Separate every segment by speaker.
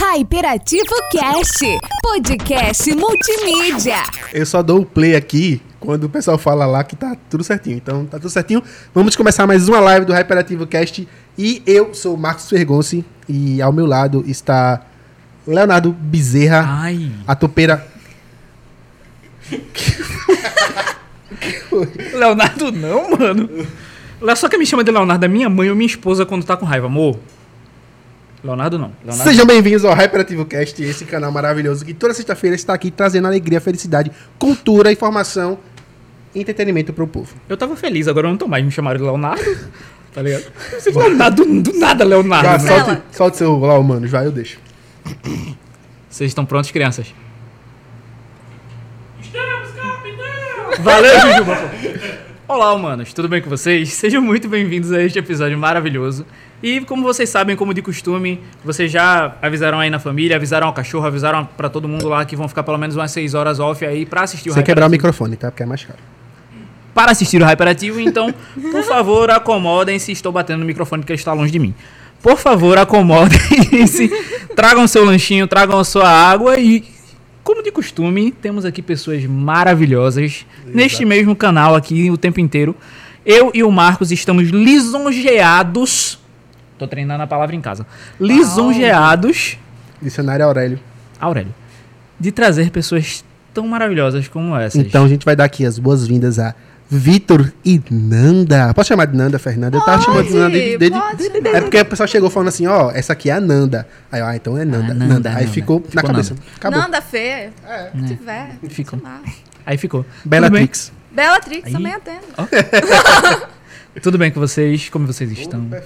Speaker 1: Hyperativo Cast, podcast multimídia.
Speaker 2: Eu só dou o play aqui quando o pessoal fala lá que tá tudo certinho. Então, tá tudo certinho. Vamos começar mais uma live do Hyperativo Cast. E eu sou o Marcos Fergonci. E ao meu lado está Leonardo Bezerra,
Speaker 3: Ai.
Speaker 2: a topeira.
Speaker 3: Leonardo não, mano. Só que me chama de Leonardo é minha mãe ou minha esposa quando tá com raiva, amor. Leonardo não. Leonardo
Speaker 2: Sejam bem-vindos ao Hyperativo Cast, esse canal maravilhoso que toda sexta-feira está aqui trazendo alegria, felicidade, cultura, informação e entretenimento pro povo.
Speaker 3: Eu tava feliz, agora eu não tô mais. Me chamaram de Leonardo. Tá ligado? Você falou nada, do, do nada, Leonardo.
Speaker 2: Já,
Speaker 3: né?
Speaker 2: solte, solte seu lá, mano, já eu deixo.
Speaker 3: Vocês estão prontos, crianças? Estamos, capitão! Valeu, Jujuba. Olá, humanos, tudo bem com vocês? Sejam muito bem-vindos a este episódio maravilhoso. E como vocês sabem, como de costume, vocês já avisaram aí na família, avisaram ao cachorro, avisaram pra todo mundo lá que vão ficar pelo menos umas 6 horas off aí pra assistir o
Speaker 2: Sem quebrar o microfone, tá? Porque é mais caro.
Speaker 3: Para assistir o Hyperativo, então, por favor, acomodem-se. Estou batendo no microfone porque ele está longe de mim. Por favor, acomodem-se. tragam seu lanchinho, tragam a sua água e, como de costume, temos aqui pessoas maravilhosas neste mesmo canal aqui o tempo inteiro. Eu e o Marcos estamos lisonjeados. Tô treinando a palavra em casa. Lisonjeados,
Speaker 2: Dicionário Aurélio.
Speaker 3: Aurélio, de trazer pessoas tão maravilhosas como essas.
Speaker 2: Então a gente vai dar aqui as boas-vindas a Vitor e Nanda. Posso chamar de Nanda, Fernanda? Eu tava chamando de Nanda desde, desde-
Speaker 4: pode chamar.
Speaker 2: É porque o pessoal chegou falando assim, ó, essa aqui é a Nanda. Aí, eu, ah, então é Nanda.
Speaker 3: Ah,
Speaker 2: Nanda.
Speaker 3: Nanda,
Speaker 2: Aí
Speaker 3: Nanda.
Speaker 2: ficou na
Speaker 3: Ficou
Speaker 2: cabeça.
Speaker 3: Nanda.
Speaker 2: Acabou.
Speaker 4: Nanda Fê.
Speaker 2: É.
Speaker 4: Se tiver.
Speaker 3: Ficou. Aí ficou.
Speaker 2: Bela? Trix.
Speaker 4: Bellatrix também atendo.
Speaker 3: Tudo bem com vocês? Como vocês estão?
Speaker 4: Tudo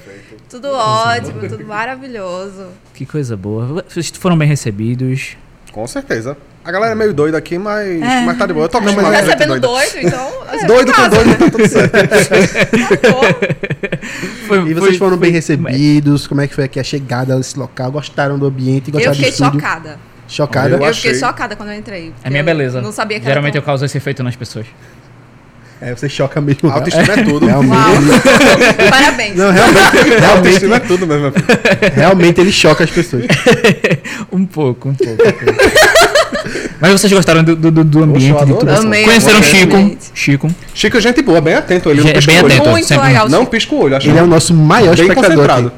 Speaker 4: ótimo, tudo maravilhoso.
Speaker 3: Que coisa boa. Vocês foram bem recebidos.
Speaker 5: Com certeza. A galera é meio doida aqui, mas,
Speaker 3: É.
Speaker 5: mas tá de boa. Eu tô
Speaker 2: Não, mas
Speaker 5: acostumado com gente
Speaker 4: Recebendo doido, então. é,
Speaker 5: Doido com
Speaker 4: casa.
Speaker 5: doido, tá tudo certo.
Speaker 3: Foi,
Speaker 2: E vocês
Speaker 3: foi-
Speaker 2: foram bem
Speaker 3: foi-
Speaker 2: recebidos? Como é que foi aqui a chegada desse local? Gostaram do ambiente?
Speaker 4: Eu
Speaker 2: Gostaram do
Speaker 4: fiquei chocada.
Speaker 2: Chocada?
Speaker 5: Eu
Speaker 4: Eu, fiquei chocada quando eu entrei.
Speaker 3: É minha beleza.
Speaker 4: Não sabia que
Speaker 3: Geralmente eu causo esse efeito nas pessoas.
Speaker 2: É, você choca mesmo.
Speaker 5: A autoestima é tudo.
Speaker 2: Realmente.
Speaker 4: Uau. Parabéns.
Speaker 2: Não, realmente,
Speaker 5: A
Speaker 2: realmente,
Speaker 5: autoestima é tudo mesmo,
Speaker 2: realmente ele choca as pessoas.
Speaker 3: um pouco, um pouco. Mas vocês gostaram do, do, do ambiente,
Speaker 5: eu
Speaker 3: de tudo?
Speaker 4: Amei,
Speaker 3: Conheceram
Speaker 4: amei,
Speaker 3: Chico? Chico.
Speaker 5: Chico é gente boa, bem atento. Ele não
Speaker 3: É
Speaker 5: pisca
Speaker 3: bem
Speaker 5: o olho.
Speaker 3: atento.
Speaker 4: Muito
Speaker 3: sempre.
Speaker 4: legal.
Speaker 5: Não pisca o olho. Acho
Speaker 2: Ele é o nosso maior
Speaker 5: bem
Speaker 2: espectador.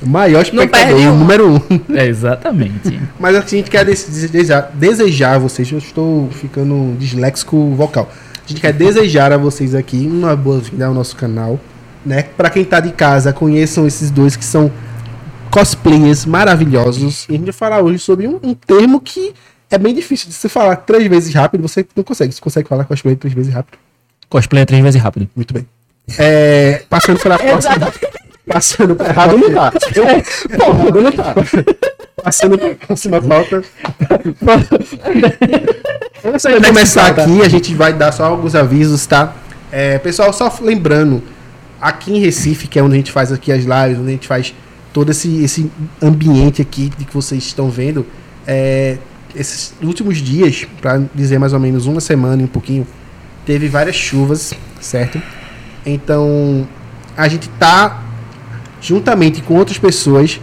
Speaker 2: O maior espectador, o número um.
Speaker 3: É, exatamente.
Speaker 2: Mas assim, a gente quer des- desejar, desejar a vocês, eu estou ficando disléxico vocal. A gente quer desejar a vocês aqui uma boa-vinda ao nosso canal, né? Pra quem tá de casa, conheçam esses dois que são cosplayers maravilhosos. E a gente vai falar hoje sobre um, um termo que é bem difícil de se falar três vezes rápido, você não consegue. Você consegue falar cosplay três vezes rápido?
Speaker 3: Cosplay é três vezes rápido.
Speaker 2: Muito bem. É, passando pela próxima. Passando pra
Speaker 5: Errado não tá.
Speaker 2: Porra, não tá. Passando para a próxima pauta. Antes de começar aqui, a gente vai dar só alguns avisos, tá? É, pessoal, só lembrando, aqui em Recife, que é onde a gente faz aqui as lives, onde a gente faz todo esse, esse ambiente aqui de que vocês estão vendo, é, esses últimos dias, para dizer mais ou menos uma semana e um pouquinho, teve várias chuvas, certo? Então, a gente tá juntamente com outras pessoas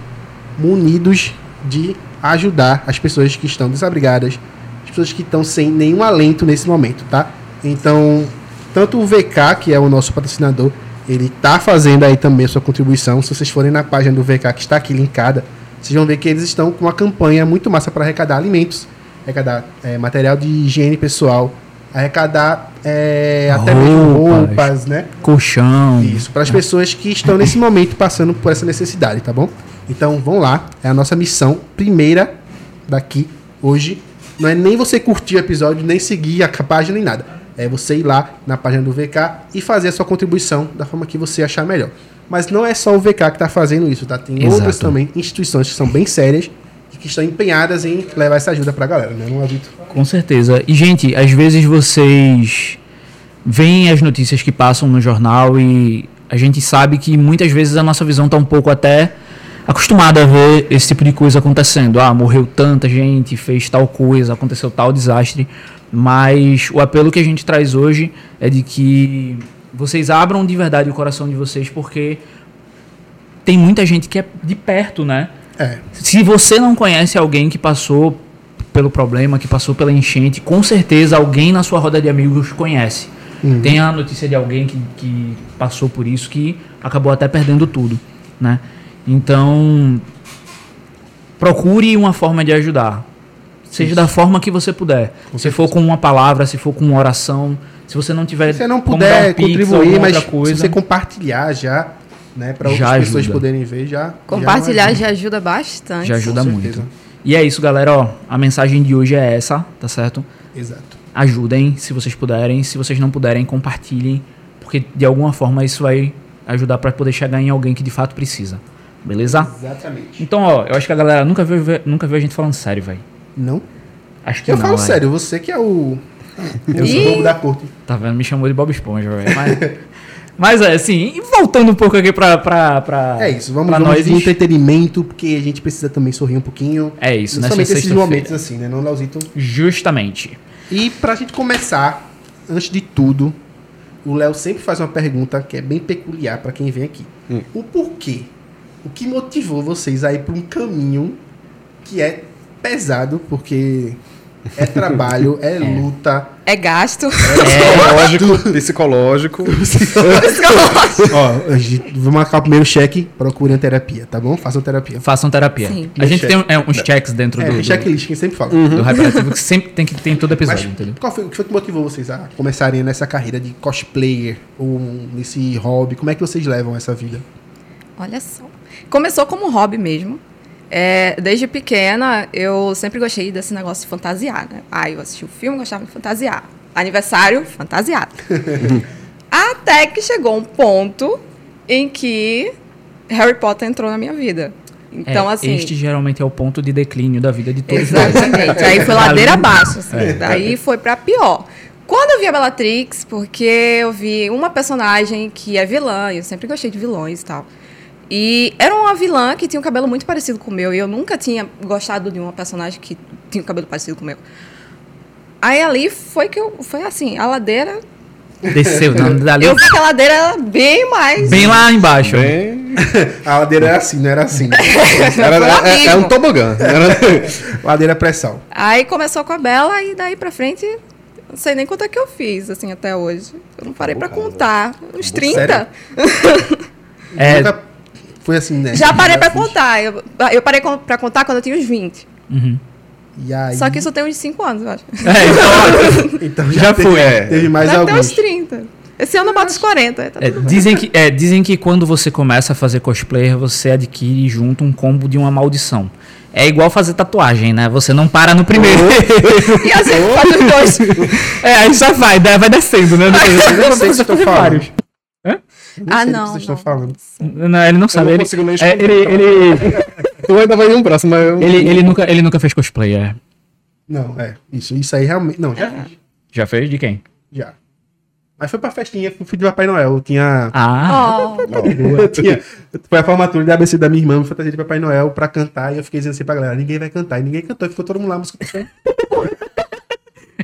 Speaker 2: munidos de ajudar as pessoas que estão desabrigadas, as pessoas que estão sem nenhum alento nesse momento, tá? Então, tanto o VK, que é o nosso patrocinador, ele tá fazendo aí também a sua contribuição. Se vocês forem na página do VK que está aqui linkada, vocês vão ver que eles estão com uma campanha muito massa para arrecadar alimentos, arrecadar eh, material de higiene pessoal, arrecadar eh, até mesmo
Speaker 3: Roupas.
Speaker 2: né?
Speaker 3: Colchão.
Speaker 2: Isso, para as pessoas que estão nesse momento passando por essa necessidade, tá bom? Então, vão lá, é a nossa missão primeira daqui hoje. Não é nem você curtir o episódio, nem seguir a página, nem nada. É você ir lá na página do VK e fazer a sua contribuição da forma que você achar melhor. Mas não é só o VK que está fazendo isso, tá? Tem
Speaker 3: Exato.
Speaker 2: outras também instituições que são bem sérias que estão empenhadas em levar essa ajuda pra galera, né? Não é, Vitor?
Speaker 3: Com certeza. E, gente, às vezes vocês veem as notícias que passam no jornal e a gente sabe que muitas vezes a nossa visão está um pouco até acostumada a ver esse tipo de coisa acontecendo. Ah, morreu tanta gente, fez tal coisa, aconteceu tal desastre. Mas o apelo que a gente traz hoje é de que vocês abram de verdade o coração de vocês, porque tem muita gente que é de perto, né?
Speaker 2: É.
Speaker 3: Se você não conhece alguém que passou pelo problema, que passou pela enchente, com certeza alguém na sua roda de amigos conhece. Tem a notícia de alguém que, que passou por isso que acabou até perdendo tudo, né? Então, procure uma forma de ajudar. Seja da forma que você puder. se for com uma palavra, se for com uma oração, se você não tiver
Speaker 2: Se você não
Speaker 3: um
Speaker 2: puder
Speaker 3: pix ou
Speaker 2: contribuir, mas
Speaker 3: coisa,
Speaker 2: se você compartilhar já, né, para
Speaker 3: Já
Speaker 2: outras pessoas
Speaker 3: ajuda.
Speaker 2: poderem ver, já.
Speaker 4: Compartilhar
Speaker 2: já
Speaker 4: já ajuda bastante.
Speaker 3: já ajuda
Speaker 2: com
Speaker 3: muito.
Speaker 2: certeza.
Speaker 3: E é isso, galera, ó, a mensagem de hoje é essa, tá certo?
Speaker 2: Exato.
Speaker 3: ajudem se vocês puderem. Se vocês não puderem, compartilhem, porque de alguma forma isso vai ajudar para poder chegar em alguém que de fato precisa. Beleza?
Speaker 2: Exatamente.
Speaker 3: Então, ó, eu acho que a galera nunca viu, nunca viu a gente falando sério, velho.
Speaker 2: Não?
Speaker 3: Acho que
Speaker 2: Eu
Speaker 3: não,
Speaker 2: falo
Speaker 3: véi.
Speaker 2: sério, você que é o. Eu sou o bobo da corte.
Speaker 3: Tá vendo? Me chamou de Bob Esponja, velho. Mas, mas é assim, e voltando um pouco aqui pra. pra, pra
Speaker 2: É isso, vamos,
Speaker 3: pra
Speaker 2: vamos
Speaker 3: nós.
Speaker 2: de entretenimento, porque a gente precisa também sorrir um pouquinho.
Speaker 3: É isso, nessa
Speaker 2: Principalmente esses momentos assim, né? Não, Leozito?
Speaker 3: Justamente.
Speaker 2: E pra gente começar, antes de tudo, o Léo sempre faz uma pergunta que é bem peculiar pra quem vem aqui.
Speaker 5: Hum.
Speaker 2: O porquê? O que motivou vocês a ir pra um caminho que é pesado, porque é trabalho, é luta.
Speaker 4: É gasto.
Speaker 5: Psicológico, psicológico.
Speaker 2: Ó, a gente, vou marcar o primeiro cheque, procurem terapia, tá bom? Façam terapia.
Speaker 3: Façam terapia.
Speaker 4: Sim.
Speaker 3: A gente tem é, uns checks dentro
Speaker 2: É,
Speaker 3: do, do,
Speaker 2: checklist que a gente sempre fala.
Speaker 3: do Hyperativo que sempre tem que ter em todo
Speaker 2: Mas
Speaker 3: episódio, entendeu?
Speaker 2: qual foi, o que foi que motivou vocês a começarem nessa carreira de cosplayer ou nesse hobby? Como é que vocês levam essa vida?
Speaker 4: Olha só. Começou como hobby mesmo. É, desde pequena, eu sempre gostei desse negócio de fantasiar, né? Ah, eu assisti o filme, gostava de fantasiar. Aniversário, fantasiado. Até que chegou um ponto em que Harry Potter entrou na minha vida. Então,
Speaker 3: É,
Speaker 4: assim...
Speaker 3: Este geralmente é o ponto de declínio da vida de todos nós.
Speaker 4: Exatamente. Aí foi ladeira abaixo. assim.
Speaker 3: É.
Speaker 4: Daí foi pra pior. Quando eu vi a Bellatrix, porque eu vi uma personagem que é vilã, e eu sempre gostei de vilões e tal. E era uma vilã que tinha um cabelo muito parecido com o meu, e eu nunca tinha gostado de uma personagem que tinha um cabelo parecido com o meu. Aí ali foi que eu. Foi assim, a ladeira.
Speaker 3: Desceu, não, dali,
Speaker 4: Eu vi que a ladeira era bem mais.
Speaker 3: bem lá embaixo.
Speaker 5: Bem,
Speaker 2: A ladeira era assim, não era assim. né?
Speaker 5: era,
Speaker 4: Foi
Speaker 5: é, é
Speaker 4: horrível.
Speaker 5: um tobogã. Era-
Speaker 2: ladeira pré-sal.
Speaker 4: Aí começou com a Bela e daí pra frente, não sei nem quanto é que eu fiz, assim, até hoje. Eu não parei pra contar. Uns 30.
Speaker 2: Sério?
Speaker 3: É,
Speaker 2: Nunca foi assim, né?
Speaker 4: Já parei pra
Speaker 2: fiz.
Speaker 4: contar. Eu, eu parei com- pra contar quando eu tinha uns 20.
Speaker 3: uhum.
Speaker 2: E aí,
Speaker 4: Só que isso tem uns 5 anos, eu acho.
Speaker 3: É, então,
Speaker 2: então já,
Speaker 3: já
Speaker 2: teve,
Speaker 3: foi,
Speaker 5: é.
Speaker 2: teve mais
Speaker 4: Vai até uns
Speaker 2: alguns.
Speaker 4: 30. Esse ano eu bato os 40. Tá
Speaker 3: é, dizem, que, é, dizem que quando você começa a fazer cosplayer, você adquire junto um combo de uma maldição. É igual fazer tatuagem, né? Você não para no primeiro.
Speaker 4: E assim, faz os dois.
Speaker 3: é, aí só vai, né? vai descendo, né? Depois,
Speaker 2: Eu não sei vocês estão
Speaker 3: fazer
Speaker 2: falando.
Speaker 3: vários.
Speaker 2: Não
Speaker 4: Ah,
Speaker 2: sei do que
Speaker 4: não,
Speaker 2: vocês estão
Speaker 4: não.
Speaker 2: falando.
Speaker 3: Não, ele não sabe.
Speaker 5: não
Speaker 3: Ele,
Speaker 5: consigo nem
Speaker 3: é, ele, ele,
Speaker 5: Tu ainda vai ir um braço, mas eu...
Speaker 3: ele, ele nunca, ele nunca fez cosplay, é.
Speaker 2: Não, é. Isso, isso aí realmente. Não, já fiz.
Speaker 3: Já fez? De quem?
Speaker 2: Já. Mas foi pra festinha, fui filho de Papai Noel. Tinha.
Speaker 3: Ah,
Speaker 4: Oh,
Speaker 2: Eu tinha foi a formatura da ABC da minha irmã, me fantasia de Papai Noel pra cantar. E eu fiquei dizendo assim pra galera: ninguém vai cantar. E ninguém cantou. E ficou todo mundo lá, música.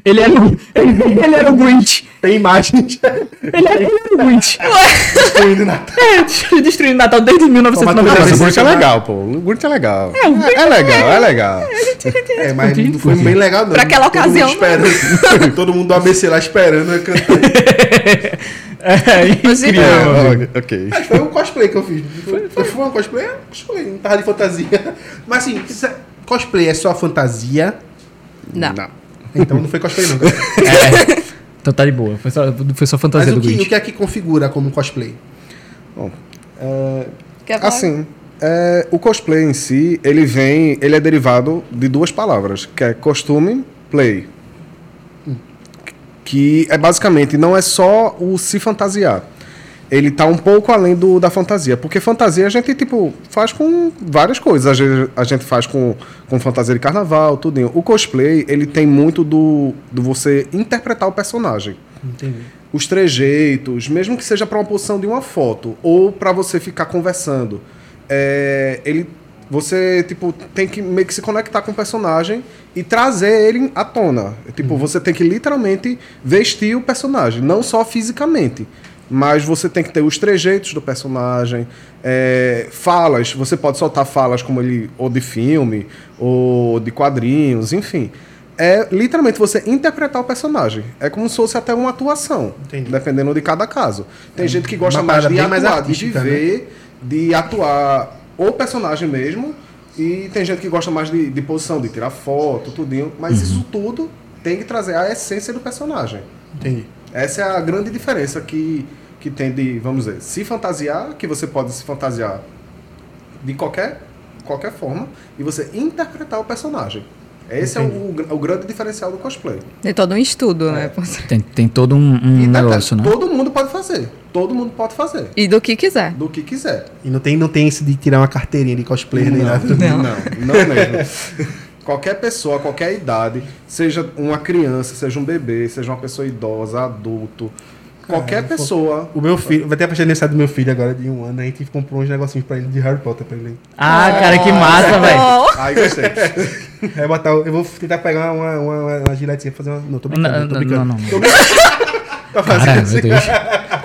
Speaker 3: Ele, era, o- ele, ele era o Grinch.
Speaker 2: Tem imagens
Speaker 3: Ele era, ele era o Grinch.
Speaker 2: destruindo Natal.
Speaker 3: É, destruindo Natal desde
Speaker 5: Não, mas
Speaker 3: 1990.
Speaker 5: o Gurt é legal, pô. O Gurt é legal. É, é legal, é legal.
Speaker 2: É, mas não foi bem legal, não.
Speaker 4: Pra aquela
Speaker 2: Todo mundo
Speaker 4: ocasião,
Speaker 2: Esperando, todo mundo do ABC lá esperando eu cantar.
Speaker 3: É, incrível.
Speaker 5: É, ok.
Speaker 2: Mas foi um cosplay que eu fiz. Foi, foi, foi um cosplay? É, cosplay, não tava de fantasia. Mas assim, é- cosplay é só fantasia.
Speaker 4: não.
Speaker 2: Então não foi cosplay, não.
Speaker 3: É. Então tá de boa. Foi só, foi só
Speaker 2: Mas
Speaker 3: fantasia
Speaker 2: o
Speaker 3: do
Speaker 2: que, o que é que configura como cosplay?
Speaker 5: É,
Speaker 4: Quer falar?
Speaker 5: Assim, é, o cosplay em si, ele vem, ele é derivado de duas palavras, que é costume, play. Que é basicamente, não é só o se fantasiar. Ele tá um pouco além do, da fantasia. Porque fantasia a gente, tipo, faz com várias coisas. A gente, a gente faz com, com fantasia de carnaval, tudo. O cosplay, ele tem muito do, do você interpretar o personagem
Speaker 2: Entendi.
Speaker 5: os trejeitos, mesmo que seja para uma posição de uma foto ou para você ficar conversando, é, ele você tipo tem que meio que se conectar com o personagem e trazer ele à tona. Tipo, você tem que literalmente vestir o personagem, não só fisicamente. Mas você tem que ter os trejeitos do personagem, é, falas, você pode soltar falas como ele, ou de filme, ou de quadrinhos, enfim. É literalmente você interpretar o personagem. É como se fosse até uma atuação,
Speaker 2: Entendi.
Speaker 5: dependendo de cada caso. Tem gente que gosta mais de
Speaker 2: bem mais
Speaker 5: atuar, de
Speaker 2: artística, né?
Speaker 5: de atuar o personagem mesmo. E tem gente que gosta mais de, de posição, de tirar foto, tudinho. Mas
Speaker 2: Uhum.
Speaker 5: isso tudo tem que trazer a essência do personagem.
Speaker 2: Entendi.
Speaker 5: Essa é a grande diferença que, que tem de, vamos dizer, se fantasiar, que você pode se fantasiar de qualquer, qualquer forma, e você interpretar o personagem. Esse é o, o grande diferencial do cosplay.
Speaker 4: Tem todo um estudo, né?
Speaker 3: Tem, tem todo um, um
Speaker 5: E
Speaker 3: negócio, né?
Speaker 5: todo mundo pode fazer. Todo mundo pode fazer.
Speaker 4: E do que quiser.
Speaker 5: Do que quiser.
Speaker 2: E não tem, não tem esse de tirar uma carteirinha de cosplayer nem nada.
Speaker 5: Não, não, não mesmo. qualquer pessoa, qualquer idade, seja uma criança, seja um bebê, seja uma pessoa idosa, adulto, qualquer
Speaker 2: Cara,
Speaker 5: pessoa.
Speaker 2: O meu filho, vai ter a festa de aniversário do meu filho agora de um ano, a gente comprou uns negocinhos pra ele de Harry Potter pra ele.
Speaker 3: Ah, cara, que massa, velho.
Speaker 5: Ai, gostei.
Speaker 2: Aí botar, eu vou tentar pegar uma, uma, uma, uma giletezinha e fazer uma. Não, tô brincando,
Speaker 3: Não,
Speaker 2: tô
Speaker 3: não,
Speaker 2: brincando.
Speaker 3: não, não.
Speaker 2: Tô brincando. Pra fazer
Speaker 3: Caralho,
Speaker 2: assim.
Speaker 3: meu Deus.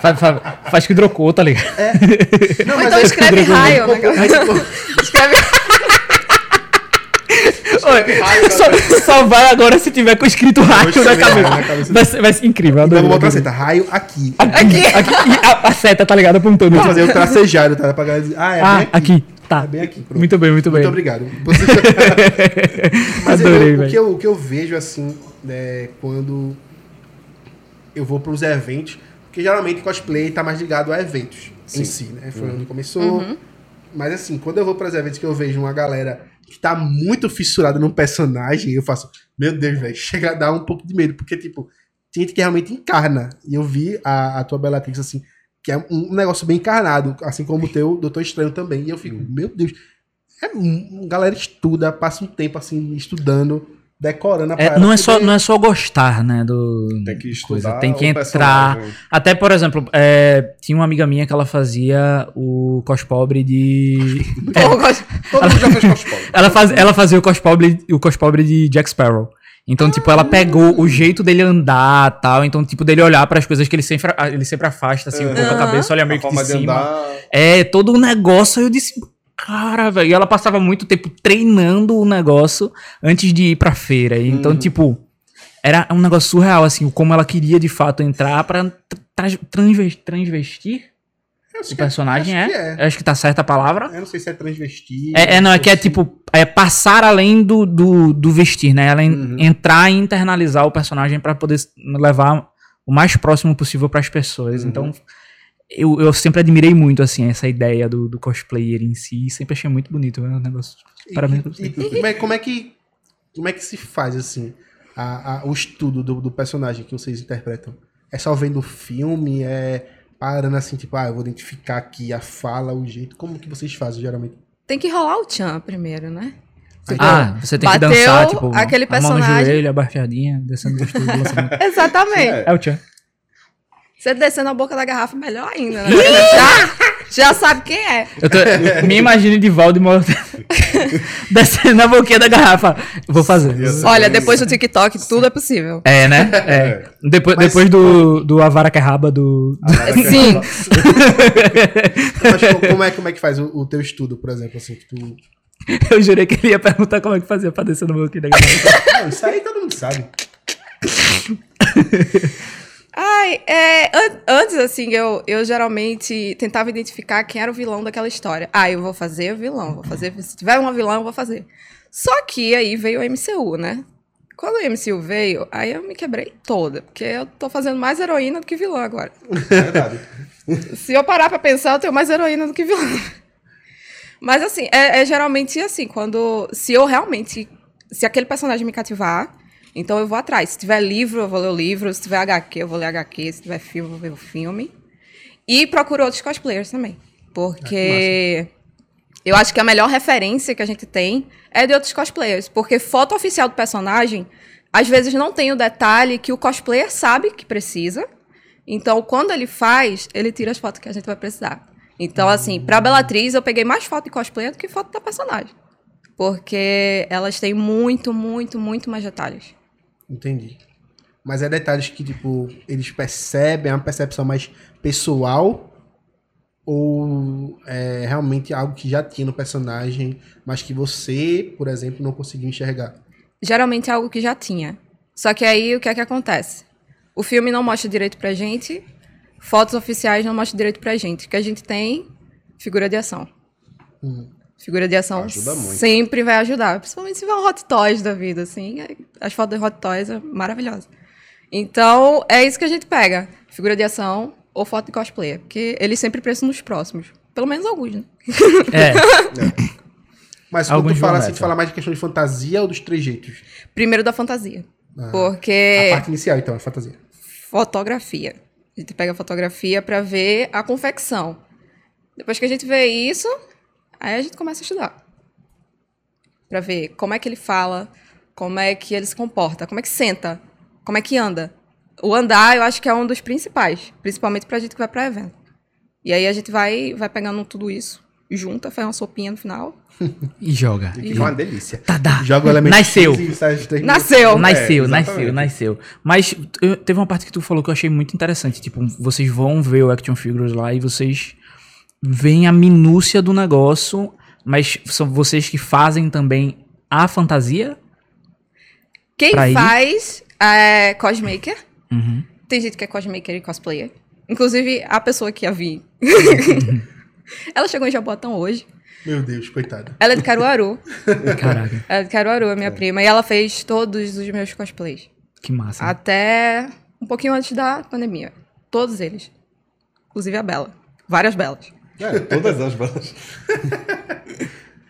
Speaker 3: Faz, faz, faz que hidrocou, tá ligado?
Speaker 2: Não,
Speaker 4: Ou
Speaker 2: mas
Speaker 4: então
Speaker 2: aí-
Speaker 4: escreve raio, né?
Speaker 2: Aí, tipo,
Speaker 3: Só, só vai agora se tiver com escrito raio na cabeça.
Speaker 2: raio na cabeça.
Speaker 3: Vai ser, vai ser incrível,
Speaker 2: Então eu
Speaker 3: adorei.
Speaker 2: vou botar a seta. Raio aqui.
Speaker 3: Aqui, aqui, e a, a seta, tá ligado? Apontando.
Speaker 2: Vou fazer o tracejado, tá? Pra galera dizer, ah, é
Speaker 3: Ah,
Speaker 2: bem
Speaker 3: aqui. Tá.
Speaker 2: É bem aqui. pronto.
Speaker 3: Muito bem, muito bem.
Speaker 2: Muito obrigado. Mas eu-
Speaker 3: Adorei,
Speaker 2: o,
Speaker 3: velho.
Speaker 2: que eu, o que eu vejo, assim, é quando eu vou pros eventos, porque geralmente cosplay tá mais ligado a eventos em si, né? Foi onde começou. Mas assim, quando eu vou pros eventos que eu vejo uma galera que tá muito fissurada num personagem, eu faço, meu Deus, velho, chega a dar um pouco de medo, porque, tipo, tem gente que realmente encarna. E eu vi a, a tua Bellatrix, assim, que é um, negócio bem encarnado, assim como o teu Doutor Estranho também. E eu fico, meu Deus, é, galera estuda, passa um tempo, assim, estudando, decorando a
Speaker 3: É, não, é só,
Speaker 2: poder-
Speaker 3: não é só gostar, né? Do,
Speaker 5: Tem que
Speaker 3: coisa.
Speaker 5: estudar
Speaker 3: Tem que entrar.
Speaker 5: personagem.
Speaker 3: Até, por exemplo, é, tinha uma amiga minha que ela fazia o cospobre de.
Speaker 4: Gosto-
Speaker 5: Todo mundo já fez cosplay.
Speaker 3: ela, faz, ela fazia o cospobre, o cospobre de Jack Sparrow. Então, tipo, ela pegou o jeito dele andar tal. Então, tipo, dele olhar para as coisas que ele sempre, ele sempre afasta, assim, um pouco a cabeça, olha
Speaker 5: A
Speaker 3: meio que de
Speaker 5: de
Speaker 3: cima. É, todo o negócio. Aí eu disse, cara, velho. E ela passava muito tempo treinando o negócio antes de ir pra feira. Então, tipo, era um negócio surreal, assim, como ela queria de fato entrar pra tra- transves- transvestir
Speaker 2: acho
Speaker 3: o
Speaker 2: que é-
Speaker 3: personagem.
Speaker 2: acho
Speaker 3: É,
Speaker 2: que é.
Speaker 3: Acho que tá certa a palavra.
Speaker 2: Eu não sei se é transvestir.
Speaker 3: É, é, não, é que é
Speaker 2: se-
Speaker 3: tipo, é passar além do, do, do vestir, né? Ela en- entrar e internalizar o personagem pra poder levar o mais próximo possível pras pessoas. Então, eu, eu sempre admirei muito, assim, essa ideia do, do cosplayer em si. Sempre achei muito bonito né, o negócio.
Speaker 2: E-
Speaker 3: Parabéns pra você.
Speaker 2: e como, é, como é que como é que se faz assim a- a- o estudo do, do personagem que vocês interpretam? É só vendo o filme? É parando assim, tipo, ah, eu vou identificar aqui a fala, o jeito. Como que vocês fazem geralmente?
Speaker 4: Tem que rolar o tchan primeiro, né? Tipo,
Speaker 3: Ah, você tem que dançar, tipo,
Speaker 4: aquele
Speaker 3: a mão no
Speaker 4: personagem.
Speaker 3: joelho, abaixadinha, descendo do estúdio.
Speaker 4: Exatamente.
Speaker 3: É o tchan.
Speaker 4: Você descendo a boca da garrafa, melhor ainda, né? já, já sabe quem é.
Speaker 3: Eu tô, me imagine de Voldemort descendo a boquinha da garrafa. Vou fazer.
Speaker 4: Olha, depois do TikTok, tudo é possível.
Speaker 3: É, né? É. Depois,
Speaker 2: Mas-
Speaker 3: depois do, do Avara que é raba do.
Speaker 4: Sim.
Speaker 2: Mas co- como é, como é que faz o, o teu estudo, por exemplo, assim, que tu...
Speaker 3: Eu jurei que ele ia perguntar como é que fazia pra descer no boquinha da garrafa.
Speaker 2: Não, isso aí todo mundo sabe.
Speaker 4: Ai, é, an- antes, assim, eu, eu geralmente tentava identificar quem era o vilão daquela história. Ah, eu vou fazer o vilão, vou fazer. Se tiver uma vilã, eu vou fazer. Só que aí veio o MCU, né? Quando o MCU veio, aí eu me quebrei toda, porque eu tô fazendo mais heroína do que vilã agora.
Speaker 2: Verdade.
Speaker 4: Se eu parar pra pensar, eu tenho mais heroína do que vilã. Mas assim, é, é geralmente assim, quando. Se eu realmente. Se aquele personagem me cativar, então eu vou atrás. Se tiver livro, eu vou ler o livro. Se tiver HQ, eu vou ler HQ. Se tiver filme, eu vou ver o filme. E procuro outros cosplayers também. Porque. Eu acho que a melhor referência que a gente tem é de outros cosplayers. Porque foto oficial do personagem, às vezes não tem o detalhe que o cosplayer sabe que precisa. Então, quando ele faz, ele tira as fotos que a gente vai precisar. Então, assim, pra Bellatriz, eu peguei mais foto de cosplayer do que foto da personagem. Porque elas têm muito, muito, muito mais detalhes.
Speaker 2: Entendi. Mas é detalhes que, tipo, eles percebem, é uma percepção mais pessoal ou é realmente algo que já tinha no personagem, mas que você, por exemplo, não conseguiu enxergar?
Speaker 4: Geralmente é algo que já tinha. Só que aí o que é que acontece? O filme não mostra direito pra gente, fotos oficiais não mostram direito pra gente. O que a gente tem, figura de ação. Figura de ação
Speaker 5: Ajuda muito.
Speaker 4: sempre vai ajudar. Principalmente se for um Hot Toys da vida, assim. aí As fotos de Hot Toys é maravilhosas. Então, é isso que a gente pega. Figura de ação ou foto de cosplayer. Porque eles sempre precisam nos próximos. Pelo menos alguns, né?
Speaker 3: É,
Speaker 2: Mas quando
Speaker 3: Alguns
Speaker 2: tu fala assim, tu fala mais de questão de fantasia ou dos trejeitos?
Speaker 4: Primeiro da fantasia.
Speaker 2: A
Speaker 4: Porque
Speaker 2: parte inicial, então, a fantasia.
Speaker 4: fotografia. A gente pega a fotografia pra ver a confecção. Depois que a gente vê isso, aí a gente começa a estudar. Pra ver como é que ele fala, como é que ele se comporta, como é que senta, como é que anda. O andar, eu acho que é um dos principais, principalmente pra gente que vai pra evento. E aí a gente vai, vai pegando tudo isso, junta, faz uma sopinha no final.
Speaker 3: e joga.
Speaker 5: E fica uma delícia.
Speaker 3: Tá, dá.
Speaker 2: Joga o elemento
Speaker 3: Nasceu.
Speaker 4: Nasceu!
Speaker 3: Nasceu,
Speaker 5: É,
Speaker 3: nasceu,
Speaker 5: exatamente.
Speaker 3: nasceu. Mas eu- teve uma parte que tu falou que eu achei muito interessante. Tipo, vocês vão ver o Action Figures lá e vocês veem a minúcia do negócio, mas são vocês que fazem também a fantasia?
Speaker 4: Quem
Speaker 3: Pra ir?
Speaker 4: faz é cosmaker.
Speaker 3: Uhum.
Speaker 4: Tem gente que é cosmaker e cosplayer. Inclusive, a pessoa que a vi. ela chegou em Jaboatão hoje.
Speaker 2: Meu Deus, coitada.
Speaker 4: Ela é de Caruaru.
Speaker 3: Caraca,
Speaker 4: Ela é de Caruaru, é minha prima. E ela fez todos os meus cosplays.
Speaker 3: que massa.
Speaker 4: Até um pouquinho antes da pandemia. Todos eles. Inclusive a Bela. Várias Belas.
Speaker 5: É, todas as balas.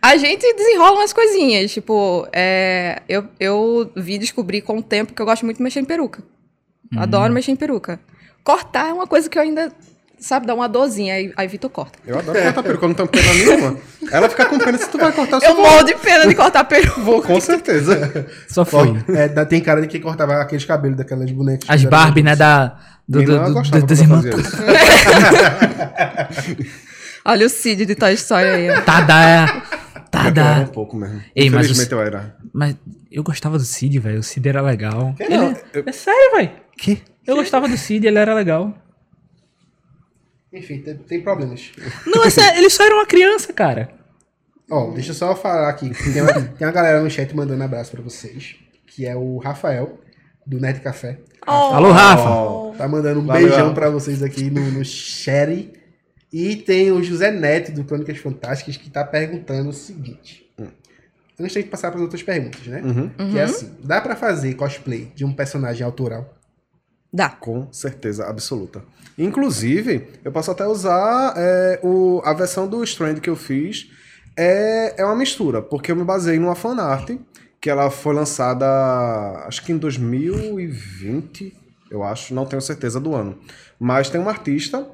Speaker 4: A gente desenrola umas coisinhas. Tipo, é, eu, eu vi descobrir com o tempo que eu gosto muito de mexer em peruca. Adoro mexer em peruca. Cortar é uma coisa que eu ainda, sabe, dá uma dorzinha. Aí, aí Vitor corta.
Speaker 5: Eu adoro cortar peruca, eu não tenho pena nenhuma. Ela fica com pena se tu vai cortar
Speaker 4: Eu
Speaker 5: só
Speaker 4: morro de pena de cortar peruca.
Speaker 5: vou, com certeza.
Speaker 3: Só foi.
Speaker 2: É, tem cara de quem cortava aqueles cabelos daquelas bonecas.
Speaker 3: As Barbie, né, da... Do, do,
Speaker 5: eu
Speaker 3: do, das irmãs.
Speaker 4: Olha o Cid de Toy Story aí.
Speaker 3: Tá, dá. Tá,
Speaker 5: era um pouco mesmo.
Speaker 3: Ei, mas
Speaker 5: Infelizmente
Speaker 3: o-
Speaker 5: eu era.
Speaker 3: Mas eu gostava do Cid, velho. O Cid era legal.
Speaker 5: Não, eu-
Speaker 3: É sério, velho.
Speaker 2: Que?
Speaker 3: Eu gostava do Cid, ele era legal.
Speaker 2: Enfim, tem, tem problemas.
Speaker 3: Não, é sério, ele só era uma criança, cara.
Speaker 2: Ó, deixa eu só falar aqui. Tem uma, tem uma galera no chat mandando abraço pra vocês. Que é o Rafael, do Nerd Café.
Speaker 3: Alô, Rafa.
Speaker 2: Tá mandando um
Speaker 5: Valeu,
Speaker 2: beijão pra vocês aqui no, no chat. E tem o José Neto, do Crônicas Fantásticas, que tá perguntando o seguinte. Antes de passar para outras perguntas, né?
Speaker 5: Uhum.
Speaker 2: Que é assim, dá pra fazer cosplay de um personagem autoral?
Speaker 4: Dá.
Speaker 5: Com certeza absoluta. Inclusive, eu posso até usar é, o, a versão do Strand que eu fiz. É, é uma mistura, porque eu me baseei numa fanart que ela foi lançada, acho que em 2020, eu acho, não tenho certeza do ano. Mas tem um artista,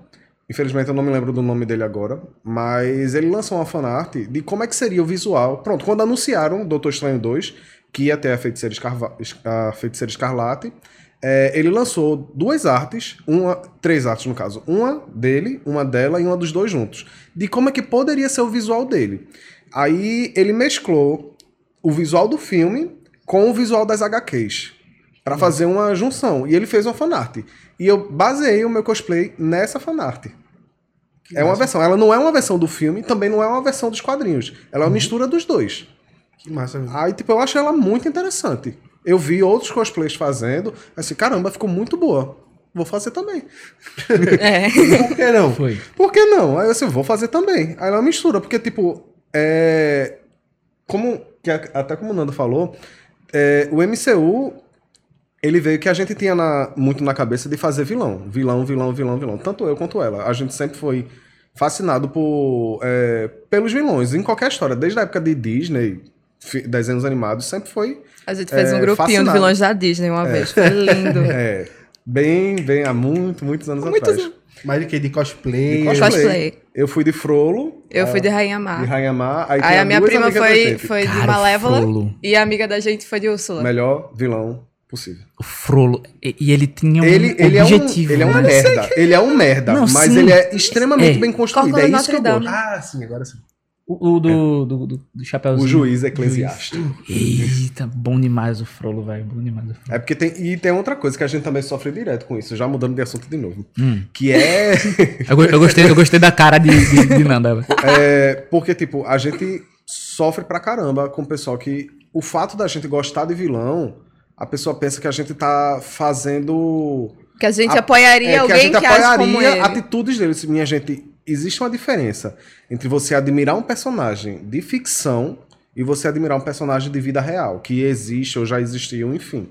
Speaker 5: infelizmente eu não me lembro do nome dele agora, mas ele lançou uma fanart de como é que seria o visual. Pronto, quando anunciaram Doutor Estranho 2, que ia ter a Feiticeira, Escarva- a Feiticeira Escarlate, é, ele lançou duas artes, uma, três artes no caso, uma dele, uma dela e uma dos dois juntos, de como é que poderia ser o visual dele. Aí ele mesclou o visual do filme com o visual das HQs Pra fazer uma junção e ele fez uma fanart. E eu baseei o meu cosplay nessa fanart. É uma versão, ela não é uma versão do filme, também não é uma versão dos quadrinhos. Ela é uma mistura dos dois.
Speaker 2: Que massa mesmo.
Speaker 5: Aí, tipo, eu acho ela muito interessante. Eu vi outros cosplays fazendo, assim, caramba, ficou muito boa. Vou fazer também.
Speaker 4: É.
Speaker 2: Por que não?
Speaker 3: Foi.
Speaker 5: Por que não? Aí eu assim, vou fazer também. Aí ela mistura, porque, tipo, é. Como. que a- até como o Nando falou, é, o MCU. Ele veio que a gente tinha na- muito na cabeça de fazer vilão. Vilão, vilão, vilão, vilão. Tanto eu quanto ela. A gente sempre foi fascinado por, é, pelos vilões. Em qualquer história, desde a época de Disney, desenhos animados, sempre foi
Speaker 4: A gente fez
Speaker 5: É,
Speaker 4: um grupinho
Speaker 5: fascinado.
Speaker 4: de vilões da Disney uma vez. Foi lindo.
Speaker 5: é, bem, bem há muito, muitos anos
Speaker 4: Muitos
Speaker 5: atrás.
Speaker 4: anos.
Speaker 2: Mas de que? De cosplay?
Speaker 5: De
Speaker 4: Cosplay.
Speaker 5: Eu fui de Frollo,
Speaker 4: Eu fui de Rainha
Speaker 5: de
Speaker 4: Mar.
Speaker 5: Rainha Mar. Aí,
Speaker 4: Aí a minha prima foi, foi de
Speaker 3: Cara,
Speaker 4: Malévola
Speaker 3: Frollo.
Speaker 4: e a amiga da gente foi de Úrsula.
Speaker 5: Melhor vilão possível.
Speaker 3: O Frollo. E, ele tinha um
Speaker 5: Ele, ele,
Speaker 3: objetivo.
Speaker 5: é um, ele é um
Speaker 3: né?
Speaker 5: merda. Ele é um merda,
Speaker 3: Não,
Speaker 5: mas
Speaker 3: sim.
Speaker 5: ele é extremamente
Speaker 3: É.
Speaker 5: bem construído.
Speaker 4: Córcora
Speaker 5: É isso que eu gosto.
Speaker 2: Ah, sim, agora sim.
Speaker 3: O, o do, do, do, do chapéuzinho.
Speaker 5: O juiz eclesiástico.
Speaker 3: Eita, bom demais o Frollo, velho. Bom demais o Frollo.
Speaker 5: É porque tem. E tem outra coisa que a gente também sofre direto com isso, já mudando de assunto de novo.
Speaker 3: Hum.
Speaker 5: Que é.
Speaker 3: Eu, eu gostei, eu gostei da cara de, de, de Nanda, velho.
Speaker 5: é, porque, tipo, a gente sofre pra caramba com o pessoal que. O fato da gente gostar de vilão, a pessoa pensa que a gente tá fazendo.
Speaker 4: Que a gente
Speaker 5: A-
Speaker 4: apoiaria
Speaker 5: É, que a
Speaker 4: alguém
Speaker 5: gente
Speaker 4: que age como
Speaker 5: apoiaria
Speaker 4: ele.
Speaker 5: atitudes dele. Minha gente, existe uma diferença entre você admirar um personagem de ficção e você admirar um personagem de vida real, que existe ou já existiu, enfim.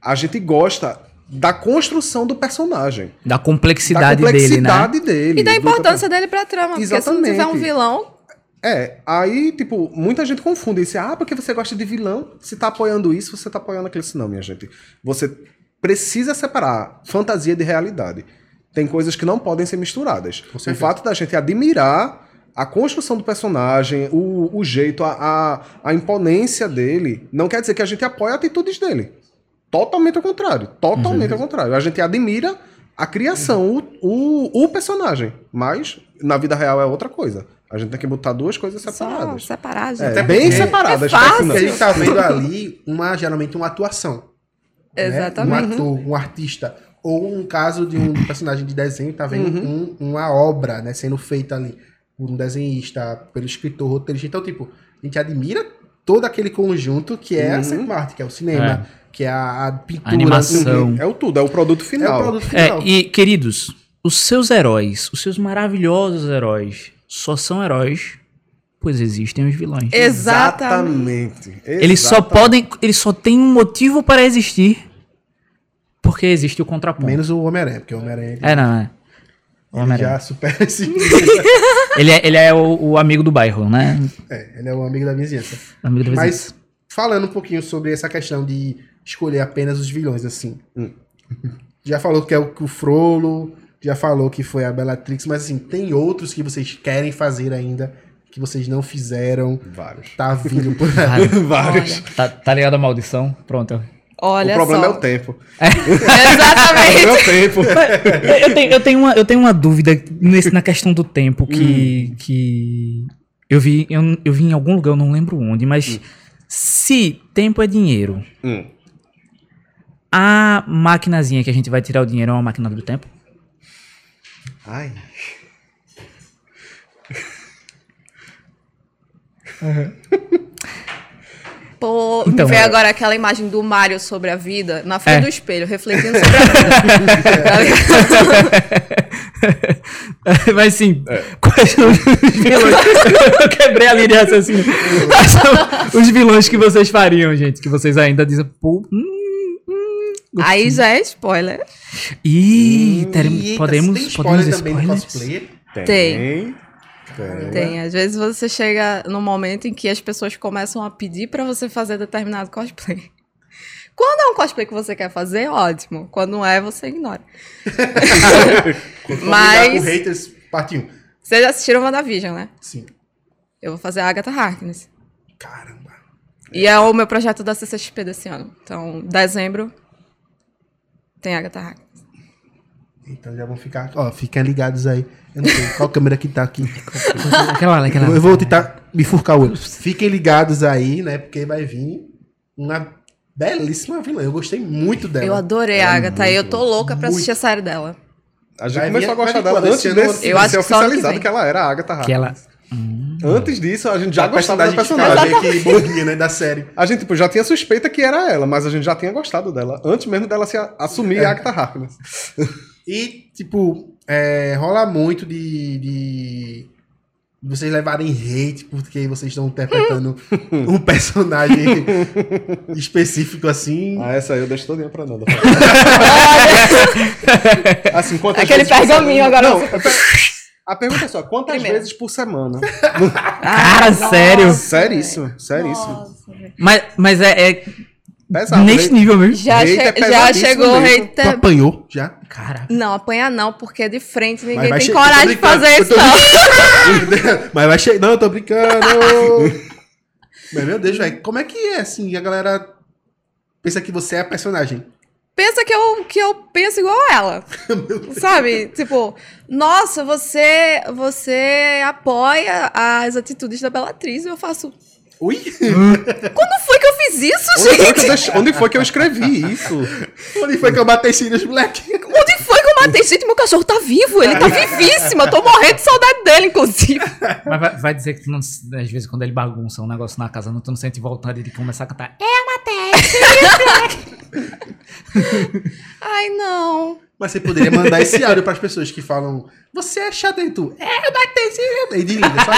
Speaker 5: A gente gosta da construção do personagem.
Speaker 3: Da
Speaker 5: Da
Speaker 3: complexidade,
Speaker 5: complexidade
Speaker 3: dele, né?
Speaker 5: dele.
Speaker 4: E da
Speaker 5: do-
Speaker 4: importância dele pra trama. Porque se não
Speaker 5: Exatamente.
Speaker 4: tiver um vilão,
Speaker 5: É, aí, tipo, muita gente confunde isso. Ah, porque você gosta de vilão, se tá apoiando isso, você tá apoiando aquilo. Não, minha gente. Você precisa separar fantasia de realidade. Tem coisas que não podem ser misturadas. O fato da gente admirar a construção do personagem, o, o jeito, a, a, a imponência dele, não quer dizer que a gente apoia atitudes dele. Totalmente ao contrário. Totalmente ao contrário. A gente admira a criação, o, o, o personagem. Mas, na vida real, é outra coisa. A gente tem que botar duas coisas
Speaker 4: só
Speaker 5: separadas.
Speaker 4: separar, gente.
Speaker 5: É, bem separadas.
Speaker 4: é fácil.
Speaker 5: tá?
Speaker 2: Porque a gente tá vendo ali uma, geralmente uma atuação. né?
Speaker 4: Exatamente.
Speaker 2: Um ator, um artista. Ou um caso de um personagem de desenho, tá vendo
Speaker 5: Uhum.
Speaker 2: um- uma obra, né, sendo feita ali por um desenhista, pelo escritor, roteirista. Então, tipo, a gente admira todo aquele conjunto que é a
Speaker 5: Uhum.
Speaker 2: sétima arte, que é o cinema, que é a, a pintura.
Speaker 3: Animação.
Speaker 5: É o tudo, é o produto
Speaker 2: É
Speaker 5: final.
Speaker 2: o produto
Speaker 3: É,
Speaker 2: final.
Speaker 3: e, queridos, os seus heróis, os seus maravilhosos heróis, só são heróis, pois existem os vilões.
Speaker 4: Exatamente.
Speaker 5: Exatamente.
Speaker 3: Eles só podem. Eles só têm um motivo para existir. Porque existe o contraponto.
Speaker 2: Menos o Homem-Aranha, porque o Homem-Aranha
Speaker 3: É, não, é. O
Speaker 2: ele já supera esse.
Speaker 3: Ele é, ele é o, o amigo do bairro, né?
Speaker 2: é, ele é o amigo da vizinhança.
Speaker 3: Amigo do vizinho.
Speaker 2: Mas falando um pouquinho sobre essa questão de escolher apenas os vilões, assim.
Speaker 5: Hum.
Speaker 2: Já falou que é o, que o Frollo, já falou que foi a Bellatrix, mas assim, tem outros que vocês querem fazer ainda, que vocês não fizeram,
Speaker 5: Vários.
Speaker 2: tá vindo por aí.
Speaker 5: Vários.
Speaker 3: Tá, tá ligado a maldição? Pronto.
Speaker 4: Olha
Speaker 5: o problema
Speaker 4: só.
Speaker 5: é o tempo. O
Speaker 4: Exatamente.
Speaker 5: problema é o tempo.
Speaker 3: eu, tenho, eu, tenho uma, eu tenho uma dúvida nesse, na questão do tempo que, que eu vi eu, eu vi em algum lugar, eu não lembro onde, mas se tempo é dinheiro,
Speaker 5: Hum.
Speaker 3: a maquinazinha que a gente vai tirar o dinheiro é uma máquina do tempo?
Speaker 5: Ai.
Speaker 4: Pô,
Speaker 3: Então,
Speaker 4: me vê
Speaker 3: é.
Speaker 4: agora aquela imagem do Mario sobre a vida, na frente
Speaker 3: É.
Speaker 4: do espelho, refletindo sobre a vida.
Speaker 3: Mas sim, quais são os vilões? eu quebrei a linha de raciocínio. Quais são os vilões que vocês fariam, gente? Que vocês ainda dizem, pô, hum,
Speaker 4: Aí já é spoiler.
Speaker 3: Ih, teremos-
Speaker 2: eita,
Speaker 3: podemos,
Speaker 2: tem
Speaker 3: podemos
Speaker 2: spoiler também no
Speaker 3: spoilers?
Speaker 2: cosplayer.
Speaker 5: Tem.
Speaker 4: Tem.
Speaker 5: Tem.
Speaker 4: Tem. Às vezes você chega num momento em que as pessoas começam a pedir pra você fazer determinado cosplay. Quando é um cosplay que você quer fazer, ótimo. Quando não é, você ignora. Mas-
Speaker 2: com haters, parte 1.
Speaker 4: Vocês já assistiram WandaVision, né?
Speaker 2: Sim.
Speaker 4: Eu vou fazer a Agatha Harkness.
Speaker 2: Caramba.
Speaker 4: E é o meu projeto da CCXP desse ano. Então, dezembro tem Agatha Harkness.
Speaker 2: Então já vão ficar. Ó, fiquem ligados aí. Eu não sei qual câmera que tá aqui.
Speaker 3: Aquela, aquela.
Speaker 2: Eu, eu vou tentar me furcar o olho. Fiquem ligados aí, né? Porque vai vir uma belíssima vilã. Eu gostei muito dela.
Speaker 4: Eu adorei a Agatha e eu tô louca pra
Speaker 2: muito.
Speaker 4: assistir a série dela.
Speaker 5: A gente
Speaker 2: Vai
Speaker 5: começou a gostar dela antes
Speaker 2: Esse
Speaker 5: de,
Speaker 2: ano?
Speaker 5: de
Speaker 4: Eu acho
Speaker 5: ser
Speaker 4: que que
Speaker 5: oficializado
Speaker 4: vem.
Speaker 5: que ela era a Agatha Harkness.
Speaker 3: Aquela.
Speaker 5: Antes disso, a gente já
Speaker 2: A
Speaker 5: gostava da
Speaker 2: personagem
Speaker 5: personagem.
Speaker 2: que bobinha, né? Da série.
Speaker 5: A gente tipo, já tinha suspeita que era ela, mas a gente já tinha gostado dela. Antes mesmo dela se a- assumir a Agatha Harkness.
Speaker 2: E, tipo, é, rola muito de, de vocês levarem hate porque vocês estão interpretando um personagem específico assim.
Speaker 5: Ah, essa aí eu deixo todinha pra Nanda. assim,
Speaker 4: Aquele pergaminho agora
Speaker 5: Não, pe- a pergunta é só, quantas
Speaker 4: Primeiro.
Speaker 5: vezes por semana?
Speaker 3: Cara, sério?
Speaker 5: Seríssimo, seríssimo.
Speaker 3: Mas, mas é, é
Speaker 5: Pesado.
Speaker 3: neste nível mesmo.
Speaker 4: Já, che-
Speaker 5: é
Speaker 4: já chegou o.
Speaker 2: Tu
Speaker 4: hater.
Speaker 2: apanhou já?
Speaker 3: Cara.
Speaker 4: Não, apanhar não, porque de frente ninguém tem coragem de fazer isso, não.
Speaker 2: Mas vai chegar. Não, eu tô brincando. Mas, meu Deus, velho, como é que é assim? A galera pensa que você é a personagem.
Speaker 4: Pensa que eu, que eu penso igual a ela. Sabe? Tipo, nossa, você, você apoia as atitudes da Bellatriz. E eu faço.
Speaker 5: Ui!
Speaker 4: Quando foi que eu fiz isso,
Speaker 5: Onde foi, que eu
Speaker 4: gente?
Speaker 5: deixei- onde foi que eu escrevi isso?
Speaker 2: Onde foi que eu batei Sirius Black?
Speaker 4: Onde foi que eu matei? Gente, meu cachorro tá vivo. Ele tá vivíssimo. Eu tô morrendo de saudade dele, inclusive.
Speaker 3: Mas vai, vai dizer que tu não, às vezes quando ele bagunça um negócio na casa, não, tu não sente vontade de começar a cantar. É,
Speaker 4: Ai, não.
Speaker 2: Mas você poderia mandar esse áudio pras pessoas que falam Você é chato e tu É, eu batei Sirius E desliga, só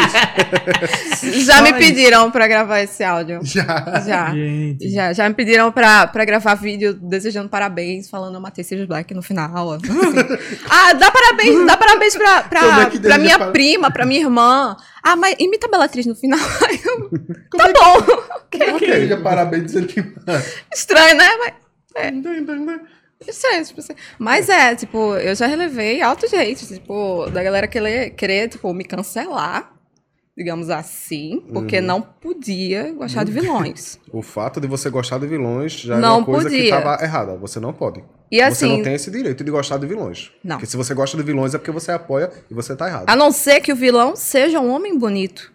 Speaker 2: isso
Speaker 4: Já
Speaker 2: Só
Speaker 4: me
Speaker 2: isso.
Speaker 4: pediram pra gravar esse áudio.
Speaker 2: Já
Speaker 4: Já.
Speaker 3: Gente.
Speaker 4: Já, já me pediram pra, pra gravar vídeo desejando parabéns, falando eu matei Sirius Black no final. assim. ah, dá parabéns, dá parabéns pra, pra,
Speaker 2: Como é que
Speaker 4: pra minha
Speaker 2: para-
Speaker 4: prima, pra minha irmã. Ah, mas imita a Bellatriz no final.
Speaker 2: Como
Speaker 4: tá
Speaker 2: é que-
Speaker 4: bom.
Speaker 2: Ok, já parabéns dizendo que
Speaker 4: Estranho, né? Mas, estranho, tipo assim. Mas é, tipo, eu já relevei altos hates, tipo, da galera querer, querer tipo, me cancelar, digamos assim, porque não podia gostar de vilões.
Speaker 5: O fato de você gostar de vilões já
Speaker 4: Não
Speaker 5: é uma coisa que
Speaker 4: podia.
Speaker 5: estava errada. Você não pode.
Speaker 4: E
Speaker 5: você
Speaker 4: assim-
Speaker 5: não tem esse direito de gostar de vilões.
Speaker 4: Não.
Speaker 5: Porque se você gosta de vilões é porque você apoia e você tá errado.
Speaker 4: A não ser que o vilão seja um homem bonito.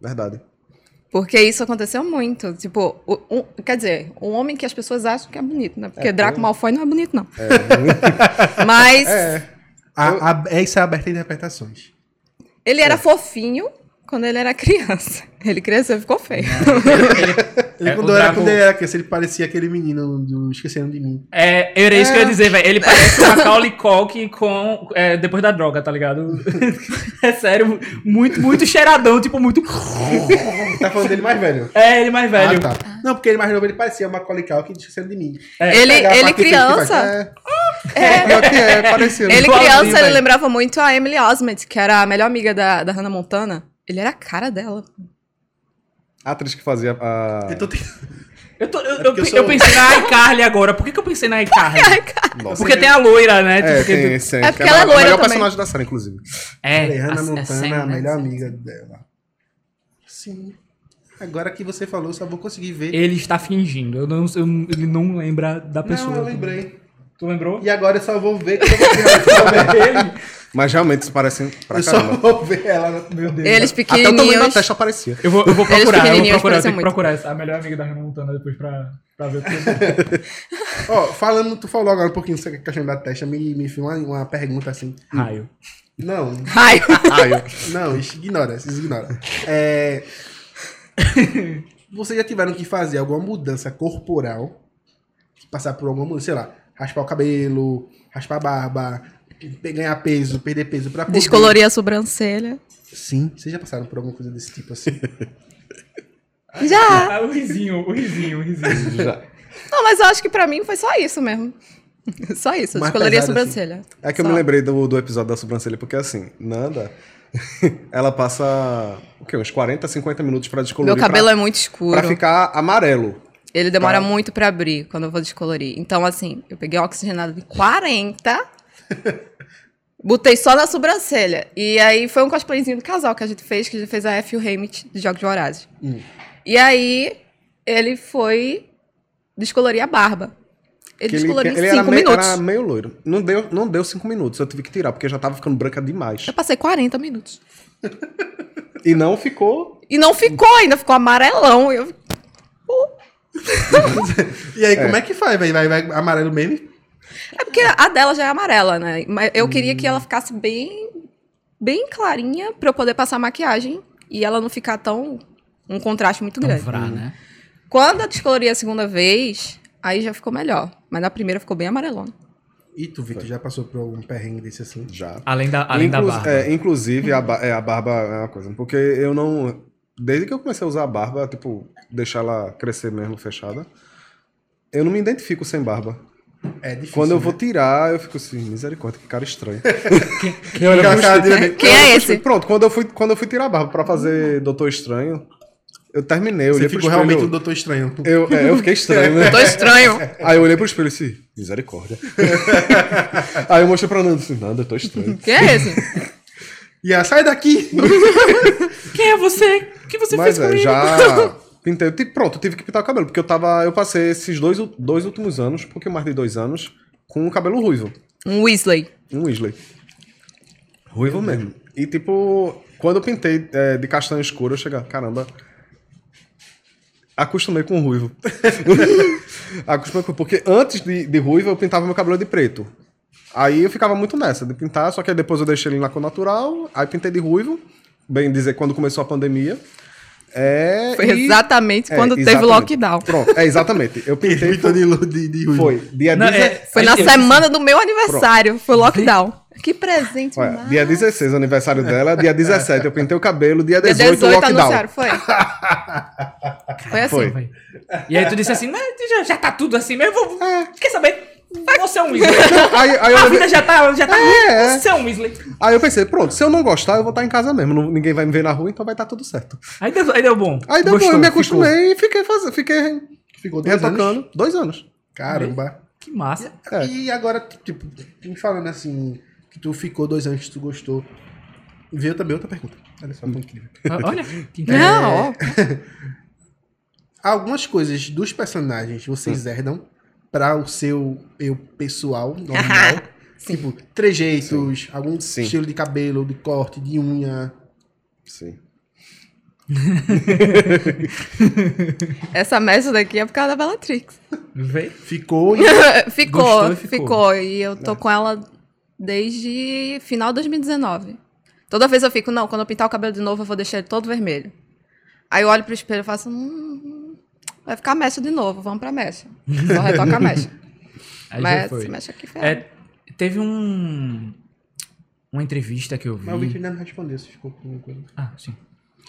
Speaker 5: Verdade.
Speaker 4: Porque isso aconteceu muito. Tipo, um- quer dizer, um homem que as pessoas acham que é bonito, né? Porque Draco Malfoy não é bonito, não. Mas
Speaker 5: É.
Speaker 2: a, a, é isso é aberto a interpretações
Speaker 4: ele era fofinho quando ele era criança. Ele cresceu e ficou feio.
Speaker 2: Ele,
Speaker 3: É,
Speaker 2: quando, era, quando ele era criança, ele parecia aquele menino do Esquecendo de Mim.
Speaker 3: É, era isso que eu ia dizer, velho. Ele parece o Macaulay Culkin com, é, depois da droga, tá ligado? é sério, muito, muito cheiradão, tipo, muito...
Speaker 2: Tá falando dele mais velho?
Speaker 3: É, ele mais velho.
Speaker 2: Ah, tá. Não, porque ele mais novo, ele parecia o Macaulay Culkin de Esquecendo de Mim.
Speaker 3: É,
Speaker 4: ele ele criança.
Speaker 5: É. É. É, parecia.
Speaker 4: Ele criança, ele lembrava muito a Emily Osment, que era a melhor amiga da, da Hannah Montana. Ele era a cara dela.
Speaker 5: A atriz que fazia a.
Speaker 2: Eu tô te-
Speaker 3: Eu, tô- eu, eu,
Speaker 2: porque eu sou-
Speaker 3: eu pensei na iCarly agora. Por que, que eu pensei na iCarly?
Speaker 5: Nossa.
Speaker 3: Porque tem a loira, né?
Speaker 5: É,
Speaker 3: Tipo, que-
Speaker 5: tem esse.
Speaker 4: É porque
Speaker 5: que
Speaker 4: ela é
Speaker 5: a
Speaker 4: loira
Speaker 5: melhor
Speaker 4: também.
Speaker 5: personagem da série, inclusive.
Speaker 3: É,
Speaker 2: Hannah
Speaker 3: a- a
Speaker 2: Montana,
Speaker 3: Sam,
Speaker 2: a
Speaker 3: né?
Speaker 2: melhor amiga dela. Sim. Agora que você falou, eu só vou conseguir ver.
Speaker 3: Ele está fingindo. Eu não, eu- ele não lembra da pessoa.
Speaker 2: Não, eu lembrei.
Speaker 3: Tu lembrou?
Speaker 2: E agora eu só vou ver que eu vou ver ela.
Speaker 5: Mas realmente se parecem pra
Speaker 2: Eu só
Speaker 5: caramba.
Speaker 2: vou ver ela. Meu Deus.
Speaker 4: Eles
Speaker 5: Até o tamanho da
Speaker 4: pequenininhos.
Speaker 5: testa aparecia.
Speaker 3: Eu vou, eu vou procurar, eu vou
Speaker 4: pequenininhos
Speaker 3: procurar, eu tenho que procurar essa, a melhor amiga da Hannah Montana depois pra, pra ver o que
Speaker 2: Ó, falando, tu falou agora um pouquinho sobre a questão da testa, me, me fez uma, uma pergunta assim.
Speaker 3: Raio.
Speaker 2: Não,
Speaker 4: Ai,
Speaker 5: Ah, eu.
Speaker 2: não, isso ignora, isso ignora. É... Vocês já tiveram que fazer alguma mudança corporal? Passar por alguma mudança, sei lá, raspar o cabelo, raspar a barba, ganhar peso, perder peso pra poder...
Speaker 4: descolorir a sobrancelha.
Speaker 2: Sim, vocês já passaram por alguma coisa desse tipo assim?
Speaker 4: Já!
Speaker 3: Ah, o risinho, o risinho, o risinho.
Speaker 5: Já.
Speaker 4: Não, mas eu acho que pra mim foi só isso mesmo. Só isso,
Speaker 2: Mais
Speaker 4: descolorir a
Speaker 2: assim.
Speaker 4: sobrancelha.
Speaker 5: É que eu
Speaker 4: Só.
Speaker 5: me lembrei do, do episódio da sobrancelha, porque assim, Nanda, ela passa o quê? Uns 40, 50 minutos pra descolorir.
Speaker 4: Meu cabelo
Speaker 5: pra,
Speaker 4: é muito escuro.
Speaker 5: pra ficar amarelo.
Speaker 4: Ele demora
Speaker 5: Tá.
Speaker 4: muito pra abrir quando eu vou descolorir. Então, assim, eu peguei uma oxigenada de 40, botei só na sobrancelha. E aí foi um cosplayzinho do casal que a gente fez, que a gente fez a F. Hammett de Jogos Vorazes.
Speaker 2: Hum.
Speaker 4: E aí ele foi descolorir a barba. Ele
Speaker 5: Que
Speaker 4: descoloriu
Speaker 5: ele
Speaker 4: em
Speaker 5: era
Speaker 4: 5
Speaker 5: meio,
Speaker 4: minutos.
Speaker 5: era meio loiro. Não deu, não deu cinco minutos, eu tive que tirar, porque já tava ficando branca demais.
Speaker 4: Eu passei 40 minutos.
Speaker 5: E não ficou.
Speaker 4: E não ficou ainda, ficou amarelão. Eu,
Speaker 2: E aí, como é que faz? Vai, vai, vai amarelo mesmo?
Speaker 4: É porque a dela já é amarela, né? Mas eu queria que ela ficasse bem, bem clarinha pra eu poder passar maquiagem e ela não ficar tão um contraste muito
Speaker 3: Tão
Speaker 4: grande.
Speaker 3: vrá, né?
Speaker 4: Quando eu descolori a segunda vez, aí já ficou melhor. Mas na primeira ficou bem amarelona.
Speaker 2: E tu, Vitor, já passou por algum perrengue desse assim?
Speaker 5: Já.
Speaker 3: Além da, além da
Speaker 5: Inclu-
Speaker 3: barba.
Speaker 5: é, inclusive, a, ba- é, a barba é uma coisa. Porque eu não. Desde que eu comecei a usar a barba, tipo, deixar ela crescer mesmo fechada, eu não me identifico sem barba.
Speaker 2: É difícil.
Speaker 5: Quando eu
Speaker 2: né?
Speaker 5: vou tirar, eu fico assim, misericórdia, que cara estranho.
Speaker 2: Olho pra cara dele,
Speaker 4: Quem é esse?
Speaker 5: Pronto, quando eu fui, quando eu fui tirar a barba pra fazer Doutor Estranho, eu terminei, eu
Speaker 2: Você ficou
Speaker 5: espelho.
Speaker 2: realmente um doutor estranho.
Speaker 5: eu, é, eu fiquei estranho, né?
Speaker 4: Tô estranho.
Speaker 5: Aí eu olhei pro espelho e disse, misericórdia. Aí eu mostrei pra Nanda e disse, Nanda, eu tô estranho.
Speaker 4: Quem é esse?
Speaker 2: E a sai daqui!
Speaker 3: Quem é você? O que você
Speaker 5: Mas
Speaker 3: fez
Speaker 5: é,
Speaker 3: comigo?
Speaker 5: já. Pintei, tipo, pronto, eu tive que pintar o cabelo, porque eu tava. Eu passei esses dois, dois últimos anos, um pouquinho mais de dois anos, com o cabelo ruivo.
Speaker 4: Um Weasley.
Speaker 5: Um Weasley. Ruivo mesmo. E tipo, quando eu pintei é, de castanho escuro, eu cheguei, caramba. Acostumei com o ruivo. Acostumei com. Porque antes de, de ruivo, eu pintava meu cabelo de preto. Aí eu ficava muito nessa, de pintar, só que depois eu deixei ele na cor natural, aí pintei de ruivo, bem dizer, quando começou a pandemia. É,
Speaker 4: Foi
Speaker 5: e-
Speaker 4: exatamente
Speaker 5: é,
Speaker 4: quando teve
Speaker 5: exatamente.
Speaker 4: lockdown.
Speaker 5: Pronto, é exatamente. Eu pintei.
Speaker 2: Pintou de, de, de.
Speaker 5: Foi. Dia
Speaker 3: Não,
Speaker 5: 16
Speaker 3: é-
Speaker 4: Foi na
Speaker 3: Eu-
Speaker 4: semana do meu aniversário. Foi lockdown. Que presente,
Speaker 5: Olha, dia 16, aniversário dela, dia 17 eu pintei o cabelo, dia
Speaker 4: Dia
Speaker 5: 18,
Speaker 4: 18
Speaker 5: lockdown.
Speaker 4: anunciaram, foi? foi assim.
Speaker 5: Foi.
Speaker 3: E aí tu disse assim, "Não, já, já tá tudo assim mesmo, vou, quer saber? Você é um Weasley.
Speaker 5: Aí, aí, eu
Speaker 3: A vida já tá, já tá
Speaker 5: É, é.
Speaker 3: Você é um Weasley.
Speaker 5: aí eu pensei, pronto, se eu não gostar, eu vou estar em casa mesmo. não- ninguém vai me ver na rua, então vai estar tudo certo.
Speaker 3: Aí deu, aí deu bom.
Speaker 5: Aí depois
Speaker 3: Gostou,
Speaker 5: eu me
Speaker 3: ficou.
Speaker 5: acostumei e fiquei fazendo, fiquei
Speaker 2: Ficou dois
Speaker 5: retocando.
Speaker 2: anos.
Speaker 5: Dois anos.
Speaker 2: Caramba.
Speaker 3: Que massa.
Speaker 5: É.
Speaker 2: E agora, tipo, me falando assim, que tu ficou dois anos, tu gostou. Veio também outra pergunta. Olha só, que incrível.
Speaker 3: Ah, Olha, que interessante.
Speaker 4: Não, ó.
Speaker 2: Algumas coisas dos personagens vocês herdam para o seu eu pessoal, normal. tipo, trejeitos, algum
Speaker 5: Sim.
Speaker 2: estilo de cabelo, de corte, de unha.
Speaker 5: Sim.
Speaker 4: Essa mecha daqui é por causa da Bellatrix.
Speaker 3: Vê?
Speaker 2: Ficou e
Speaker 4: ficou,
Speaker 3: Gostou e
Speaker 4: ficou,
Speaker 3: ficou.
Speaker 4: E eu tô com ela desde final de 2019. Toda vez eu fico, não, quando eu pintar o cabelo de novo, eu vou deixar ele todo vermelho. Aí eu olho pro espelho e faço, hum, vai ficar mecha de novo, vamos pra mecha. Só retoca a mecha.
Speaker 3: Aí
Speaker 4: Mas aqui.
Speaker 3: É, teve um... Uma entrevista que eu vi.
Speaker 2: Mas o Victor ainda não respondeu se ficou com alguma coisa.
Speaker 3: Ah, sim.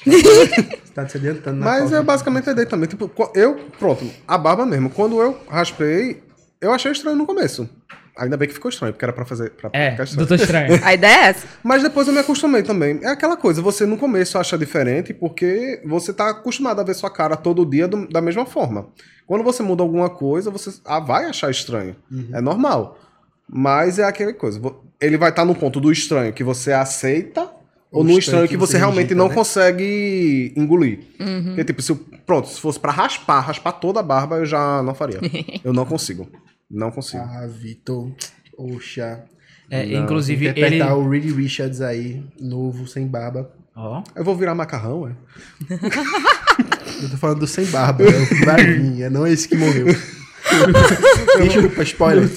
Speaker 2: Você tá se adiantando na
Speaker 5: Mas é basicamente a ideia também. Tipo, eu, pronto, a barba mesmo. Quando eu raspei, eu achei estranho no começo. Ainda bem que ficou estranho, porque era pra fazer. Pra
Speaker 3: É,
Speaker 5: ficar estranho.
Speaker 3: Doutor Estranho.
Speaker 4: A ideia é essa.
Speaker 5: Mas depois eu me acostumei também. É aquela coisa, você no começo acha diferente porque você tá acostumado a ver sua cara todo dia do- da mesma forma. Quando você muda alguma coisa, você ah, vai achar estranho. É normal. Mas é aquela coisa. Ele vai estar no ponto do estranho que você aceita ou no
Speaker 2: estranho que você
Speaker 5: você realmente
Speaker 2: rejeita,
Speaker 5: não
Speaker 2: né?
Speaker 5: consegue engolir. Porque, tipo, se eu, pronto, se fosse pra raspar, raspar toda a barba, eu já não faria. eu não consigo. Não consigo.
Speaker 2: Ah, Vitor. Oxa.
Speaker 3: É,
Speaker 5: Não,
Speaker 3: inclusive, ele...
Speaker 2: Interpretar o Reed Richards aí, novo, sem barba.
Speaker 3: Ó,
Speaker 5: Eu vou virar macarrão, é?
Speaker 2: Eu tô falando do sem barba, é o que vai vir, é não esse que morreu. Desculpa, spoiler.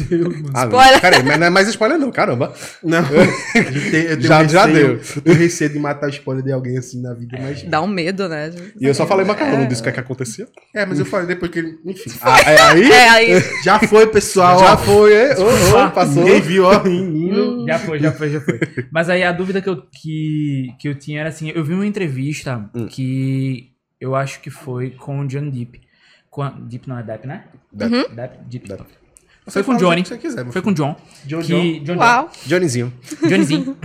Speaker 5: Ah,
Speaker 4: Spoiler.
Speaker 5: Peraí, mas não é mais spoiler não, caramba.
Speaker 2: Não, eu tenho, eu
Speaker 5: Já-
Speaker 2: um
Speaker 5: já
Speaker 2: receio,
Speaker 5: deu.
Speaker 2: Eu receio de matar spoiler de alguém assim na vida, mas.
Speaker 4: Dá um medo, né?
Speaker 5: E eu só falei macarrão, não disse o que, é que acontecia.
Speaker 2: É, mas eu falei depois que ele. Enfim.
Speaker 5: Ah, é aí?
Speaker 4: É, aí.
Speaker 2: Já foi, pessoal.
Speaker 5: Já
Speaker 2: ó.
Speaker 5: foi, é? Ô, ô, passou.
Speaker 2: Ninguém viu, ó. Menino.
Speaker 3: Já foi, já foi, já foi. Mas aí a dúvida que eu, que, que eu tinha era assim, eu vi uma entrevista
Speaker 5: Hum.
Speaker 3: que eu acho que foi com o John Depp. Com a- Deep não é Depp, né? Deep. Foi com o Johnny.
Speaker 2: que quiser,
Speaker 3: Foi com o John.
Speaker 2: John
Speaker 3: que, John.
Speaker 4: Uau.
Speaker 5: Johnnyzinho.
Speaker 3: Johnnyzinho.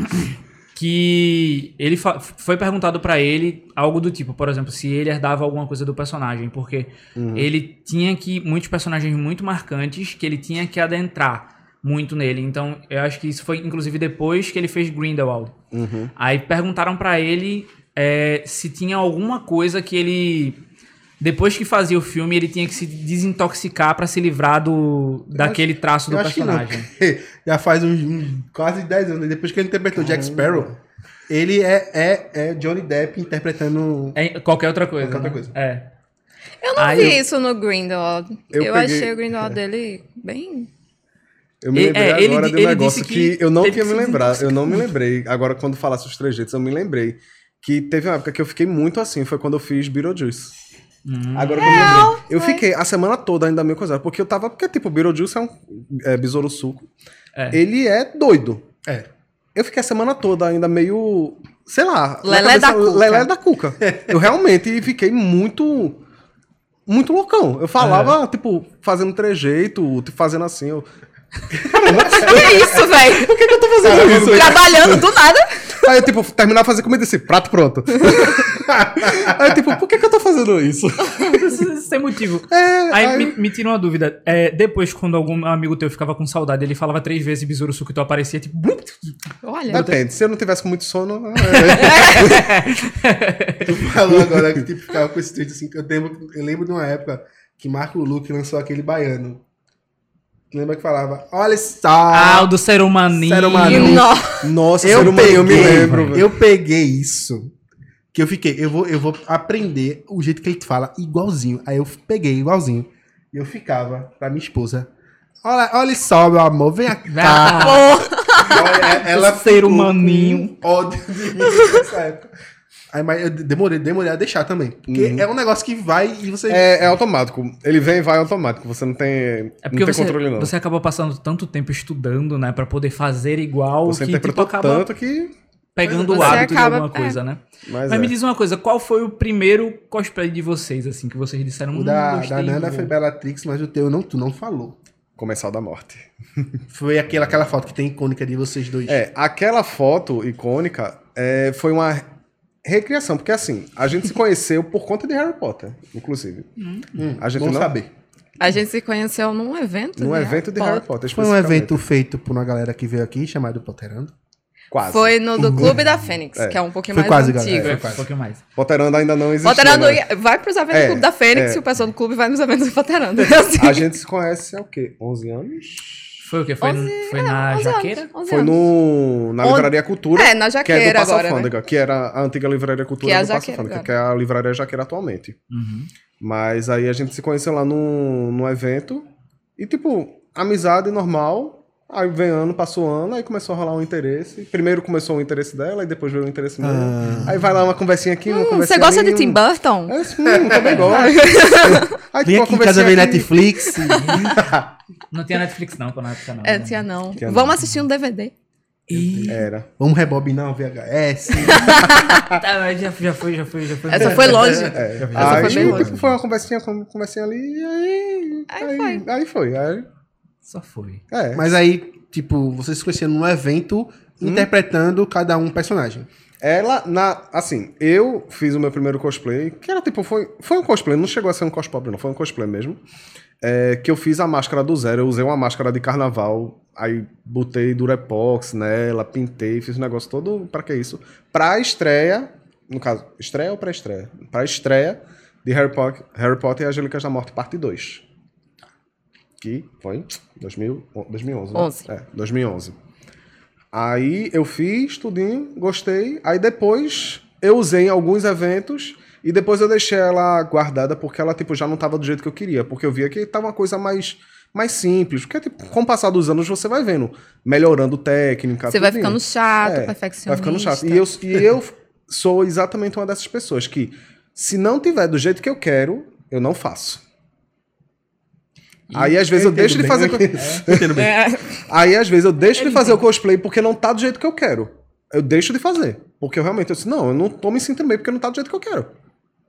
Speaker 3: que ele foi perguntado pra ele algo do tipo, por exemplo, se ele herdava alguma coisa do personagem, porque ele tinha que muitos personagens muito marcantes que ele tinha que adentrar muito nele. Então, eu acho que isso foi inclusive depois que ele fez Grindelwald.
Speaker 5: Uhum.
Speaker 3: Aí perguntaram pra ele é, se tinha alguma coisa que ele depois que fazia o filme, ele tinha que se desintoxicar pra se livrar do daquele traço do
Speaker 2: acho que não.
Speaker 3: personagem.
Speaker 2: Já faz uns, uns quase 10 anos, depois que ele interpretou Jack Sparrow, ele é, é, é Johnny Depp interpretando.
Speaker 3: É, qualquer outra coisa.
Speaker 2: Qualquer outra
Speaker 3: né?
Speaker 2: coisa.
Speaker 3: É.
Speaker 4: Eu não
Speaker 3: Aí
Speaker 4: vi
Speaker 3: eu-
Speaker 4: isso no Grindelwald.
Speaker 5: Eu
Speaker 4: Eu,
Speaker 5: peguei-
Speaker 4: achei o Grindelwald dele bem.
Speaker 5: Eu me
Speaker 3: Ele-
Speaker 5: lembrei
Speaker 3: é, ele
Speaker 5: agora
Speaker 3: di-
Speaker 5: de um
Speaker 3: ele
Speaker 5: negócio
Speaker 3: disse
Speaker 5: que,
Speaker 3: que
Speaker 5: eu não tinha me
Speaker 3: se
Speaker 5: lembrado. Eu não me lembrei. Agora, quando falasse os trejeitos, eu me lembrei. Que teve uma época que eu fiquei muito assim, foi quando eu fiz Beetlejuice.
Speaker 3: Hum.
Speaker 5: Agora que eu lembrei. Eu fiquei a semana toda ainda meio coisado, porque eu tava. Porque, tipo, Beetlejuice é um é, besouro suco.
Speaker 3: É.
Speaker 5: Ele é doido.
Speaker 2: É.
Speaker 5: Eu fiquei a semana toda ainda meio. Sei lá.
Speaker 4: Lelé da cuca.
Speaker 5: Lelé da cuca. eu realmente fiquei muito. Muito loucão. Eu falava, tipo, fazendo trejeito, tipo, fazendo assim. Eu...
Speaker 4: Que isso, velho?
Speaker 5: Por que, que eu tô fazendo isso?
Speaker 4: Trabalhando do nada.
Speaker 5: Aí eu, tipo, terminava de fazer comida assim, prato pronto. Aí, tipo, por que, que eu tô fazendo isso?
Speaker 3: Sem motivo.
Speaker 5: É,
Speaker 3: Aí,
Speaker 5: aí-
Speaker 3: Me, me tira uma dúvida. É, depois, quando algum amigo teu ficava com saudade, ele falava três vezes besouro suco e tu aparecia, tipo...
Speaker 4: Olha,
Speaker 5: Depende, se eu não tivesse com muito sono. é,
Speaker 2: Tu falou agora que tipo, ficava com esse tweet assim, que eu lembro, eu lembro de uma época que Marco Luque lançou aquele baiano. Lembra que falava, olha só.
Speaker 3: Ah, o do ser humaninho.
Speaker 2: Ser humaninho.
Speaker 4: Nossa.
Speaker 5: Nossa,
Speaker 2: eu
Speaker 5: ser
Speaker 2: peguei,
Speaker 5: eu me lembro.
Speaker 2: Eu peguei isso. Que eu fiquei, eu vou, eu vou aprender o jeito que ele fala igualzinho. Aí eu peguei igualzinho. E eu ficava pra minha esposa. Olha, olha só, meu amor, vem cá.
Speaker 3: Ah,
Speaker 2: Olha, ela
Speaker 3: Ser humaninho.
Speaker 2: ódio de mim nessa época. Aí, mas eu demorei, demorei a deixar também. Porque é um negócio que vai e você.
Speaker 5: É, é automático. Ele vem e vai automático. Você não tem,
Speaker 3: É
Speaker 5: não
Speaker 3: porque
Speaker 5: tem
Speaker 3: você,
Speaker 5: controle, não.
Speaker 3: você acabou passando tanto tempo estudando, né? Pra poder fazer igual,
Speaker 5: Você
Speaker 3: que tipo,
Speaker 5: interpretou
Speaker 3: acaba
Speaker 5: tanto que.
Speaker 3: pegando o hábito
Speaker 4: acaba-
Speaker 3: de alguma coisa, né?
Speaker 5: Mas,
Speaker 3: Mas
Speaker 5: é.
Speaker 3: me diz uma coisa, qual foi o primeiro cosplay de vocês, assim, que vocês disseram?
Speaker 2: o
Speaker 3: "Hum,
Speaker 2: da, da Nana
Speaker 3: vou."
Speaker 2: foi Bellatrix, mas o teu não, tu não falou.
Speaker 5: Começar da morte.
Speaker 2: Foi aquela, aquela foto que tem icônica de vocês dois.
Speaker 5: É, aquela foto icônica é, foi uma recriação, porque assim, a gente se conheceu por conta de Harry Potter, inclusive.
Speaker 2: Hum,
Speaker 5: a gente
Speaker 2: bom
Speaker 5: não-
Speaker 2: saber.
Speaker 4: A gente se conheceu num evento.
Speaker 5: Num
Speaker 4: de
Speaker 5: evento de Harry Potter.
Speaker 2: Foi um evento feito por uma galera que veio aqui, chamado Potterando.
Speaker 5: Quase.
Speaker 4: Foi no do Clube da Fênix,
Speaker 5: É.
Speaker 4: que é um pouquinho
Speaker 2: Foi
Speaker 4: mais
Speaker 2: quase,
Speaker 4: antigo.
Speaker 2: galera.
Speaker 3: É,
Speaker 2: Foi quase.
Speaker 3: um pouquinho mais.
Speaker 5: Potterando ainda não existia.
Speaker 4: Poterando
Speaker 5: né?
Speaker 4: vai pros eventos
Speaker 5: É,
Speaker 4: do Clube da Fênix
Speaker 5: é.
Speaker 4: e o pessoal do clube vai nos eventos do Poterando. Assim.
Speaker 5: A gente se conhece há o quê? 11 anos?
Speaker 3: Foi o quê? Foi,
Speaker 4: Onze-
Speaker 3: foi
Speaker 4: é,
Speaker 3: na
Speaker 4: 11
Speaker 3: jaqueira?
Speaker 4: anos, 11
Speaker 5: Foi no, na Livraria Cultura.
Speaker 4: É, na
Speaker 5: que é do
Speaker 4: Jaqueira
Speaker 5: Passa
Speaker 4: agora, né?
Speaker 5: Que era a antiga Livraria Cultura
Speaker 4: Que é a
Speaker 5: do Passa
Speaker 4: Jaqueira
Speaker 5: que é a Livraria Jaqueira atualmente.
Speaker 3: Uhum.
Speaker 5: Mas aí a gente se conheceu lá num, num evento e, tipo, amizade normal. Aí vem ano, passou ano, aí começou a rolar um interesse. Primeiro começou o interesse dela, aí depois veio o interesse meu. Aí vai lá uma conversinha aqui, uma
Speaker 4: Hum,
Speaker 5: conversinha
Speaker 4: você gosta
Speaker 5: ali,
Speaker 4: de Tim Burton?
Speaker 5: É, sim, também gosto. aí,
Speaker 2: Vem
Speaker 5: tipo,
Speaker 2: aqui em casa
Speaker 5: conversinha
Speaker 2: ver Netflix.
Speaker 3: Não tinha Netflix não, quando na época não.
Speaker 4: É,
Speaker 3: né?
Speaker 4: tinha não.
Speaker 5: Tinha
Speaker 4: Vamos
Speaker 5: não.
Speaker 4: assistir um DVD.
Speaker 3: Ih,
Speaker 5: Era.
Speaker 2: Vamos rebobinar o VHS.
Speaker 3: tá, mas já, já foi, já foi, já foi.
Speaker 4: Essa foi longe.
Speaker 5: É.
Speaker 3: Vi.
Speaker 4: Essa
Speaker 5: aí,
Speaker 4: foi bem longe.
Speaker 5: foi uma conversinha, conversinha ali, e aí.
Speaker 4: Aí
Speaker 5: Aí,
Speaker 4: foi.
Speaker 5: aí foi. Aí,
Speaker 3: Só foi.
Speaker 5: é.
Speaker 2: Mas aí, tipo, vocês se conheceram num evento interpretando cada um personagem.
Speaker 5: Ela, na. Assim, eu fiz o meu primeiro cosplay, que era tipo, foi, foi um cosplay, não chegou a ser um cosplay, não, foi um cosplay mesmo. É, que eu fiz a máscara do zero, eu usei uma máscara de carnaval, aí botei Durepox nela, pintei, fiz o negócio todo, pra que isso? Pra estreia, no caso, estreia ou pré-estreia? Pra estreia de Harry Potter, Harry Potter e as Relíquias da Morte, parte 2. Que foi 2000, 2011, né?
Speaker 4: 11.
Speaker 5: É, 2011. Aí eu fiz tudinho, gostei. Aí depois eu usei em alguns eventos e depois eu deixei ela guardada porque ela tipo já não tava do jeito que eu queria, porque eu via que tava uma coisa mais mais simples, porque tipo, com o passar dos anos você vai vendo, melhorando técnica,
Speaker 4: Você vai
Speaker 5: tudinho.
Speaker 4: ficando chato,
Speaker 5: É,
Speaker 4: perfeccionista.
Speaker 5: Vai ficando chato. E eu, e eu sou exatamente uma dessas pessoas que se não tiver do jeito que eu quero, eu não faço. Aí às vezes eu, deixo de
Speaker 2: entendo
Speaker 5: fazer co-
Speaker 2: eu bem.
Speaker 4: É,
Speaker 5: Aí, às vezes, eu deixo de fazer o cosplay porque não tá do jeito que eu quero. Eu deixo de fazer. Porque eu realmente, eu disse, não, eu não tô me sentindo bem porque não tá do jeito que eu quero.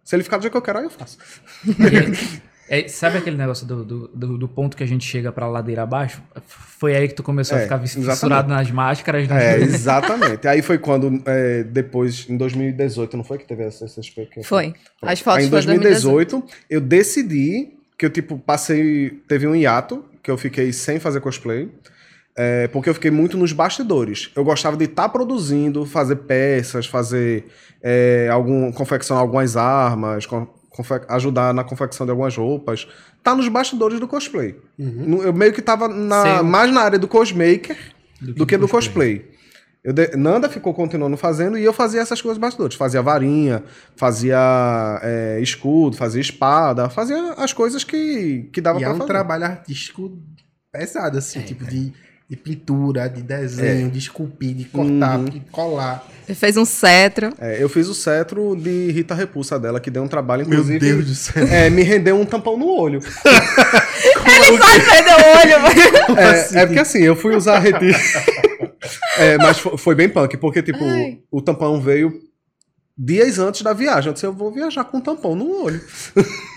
Speaker 5: Se ele ficar do jeito que eu quero, aí eu faço.
Speaker 3: É, sabe aquele negócio do, do, do- do ponto que a gente chega pra ladeira abaixo? Foi aí que tu começou a
Speaker 5: É,
Speaker 3: ficar
Speaker 5: exatamente.
Speaker 3: fissurado nas máscaras. né?
Speaker 5: É, exatamente. Aí foi quando, é, depois, em 2018, não foi que teve a CCXP?
Speaker 4: Foi.
Speaker 5: Pronto.
Speaker 4: As fotos
Speaker 5: Aí em
Speaker 4: foi
Speaker 5: 2018, eu decidi que eu, tipo, passei... Teve um hiato, que eu fiquei sem fazer cosplay. é, porque eu fiquei muito nos bastidores. Eu gostava de estar produzindo, fazer peças, fazer é, algum, confeccionar algumas armas, confe- ajudar na confecção de algumas roupas. Tá nos bastidores do cosplay. No- Eu meio que tava na- mais na área do cosmaker do,
Speaker 3: que
Speaker 5: que
Speaker 3: do
Speaker 5: do cosplay. Eu de- Nanda ficou continuando fazendo e eu fazia essas coisas bastidores. Fazia varinha, fazia é, escudo, fazia espada, fazia as coisas que, que dava
Speaker 2: E é
Speaker 5: pra
Speaker 2: um
Speaker 5: fazer.
Speaker 2: trabalho artístico pesado, assim, tipo de, de pintura, de desenho, de esculpir, de cortar, de colar.
Speaker 4: Ele fez um cetro.
Speaker 5: É, eu fiz o cetro de Rita Repulsa dela, que deu um trabalho,
Speaker 2: Meu
Speaker 5: inclusive.
Speaker 2: Deus do céu.
Speaker 5: É, me rendeu um tampão no olho.
Speaker 4: Vai perder o olho, vai.
Speaker 5: É, é porque assim, eu fui usar a retina. É, mas fo- foi bem punk, porque, tipo,
Speaker 4: Ai.
Speaker 5: o tampão veio dias antes da viagem. Eu disse, eu vou viajar com um tampão no olho.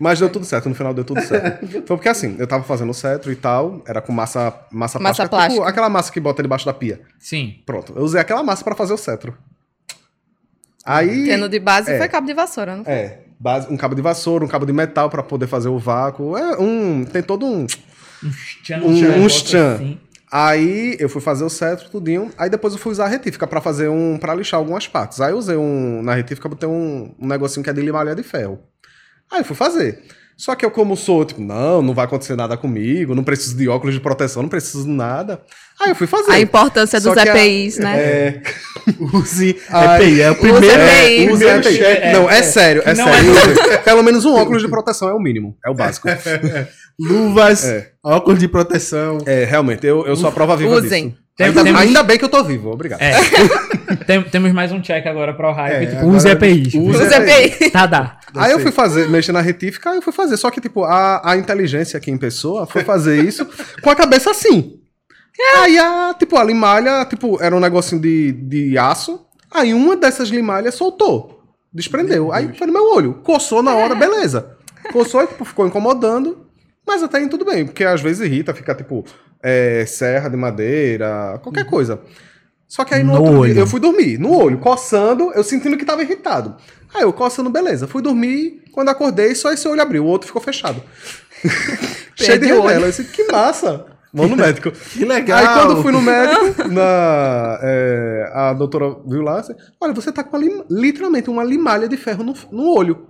Speaker 5: Mas deu tudo certo, no final deu tudo certo. Foi porque assim, eu tava fazendo o cetro e tal, era com massa, massa,
Speaker 4: Massa
Speaker 5: plástica,
Speaker 4: plástica.
Speaker 5: Tipo, aquela massa que bota debaixo da pia.
Speaker 3: Sim.
Speaker 5: Pronto, eu usei aquela massa pra fazer o cetro. Aí.
Speaker 4: Tendo de base
Speaker 5: É.
Speaker 4: foi cabo de vassoura, não foi?
Speaker 5: É. base- um cabo de vassoura, um cabo de metal pra poder fazer o vácuo. É um. Tem todo um. Um-
Speaker 3: tchan,
Speaker 5: um tchan.
Speaker 3: assim.
Speaker 5: Aí eu fui fazer o cetro, tudinho. Aí depois eu fui usar a retífica pra fazer um. pra lixar algumas partes. Aí eu usei um. Na retífica botei um, um negocinho que é de limalha de ferro. Aí eu fui fazer. Só que eu, como sou, tipo, não, não vai acontecer nada comigo, não preciso de óculos de proteção, não preciso de nada. Aí eu fui fazer.
Speaker 4: A importância
Speaker 5: Só
Speaker 4: dos
Speaker 5: que a-
Speaker 4: EPIs, né?
Speaker 5: É,
Speaker 2: Use
Speaker 5: Ai,
Speaker 2: EPI. É o primeiro.
Speaker 4: EPI.
Speaker 5: é, use EPI.
Speaker 2: cheque.
Speaker 5: Não, é sério, é sério. Use. Pelo menos um óculos de proteção é o mínimo, é o básico.
Speaker 2: Luvas,
Speaker 5: É.
Speaker 2: óculos de proteção.
Speaker 5: É, realmente, eu, eu sou a prova viva
Speaker 4: Usem.
Speaker 5: disso.
Speaker 3: Tem-
Speaker 5: ainda,
Speaker 3: temos-
Speaker 5: ainda bem que eu tô vivo, obrigado.
Speaker 3: É. Tem- temos mais um check agora para o hype.
Speaker 2: É,
Speaker 3: tipo, use EPIs.
Speaker 5: Use
Speaker 4: Os EPIs.
Speaker 3: Tá, dá.
Speaker 5: Aí eu fui fazer, mexer na retífica, aí eu fui fazer. Só que, tipo, a, a inteligência aqui em pessoa foi fazer isso com a cabeça assim. Aí, a, tipo, a limalha, tipo, era um negocinho de, de aço. Aí uma dessas limalhas soltou. Desprendeu. Aí foi no meu olho. Coçou na hora, beleza. Coçou e, tipo, ficou incomodando. Mas até aí tudo bem, porque às vezes irrita, fica, tipo, é, serra de madeira, qualquer coisa. Só que aí no,
Speaker 3: No
Speaker 5: outro
Speaker 3: olho.
Speaker 5: dia eu fui dormir, no olho, coçando, eu sentindo que tava irritado. Aí eu coçando, beleza. Fui dormir, quando acordei, só esse olho abriu, o outro ficou fechado. Cheio de revela. Eu disse, que massa. Vamos no médico.
Speaker 2: Que legal.
Speaker 5: Aí quando fui no médico, na, é, a doutora viu lá, olha, você tá com uma literalmente uma limalha de ferro no, no olho.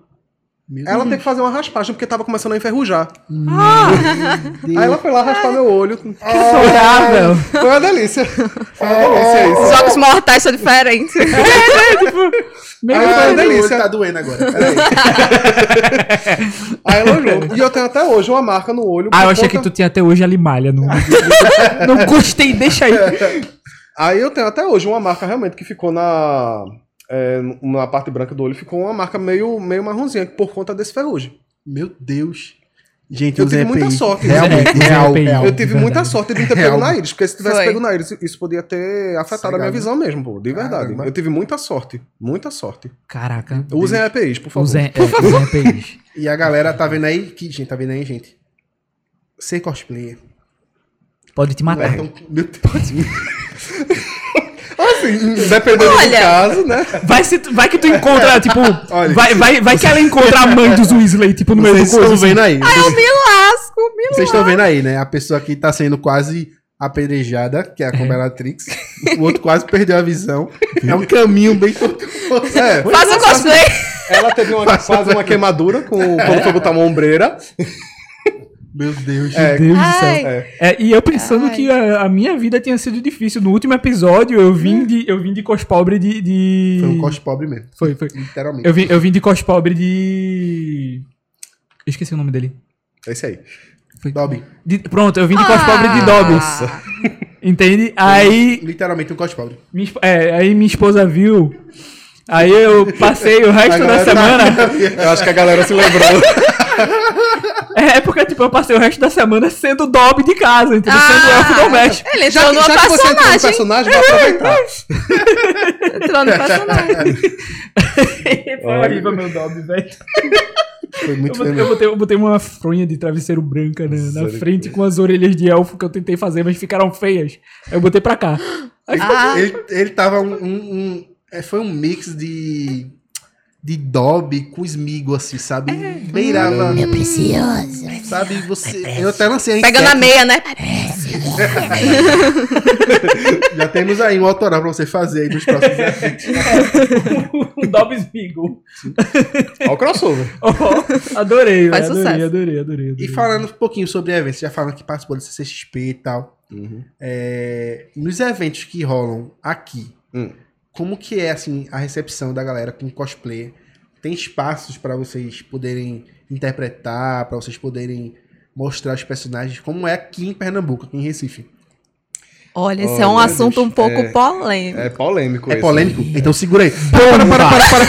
Speaker 2: Meu
Speaker 5: Ela tem que fazer uma raspagem porque tava começando a enferrujar.
Speaker 2: Deus.
Speaker 5: Aí ela foi lá raspar meu olho.
Speaker 3: Que saudável.
Speaker 5: Foi uma delícia. Foi uma delícia isso.
Speaker 4: Os jogos mortais são diferentes.
Speaker 3: Meio
Speaker 5: Aí foi uma
Speaker 2: Meu olho
Speaker 5: delícia.
Speaker 2: tá doendo agora. Peraí.
Speaker 5: Aí ela olhou. E eu tenho até hoje uma marca no olho.
Speaker 3: Ah, eu achei que
Speaker 5: conta-
Speaker 3: tu tinha até hoje a limalha. Não, não gostei, deixa aí.
Speaker 5: Aí eu tenho até hoje uma marca realmente que ficou na. É, na parte branca do olho, ficou uma marca meio, meio marronzinha por conta desse ferrugem.
Speaker 2: Meu Deus. Gente,
Speaker 5: Eu tive muita
Speaker 2: EPI.
Speaker 5: sorte.
Speaker 2: Realmente, real,
Speaker 3: EPI.
Speaker 2: real.
Speaker 5: eu tive
Speaker 3: de
Speaker 5: muita
Speaker 3: verdade.
Speaker 5: sorte de não ter
Speaker 2: Real.
Speaker 5: pego na íris, porque se tivesse
Speaker 4: Foi.
Speaker 5: pego na íris, isso podia ter afetado a minha visão mesmo, pô, de verdade.
Speaker 2: Caramba.
Speaker 5: Eu tive muita sorte, muita sorte.
Speaker 3: Caraca.
Speaker 5: Usem EPIs, por favor.
Speaker 3: Usem, é, usem EPIs.
Speaker 2: E a galera tá vendo aí, que, gente, tá vendo aí, gente? Ser cosplayer.
Speaker 3: Pode te matar.
Speaker 2: é tão... Meu Deus.
Speaker 5: Assim, dependendo do
Speaker 4: Olha.
Speaker 5: caso, né?
Speaker 3: Vai, se vai que tu encontra, tipo.
Speaker 2: Olha.
Speaker 3: vai, vai, vai que ela encontra a mãe dos Weasley, tipo, no meio
Speaker 2: Vocês
Speaker 3: do coisa.
Speaker 2: estão vendo aí.
Speaker 4: Eu
Speaker 2: Vocês-
Speaker 4: me lasco, me
Speaker 2: Vocês estão vendo aí, né? A pessoa que tá sendo quase apedrejada, que é a Comelatrix. O outro quase perdeu a visão. É um caminho bem tortuoso.
Speaker 5: É,
Speaker 4: Faz o cosplay.
Speaker 5: ela teve uma, quase uma queimadura com, quando foi botar uma ombreira.
Speaker 2: Meu Deus.
Speaker 5: É,
Speaker 3: Deus do céu. É, e eu pensando
Speaker 4: Ai.
Speaker 3: que a, a minha vida tinha sido difícil. No último episódio, eu vim de, eu vim de cospobre de. de...
Speaker 2: Foi um cos pobre mesmo.
Speaker 3: Foi, foi.
Speaker 2: Literalmente.
Speaker 3: Eu vim, eu vim de cospobre de. Eu esqueci o nome dele.
Speaker 5: é isso aí.
Speaker 3: Foi-
Speaker 2: Dobby.
Speaker 3: de- pronto, eu vim de
Speaker 4: Ah.
Speaker 3: cospobre de Dobby. Entende? Aí,
Speaker 2: Literalmente um cos pobre.
Speaker 3: minha, é, aí minha esposa viu. Aí eu passei o resto da
Speaker 5: galera tá-
Speaker 3: semana.
Speaker 5: Eu acho que a galera se lembrou.
Speaker 3: É, porque tipo, eu passei o resto da semana sendo Dobby de casa, entendeu? Sendo elfo doméstico.
Speaker 4: Ele
Speaker 5: Já,
Speaker 4: no
Speaker 5: já que você entrou no
Speaker 4: personagem.
Speaker 5: personagem, vai aproveitar.
Speaker 4: Entrou no personagem.
Speaker 3: Foi horrível meu Dobby, velho.
Speaker 2: Foi
Speaker 3: Eu
Speaker 2: muito
Speaker 3: botei, eu,
Speaker 2: feio.
Speaker 3: botei, eu botei uma fronha de travesseiro branca na, na frente com as orelhas de elfo que eu tentei fazer, mas ficaram feias. Aí eu botei pra cá. Aí
Speaker 4: Ah,
Speaker 2: Ele, ele tava um, um- um- é, Foi um mix de. De Dobby com Smigo, assim, sabe? Beirava. Meu precioso. Sabe, você. Eu até lancei a
Speaker 4: pega na
Speaker 2: enquete.
Speaker 4: meia, né?
Speaker 2: Já temos aí um autoral pra você fazer aí nos próximos eventos.
Speaker 3: o Dobby Smeagol.
Speaker 5: Olha o crossover.
Speaker 3: Oh, adorei,
Speaker 4: Faz
Speaker 3: velho, adorei,
Speaker 4: sucesso.
Speaker 3: adorei, adorei, adorei.
Speaker 2: E falando um pouquinho sobre eventos, já falando que participou do CCXP e tal. É, nos eventos que rolam aqui,
Speaker 5: Hum
Speaker 2: como que é assim a recepção da galera com cosplay? Tem espaços para vocês poderem interpretar, para vocês poderem mostrar os personagens, como é aqui em Pernambuco, aqui em Recife?
Speaker 4: Olha, esse é
Speaker 5: Olha,
Speaker 4: é um assunto um pouco
Speaker 5: é,
Speaker 4: polêmico.
Speaker 5: É polêmico.
Speaker 2: É
Speaker 5: esse.
Speaker 2: polêmico? Então segura aí. Para, para, para, para,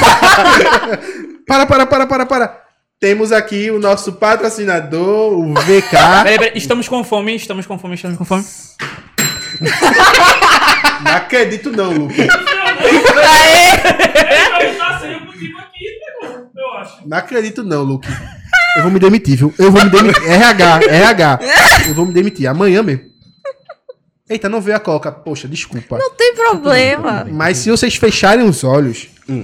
Speaker 2: para. para, para, para, para, para. Temos aqui o nosso patrocinador, o VK.
Speaker 3: Peraí, peraí. Estamos com fome, estamos com fome, estamos com fome.
Speaker 2: não acredito não, Lucas. Não acredito não, Luke. Eu vou me demitir, viu? Eu vou me demitir. RH, RH. Eu vou me demitir. Amanhã mesmo. Eita, não veio a coca. Poxa, desculpa.
Speaker 4: Não tem problema.
Speaker 2: Mas se vocês fecharem os olhos
Speaker 5: Hum.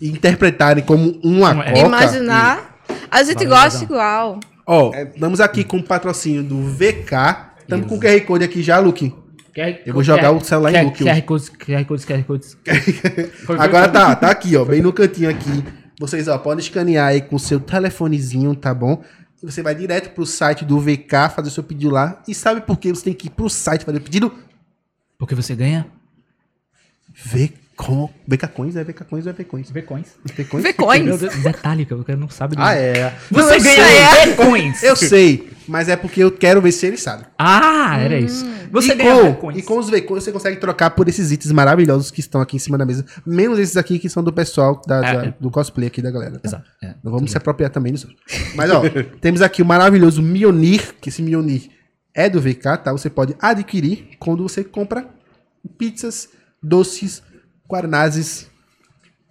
Speaker 2: e interpretarem como uma
Speaker 3: É.
Speaker 2: coca.
Speaker 4: Imaginar. A gente
Speaker 3: Valeu,
Speaker 4: gosta igual.
Speaker 2: Ó, estamos aqui com o patrocínio do VK. Estamos com o QR Code aqui já, Luke. Eu vou jogar o celular em look
Speaker 3: QR Codes, QR Codes, QR Codes.
Speaker 2: Agora tá, tá aqui, ó, bem no cantinho aqui. Vocês, ó, podem escanear aí com o seu telefonezinho, tá bom? Você vai direto pro site do VK, fazer o seu pedido lá. E sabe por que você tem que ir pro site fazer o pedido?
Speaker 3: Porque você ganha
Speaker 2: VCon, VK Coins, é VK Coins ou é VCoins? VCoins?
Speaker 4: V-Coins.
Speaker 3: Deus, detalhe, que eu não sabe disso.
Speaker 2: Ah, é.
Speaker 3: Você
Speaker 2: Não,
Speaker 3: ganha
Speaker 2: sei.
Speaker 3: Bitcoins.
Speaker 2: Eu sei, mas é porque eu quero ver se ele sabe.
Speaker 3: Ah, era isso. Você
Speaker 2: e,
Speaker 3: ganha
Speaker 2: com,
Speaker 3: Bitcoins.
Speaker 2: e com os VCoins você consegue trocar por esses itens maravilhosos que estão aqui em cima da mesa. Menos esses aqui que são do pessoal da-
Speaker 3: É,
Speaker 2: da-
Speaker 3: é.
Speaker 2: do cosplay aqui da galera. tá?
Speaker 3: Exato. é.
Speaker 2: Não vamos se apropriar também disso. Mas, ó, temos aqui o maravilhoso Mionir, que esse Mionir é do VK, tá? Você pode adquirir quando você compra pizzas, doces, guarnazes.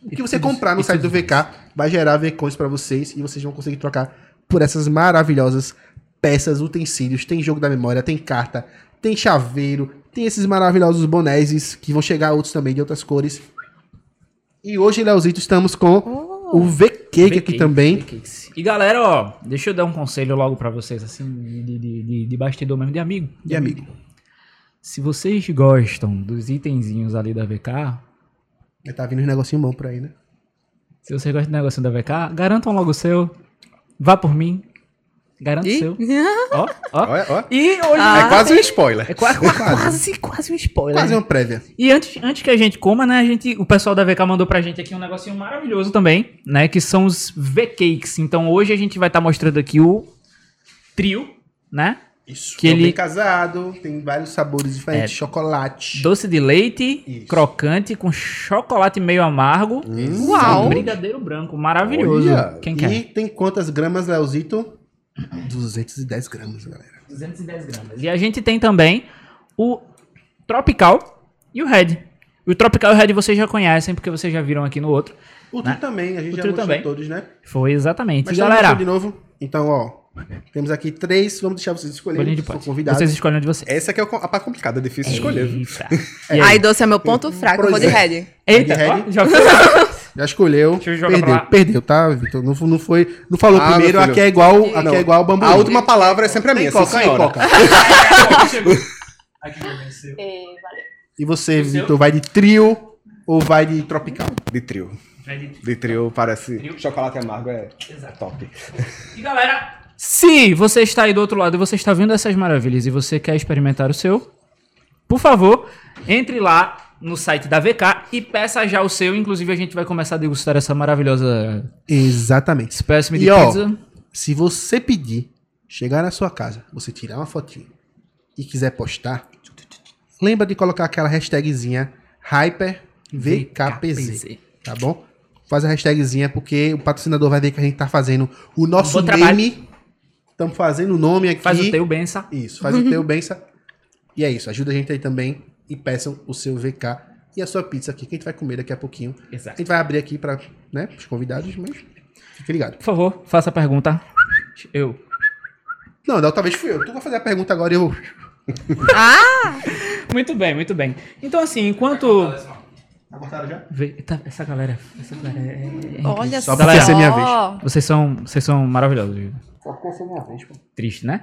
Speaker 2: O que você comprar no site do VK vai gerar V-Coins pra vocês e vocês vão conseguir trocar por essas maravilhosas peças, utensílios. Tem jogo da memória, tem carta, tem chaveiro, tem esses maravilhosos bonéses que vão chegar outros também de outras cores. E hoje, Leozito, estamos com o V-Cake aqui também.
Speaker 3: V-Cakes. E galera, ó, deixa eu dar um conselho logo pra vocês, assim, de, de, de, de bastidor mesmo, de amigo.
Speaker 2: E amigo,
Speaker 3: Se vocês gostam dos itenzinhos ali da VK,
Speaker 2: tá vindo uns negocinho bom por aí, né?
Speaker 3: se você gosta do negócio da VK, garantam logo o seu. Vá por mim. Garanta o seu. Ó, ó.
Speaker 5: Olha.
Speaker 3: E hoje.
Speaker 5: é quase um spoiler.
Speaker 3: É qua- qua- quase, quase um spoiler.
Speaker 2: Quase uma prévia.
Speaker 3: E antes, antes que a gente coma, né, a gente, o pessoal da VK mandou pra gente aqui um negocinho maravilhoso também, né, que são os V-Cakes. Então hoje a gente vai estar mostrando aqui o trio, né,
Speaker 2: Isso.
Speaker 3: Que
Speaker 2: é
Speaker 3: ele-
Speaker 2: bem casado, tem vários sabores diferentes,
Speaker 3: É.
Speaker 2: chocolate.
Speaker 3: doce de leite,
Speaker 2: Isso.
Speaker 3: crocante, com chocolate meio amargo,
Speaker 4: Uau.
Speaker 3: e brigadeiro branco, maravilhoso.
Speaker 5: Olha.
Speaker 3: Quem
Speaker 2: E
Speaker 3: quer?
Speaker 2: tem quantas gramas, Leozito? 210 gramas, galera.
Speaker 3: 210 gramas. E a gente tem também o Tropical e o Red. O Tropical e o Red vocês já conhecem, porque vocês já viram aqui no outro.
Speaker 2: O
Speaker 3: Né?
Speaker 2: trio também, a gente
Speaker 3: O
Speaker 2: já mostrou
Speaker 3: também.
Speaker 2: todos, né?
Speaker 3: Foi exatamente.
Speaker 2: Mas
Speaker 3: E
Speaker 2: já
Speaker 3: galera,
Speaker 2: de novo. Então, ó, temos aqui três, vamos deixar vocês escolherem,
Speaker 3: de. Vocês escolhem onde vocês.
Speaker 5: Essa aqui é a parte complicada, é difícil escolher.
Speaker 3: Eita.
Speaker 2: É.
Speaker 3: E aí?
Speaker 4: Aí, doce é meu ponto fraco, eu vou de
Speaker 2: é.
Speaker 4: red.
Speaker 3: Eita,
Speaker 2: Red,
Speaker 3: já
Speaker 2: Já escolheu,
Speaker 3: Deixa eu jogar
Speaker 2: perdeu,
Speaker 3: pra lá.
Speaker 2: perdeu, tá, Vitor? Não, não foi, não falou
Speaker 5: Ah,
Speaker 2: primeiro,
Speaker 5: filho.
Speaker 2: aqui é igual, aqui
Speaker 5: Não.
Speaker 2: é igual o bambu.
Speaker 5: A última palavra é sempre a
Speaker 2: Tem
Speaker 5: minha,
Speaker 2: coca
Speaker 5: sim,
Speaker 2: aí,
Speaker 5: senhora.
Speaker 2: coca. E você, Vitor, vai de trio ou vai de tropical?
Speaker 5: De trio. De trio parece chocolate amargo, é top.
Speaker 3: E galera, se você está aí do outro lado e você está vendo essas maravilhas e você quer experimentar o seu, por favor, entre lá no site da VK e peça já o seu. Inclusive, a gente vai começar a degustar essa maravilhosa
Speaker 2: Exatamente.
Speaker 3: espécime de
Speaker 2: E ó,
Speaker 3: pizza.
Speaker 2: se você pedir, chegar na sua casa, você tirar uma fotinho e quiser postar, lembra de colocar aquela hashtagzinha HyperVKPZ, tá bom? Faz a hashtagzinha porque o patrocinador vai ver que a gente tá fazendo o nosso name. Estamos fazendo o nome aqui.
Speaker 3: Faz o teu benção.
Speaker 2: Isso, faz o teu benção. E é isso, ajuda a gente aí também e peçam o seu VK e a sua pizza aqui, que a gente vai comer daqui a pouquinho. A
Speaker 3: Exato.
Speaker 2: gente vai abrir aqui para né, os convidados, mas fique ligado.
Speaker 3: Por favor, faça a pergunta. Eu.
Speaker 2: Não, da outra vez fui eu. Tu vai fazer a pergunta agora e eu.
Speaker 3: Muito bem, muito bem. Então, assim, enquanto.
Speaker 2: Tá cortado já?
Speaker 3: Tá, essa galera. Essa galera é. é-
Speaker 4: Olha
Speaker 2: Só
Speaker 4: só.
Speaker 2: é minha vez.
Speaker 3: Vocês são, vocês são maravilhosos.
Speaker 2: Só porque essa é minha vez, pô.
Speaker 3: Triste, né?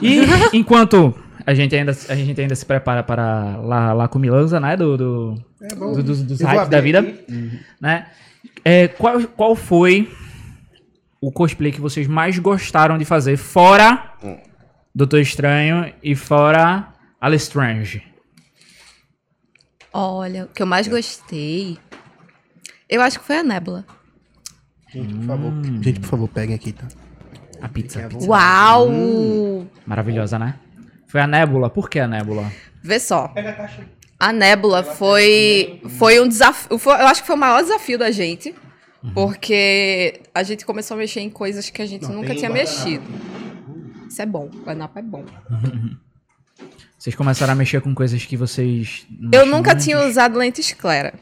Speaker 3: E enquanto a gente ainda, a gente ainda se prepara para lá, lá com Milanza, né? Do, do,
Speaker 2: É bom.
Speaker 3: do- dos, dos hypes da vida.
Speaker 2: aqui.
Speaker 3: Né? É, qual, qual foi o cosplay que vocês mais gostaram de fazer fora Doutor Estranho e fora Alestrange?
Speaker 4: Olha, o que eu mais gostei. Eu acho que foi a Nébula.
Speaker 2: Gente, por favor.
Speaker 3: Hum.
Speaker 2: Gente, por favor, peguem aqui, tá?
Speaker 3: A pizza, a pizza.
Speaker 4: Uau!
Speaker 3: Maravilhosa, né? Foi a Nébula. Por que a Nébula?
Speaker 4: Vê só. A Nébula foi, foi um desafio. foi- eu acho que foi o maior desafio da gente. Porque a gente começou a mexer em coisas que a gente
Speaker 2: Não,
Speaker 4: nunca tinha
Speaker 2: guardanapo.
Speaker 4: mexido. Isso é bom. Guardanapo é bom.
Speaker 3: Vocês começaram a mexer com coisas que vocês. não
Speaker 4: Eu nunca
Speaker 3: antes?
Speaker 4: tinha usado lente esclera.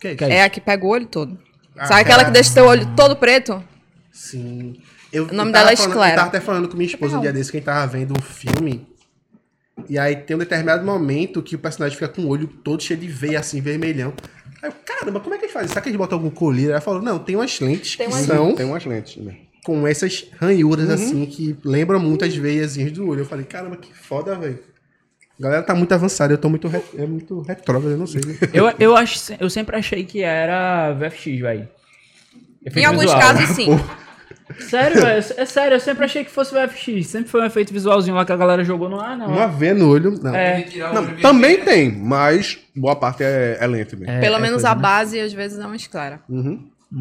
Speaker 2: Que?
Speaker 3: Que é
Speaker 4: É a que pega o olho todo.
Speaker 2: Ah,
Speaker 4: Sabe aquela que deixa teu olho todo preto?
Speaker 2: Sim. Eu,
Speaker 4: O nome
Speaker 2: eu
Speaker 4: dela é
Speaker 2: falando-
Speaker 4: Esclera.
Speaker 2: Eu tava até falando com minha esposa um dia desse, que a gente tava vendo um filme. E aí tem um determinado momento que o personagem fica com o olho todo cheio de veia, assim, vermelhão. Aí eu, caramba, como é que eles fazem? Será que eles botam algum colírio? Ela falou, não, tem umas lentes
Speaker 4: Tem
Speaker 2: que
Speaker 4: umas-
Speaker 2: são
Speaker 5: Tem umas lentes, né?
Speaker 2: com essas ranhuras assim que lembram muito as veiazinhas do olho. Eu falei, caramba, que foda, velho. A galera tá muito avançada, eu tô muito, re... é muito retrógrado, eu não sei. né?
Speaker 3: Eu, eu, acho, eu sempre achei que era VFX, velho.
Speaker 4: Em alguns casos, sim.
Speaker 3: Sério, velho. É sério, eu sempre achei que fosse VFX. Sempre foi um efeito visualzinho lá que a galera jogou no ar, não.
Speaker 2: Uma veia no olho, não.
Speaker 3: É.
Speaker 5: Não, também tem, mas boa parte é, é lente mesmo.
Speaker 4: Pelo
Speaker 3: é
Speaker 4: menos a
Speaker 3: né?
Speaker 4: base, às vezes, é mais clara.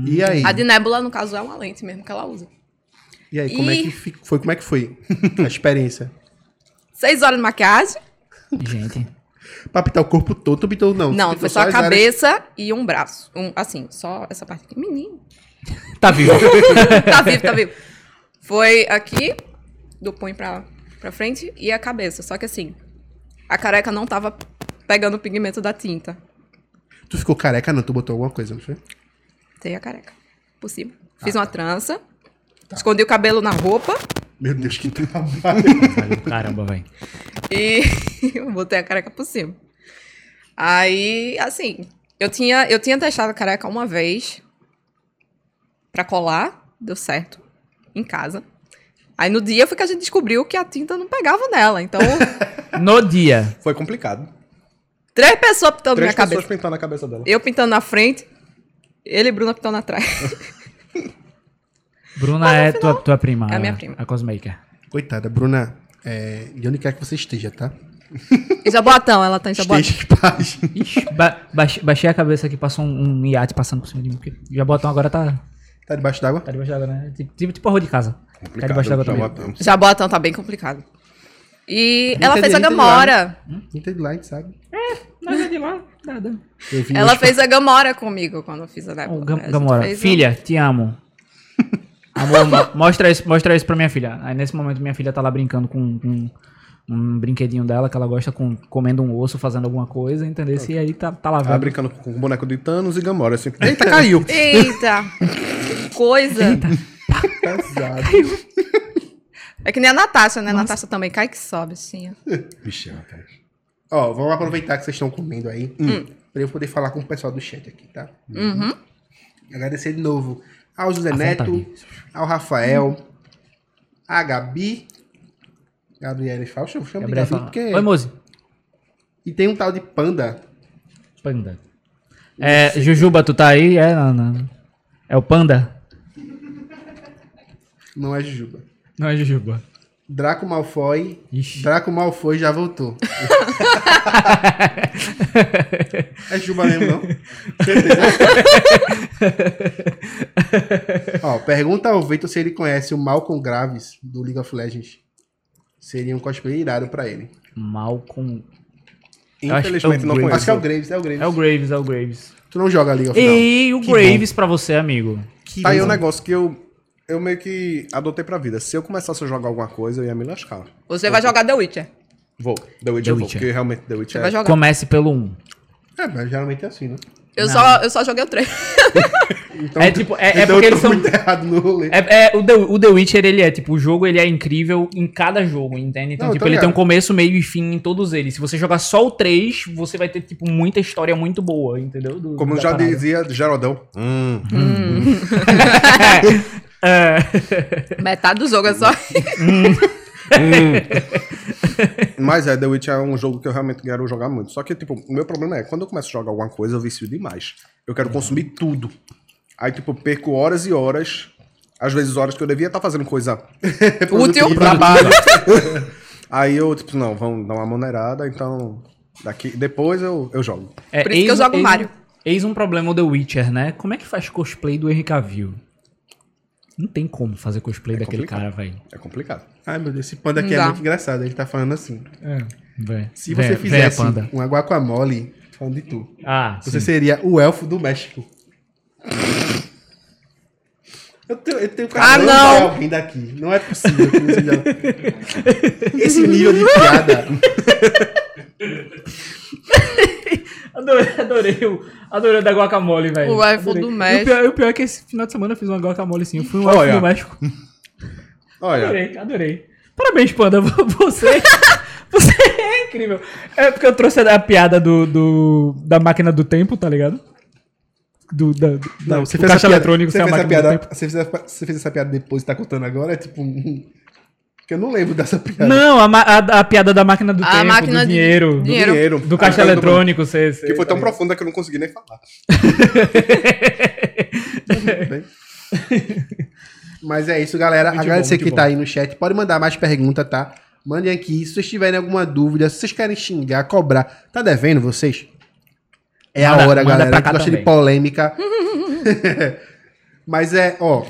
Speaker 2: E aí?
Speaker 4: A de Nebula, no caso, é uma lente mesmo que ela usa.
Speaker 2: E aí, como é
Speaker 4: E-
Speaker 2: que foi? Como é que foi a experiência?
Speaker 4: Seis horas de maquiagem.
Speaker 3: Gente.
Speaker 2: Pra pintar o corpo todo, tu pintou não?
Speaker 4: Não,
Speaker 2: pintou
Speaker 4: foi só a
Speaker 2: as áreas-
Speaker 4: cabeça e um braço. Um, assim, só essa parte aqui. Menino.
Speaker 3: Tá vivo.
Speaker 4: tá vivo, tá vivo. Foi aqui, do punho pra, pra frente, e a cabeça. Só que assim, a careca não tava pegando o pigmento da tinta.
Speaker 2: Tu ficou careca, não? Tu botou alguma coisa, não foi?
Speaker 4: Tem a careca. Por cima. Fiz uma trança. Escondi o cabelo na roupa.
Speaker 2: Meu Deus, que trabalho.
Speaker 3: Caramba, velho.
Speaker 4: E eu botei a careca por cima. Aí, assim, eu tinha, eu tinha testado a careca uma vez pra colar, deu certo, em casa. Aí no dia foi que a gente descobriu que a tinta não pegava nela. Então,
Speaker 3: No dia.
Speaker 5: Foi complicado.
Speaker 4: três pessoas pintando
Speaker 5: Três
Speaker 4: minha
Speaker 5: pessoas
Speaker 4: cabeça.
Speaker 5: pintando a cabeça dela.
Speaker 4: Eu pintando na frente, ele e Bruna pintando atrás.
Speaker 3: Bruna é tua, tua prima.
Speaker 4: É a minha prima.
Speaker 3: A cosmaker.
Speaker 2: Coitada, Bruna, é, de onde quer que você esteja, tá?
Speaker 4: E Jabotão, ela tá em Jabotão.
Speaker 2: Paz.
Speaker 3: Ixi, ba baixei, baixei a cabeça aqui, passou um, um iate passando por cima de mim. Porque já botão agora tá,
Speaker 2: Tá debaixo d'água?
Speaker 3: tá debaixo d'água, né? Tipo, tipo, tipo a rua de casa. Tá
Speaker 5: Complicado.
Speaker 3: debaixo d'água
Speaker 5: já
Speaker 3: também.
Speaker 5: botamos.
Speaker 4: Jabotão tá bem complicado. E ela fez a Gamora.
Speaker 2: Rita de lá, a gente sabe.
Speaker 3: Mas é de lá, nada.
Speaker 4: Ela fez a Gamora comigo quando eu fiz a
Speaker 3: Gamora, filha, te amo. Amor, mo- mostra isso, mostra isso pra minha filha. Aí nesse momento minha filha tá lá brincando com, com um brinquedinho dela que ela gosta com comendo um osso, fazendo alguma coisa, entendeu? E aí tá, tá lá vendo.
Speaker 5: brincando com o boneco de Thanos e Gamora. Assim, Eita, caiu!
Speaker 4: Eita! que Coisa.
Speaker 2: Pesado.
Speaker 4: É que nem a Natasha, né? A Natasha também cai que sobe, assim. ó.
Speaker 5: Vixe, rapaz.
Speaker 2: Ó, vamos aproveitar que vocês estão comendo aí. Pra eu poder falar com o pessoal do chat aqui, tá?
Speaker 4: Uhum.
Speaker 2: Agradecer de novo ao José
Speaker 3: À
Speaker 2: Neto, ao Rafael, a Gabi. Gabriela fala, chama de
Speaker 3: Gabriel
Speaker 2: Gabi
Speaker 3: fala,
Speaker 2: porque...
Speaker 3: Oi, moço.
Speaker 2: E tem um tal de Panda.
Speaker 3: Panda. É, Jujuba, tu tá aí? É, não, não. É o Panda?
Speaker 2: Não é Jujuba.
Speaker 3: Não é Jujuba.
Speaker 2: Draco Malfoy.
Speaker 3: Ixi.
Speaker 2: Draco Malfoy já voltou. é Juba mesmo, não? Certeza. Ó, pergunta ao Vitor se ele conhece o Malcolm Graves do League of Legends. Seria um cosplay irado pra ele.
Speaker 3: Malcolm. Eu acho que
Speaker 5: Infelizmente
Speaker 3: é
Speaker 5: não conheço.
Speaker 2: Acho que é o Graves, é o Graves.
Speaker 3: É o Graves, é o Graves.
Speaker 2: Tu não joga League of Legends?
Speaker 3: E o
Speaker 2: Que
Speaker 3: Graves pra você, amigo.
Speaker 2: Que
Speaker 5: Tá aí um
Speaker 2: bom.
Speaker 5: negócio que eu, eu meio que adotei pra vida. Se eu começasse a jogar alguma coisa, eu ia me lascar.
Speaker 4: Você vai jogar The Witcher.
Speaker 5: Vou. The Witcher
Speaker 3: The
Speaker 5: eu vou,
Speaker 3: Witcher.
Speaker 5: porque realmente The
Speaker 4: Você
Speaker 5: Witcher
Speaker 4: vai
Speaker 5: é...
Speaker 4: jogar.
Speaker 3: Comece pelo 1.
Speaker 2: É, mas geralmente é assim, né?
Speaker 4: Eu
Speaker 3: Não.
Speaker 4: só, eu só joguei o 3.
Speaker 2: Então,
Speaker 3: É tipo, é, é
Speaker 2: então
Speaker 3: porque
Speaker 2: eu tô
Speaker 3: eles são.
Speaker 2: muito errado no rolê.
Speaker 3: É, é, o, The, o The Witcher, ele é, tipo, o jogo ele é incrível em cada jogo, entende? Então,
Speaker 2: Não,
Speaker 3: tipo, ele tem
Speaker 2: ligado.
Speaker 3: um começo, meio e fim em todos eles. Se você jogar só o 3, você vai ter, tipo, muita história muito boa, entendeu? Do-
Speaker 5: Como já
Speaker 3: parada.
Speaker 5: dizia Geraldão. Hum.
Speaker 3: É.
Speaker 4: Metade do jogo é só.
Speaker 5: Mas é, The Witcher é um jogo que eu realmente quero jogar muito. Só que, tipo, o meu problema é, quando eu começo a jogar alguma coisa, eu vicio demais. Eu quero consumir tudo. Aí, tipo, perco horas e horas. Às vezes horas que eu devia estar fazendo coisa
Speaker 4: Útil.
Speaker 5: trabalho. Aí eu, tipo, não, vamos dar uma maneirada, então. Daqui, depois eu, eu jogo.
Speaker 3: É,
Speaker 4: Por isso que eu
Speaker 3: eis-
Speaker 4: jogo
Speaker 3: eis-
Speaker 4: Mario.
Speaker 3: Eis um problema o The Witcher, né? Como é que faz cosplay do Henry Cavill? Não tem como fazer cosplay daquele
Speaker 5: complicado.
Speaker 3: cara, velho.
Speaker 5: É complicado.
Speaker 2: Ai, meu Deus, esse panda aqui
Speaker 4: Não
Speaker 2: é muito engraçado. Ele tá falando assim.
Speaker 3: É, véi.
Speaker 2: Se você fizesse
Speaker 3: panda.
Speaker 2: uma guacamole, falando de tu,
Speaker 3: Ah,
Speaker 2: você
Speaker 3: sim.
Speaker 2: seria o elfo do México. Eu tenho, eu tenho
Speaker 4: Ah,
Speaker 2: de
Speaker 4: não!
Speaker 2: alguém daqui. Não é possível que não seja. Esse nível de piada.
Speaker 3: Adorei, adorei, o, adorei o da guacamole, velho.
Speaker 4: O
Speaker 3: Adorei.
Speaker 4: do
Speaker 3: E o
Speaker 4: México.
Speaker 3: pior, e o pior é que esse final de semana eu fiz uma guacamole sim. Eu fui um
Speaker 5: Olha.
Speaker 3: elfo do México.
Speaker 5: Olha,
Speaker 3: Adorei, adorei. Parabéns, Panda. Você, você é incrível. É porque eu trouxe a piada do, do- da máquina do tempo, tá ligado? do, da, do,
Speaker 2: Não, você
Speaker 3: do
Speaker 2: fez,
Speaker 3: caixa
Speaker 2: piada,
Speaker 3: eletrônico
Speaker 2: você,
Speaker 3: sem a máquina do
Speaker 2: piada,
Speaker 3: tempo.
Speaker 2: você, fez, essa- você fez essa piada depois e tá contando agora, é tipo um... Que eu não lembro dessa piada.
Speaker 3: Não, a, a- a piada da máquina do
Speaker 4: A
Speaker 3: tempo,
Speaker 4: máquina
Speaker 3: do
Speaker 4: de
Speaker 3: dinheiro, do,
Speaker 4: dinheiro.
Speaker 5: Dinheiro.
Speaker 3: do caixa
Speaker 5: Ah,
Speaker 3: eletrônico, você...
Speaker 5: Que foi tão profunda que eu não consegui nem falar.
Speaker 2: Mas é isso, galera.
Speaker 3: Muito
Speaker 2: Agradecer
Speaker 3: bom, muito
Speaker 2: quem
Speaker 3: bom.
Speaker 2: tá aí no chat. Pode mandar mais perguntas, tá? Mandem aqui. Se vocês tiverem alguma dúvida, se vocês querem xingar, cobrar. Tá devendo vocês? É
Speaker 3: Manda-
Speaker 2: a hora, galera. gente gosta de polêmica. Mas é, ó.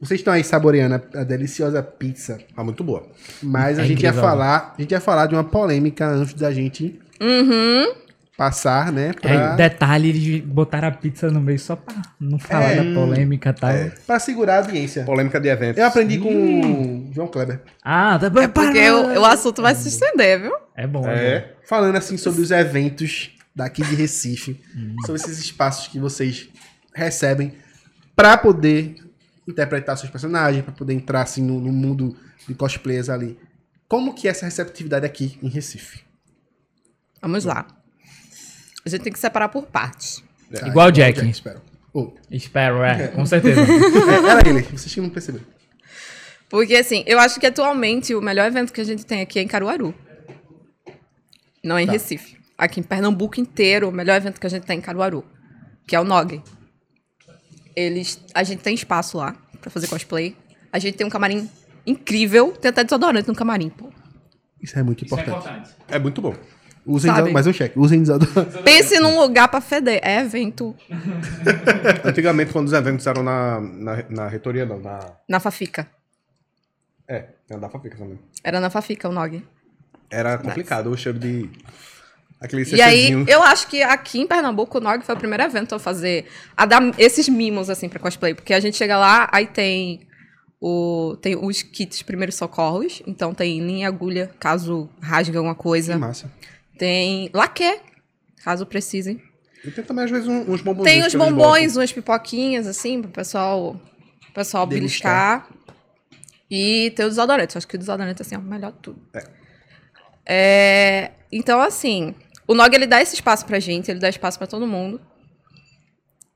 Speaker 2: Vocês estão aí saboreando a, a deliciosa pizza.
Speaker 5: Ah, muito boa.
Speaker 2: Mas a
Speaker 3: É
Speaker 2: gente ia
Speaker 3: incrível.
Speaker 2: falar. A gente ia falar de uma polêmica antes da gente
Speaker 4: Uhum.
Speaker 2: passar, né? Pra,
Speaker 3: É, detalhe, eles botaram a pizza no meio só pra não falar
Speaker 2: É.
Speaker 3: da polêmica e tal.
Speaker 2: pra segurar a audiência.
Speaker 5: Polêmica de eventos.
Speaker 2: Eu aprendi com o João Kleber.
Speaker 3: Ah, tá bom.
Speaker 4: É porque o, o assunto vai se estender, viu?
Speaker 3: É bom, é. bom.
Speaker 5: É.
Speaker 2: falando assim sobre os eventos daqui de Recife, sobre esses espaços que vocês recebem para poder interpretar seus personagens, para poder entrar assim no, no mundo de cosplayers ali. Como que é essa receptividade aqui em Recife?
Speaker 4: Vamos lá. A gente tem que separar por partes.
Speaker 2: Ah,
Speaker 3: Igual o Jack.
Speaker 2: espero. Oh,
Speaker 3: Espero, é, com certeza.
Speaker 2: é, era ele, vocês que não perceberam.
Speaker 4: Porque, assim, eu acho que atualmente o melhor evento que a gente tem aqui é em Caruaru. Não em Recife. Aqui em Pernambuco inteiro, o melhor evento que a gente tem é em Caruaru. Que é o NOG. Eles, a gente tem espaço lá pra fazer cosplay. A gente tem um camarim incrível. Tem até desodorante no camarim, pô.
Speaker 2: Isso é muito importante.
Speaker 5: É muito bom.
Speaker 2: Usem
Speaker 4: Sabe?
Speaker 2: desodorante, mais um cheque. Usem desodorante.
Speaker 4: Pense num lugar pra feder. É evento
Speaker 5: Antigamente, quando os eventos eram na, na, na reitoria, não, na...
Speaker 4: na Fafica.
Speaker 5: É, na da Fabrica também.
Speaker 4: Era na Fafica o NOG.
Speaker 5: Era complicado o cheiro de... Aquele
Speaker 4: E aí, eu acho que aqui em Pernambuco, o NOG foi o primeiro evento a fazer, a dar esses mimos, assim, pra cosplay. Porque a gente chega lá, aí tem, o, tem os kits primeiros socorros. Então tem linha e agulha, caso rasgue alguma
Speaker 2: Que
Speaker 4: coisa.
Speaker 2: massa.
Speaker 4: Tem laque, caso precisem.
Speaker 5: E tem também, às vezes, um- uns bombons.
Speaker 4: Tem os bombons, umas pipoquinhas, assim, pro pessoal, pro pessoal beliscar. E tem o desodorante. Acho que o desodorante, assim, é o melhor de tudo. É, então, assim, o Nog, ele dá esse espaço pra gente, ele dá espaço pra todo mundo.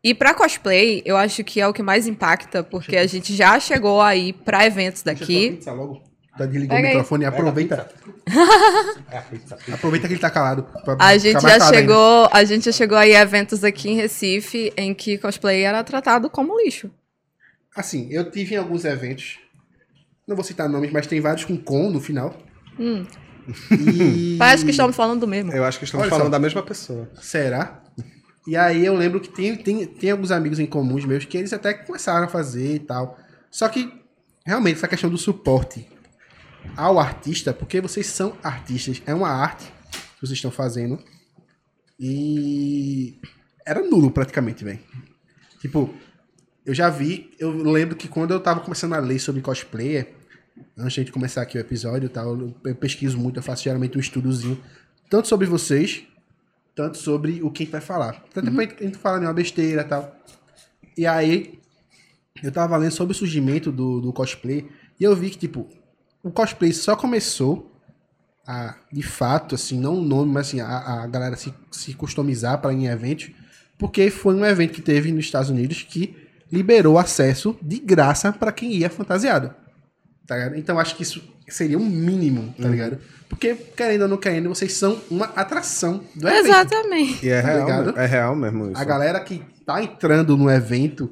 Speaker 4: E pra cosplay, eu acho que é o que mais impacta, porque a gente já chegou aí pra eventos daqui.
Speaker 2: Pizza logo. Tá desligou
Speaker 4: Pega
Speaker 2: o microfone e aproveita.
Speaker 5: É.
Speaker 2: Aproveita que ele tá calado.
Speaker 4: A gente
Speaker 2: mais
Speaker 4: já
Speaker 2: ainda.
Speaker 4: chegou, a gente já chegou aí a eventos aqui em Recife em que cosplay era tratado como lixo.
Speaker 2: Assim, eu tive em alguns eventos. Não vou citar nomes, mas tem vários com com no final. E...
Speaker 4: Parece que estamos falando do mesmo.
Speaker 5: Eu acho que estamos
Speaker 2: Olha
Speaker 5: falando
Speaker 2: só.
Speaker 5: da mesma pessoa.
Speaker 2: Será? E aí eu lembro que tem, tem, tem alguns amigos em comuns meus que eles até começaram a fazer e tal. Só que, realmente, essa questão do suporte ao artista, porque vocês são artistas, é uma arte que vocês estão fazendo. E era nulo praticamente, velho. Tipo, eu já vi, eu lembro que quando eu tava começando a ler sobre cosplayer, antes de começar aqui o episódio e tal, eu pesquiso muito, eu faço geralmente um estudozinho, tanto sobre vocês, tanto sobre o que a gente vai falar. Tanto depois a gente fala de uma besteira e tal. E aí, eu tava lendo sobre o surgimento do, do cosplay, e eu vi que, tipo, o cosplay só começou a, de fato, assim, não o nome, mas assim, a, a galera se, se customizar para em eventos, porque foi um evento que teve nos Estados Unidos que liberou acesso de graça para quem ia fantasiado. Tá ligado? Então acho que isso seria um mínimo, tá ligado? Porque, querendo ou não querendo, vocês são uma atração do evento.
Speaker 4: Exatamente.
Speaker 5: E é
Speaker 2: Tá
Speaker 5: real,
Speaker 2: ligado?
Speaker 5: é real mesmo isso.
Speaker 2: A galera que tá entrando no evento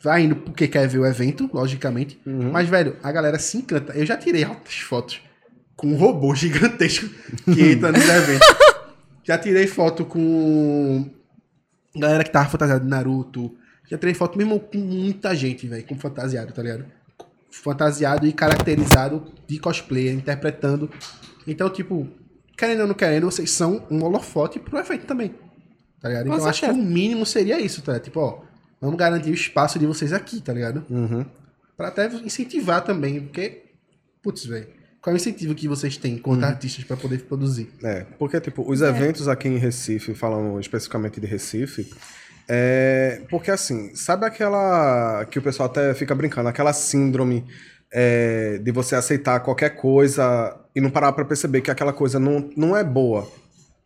Speaker 2: vai indo porque quer ver o evento, logicamente. Mas, velho, a galera se encanta. Eu já tirei altas fotos com um robô gigantesco que entra nos eventos. Já tirei foto com galera que tava fantasiada de Naruto. Já tirei foto mesmo com muita gente, velho, com fantasiado, tá ligado? Fantasiado e caracterizado de cosplayer, interpretando. Então, tipo, querendo ou não querendo, vocês são um holofote pro evento também. Tá ligado? Então acho que o mínimo seria isso, tá? ligado? Tipo, ó, vamos garantir o espaço de vocês aqui, tá ligado?
Speaker 5: Uhum.
Speaker 2: Pra até incentivar também, porque, putz, velho, qual é o incentivo que vocês têm contra artistas pra poder produzir?
Speaker 5: É, porque, tipo, os eventos aqui em Recife, falando especificamente de Recife, é. Porque, assim, sabe aquela. que o pessoal até fica brincando, aquela síndrome é, de você aceitar qualquer coisa e não parar pra perceber que aquela coisa não, não é boa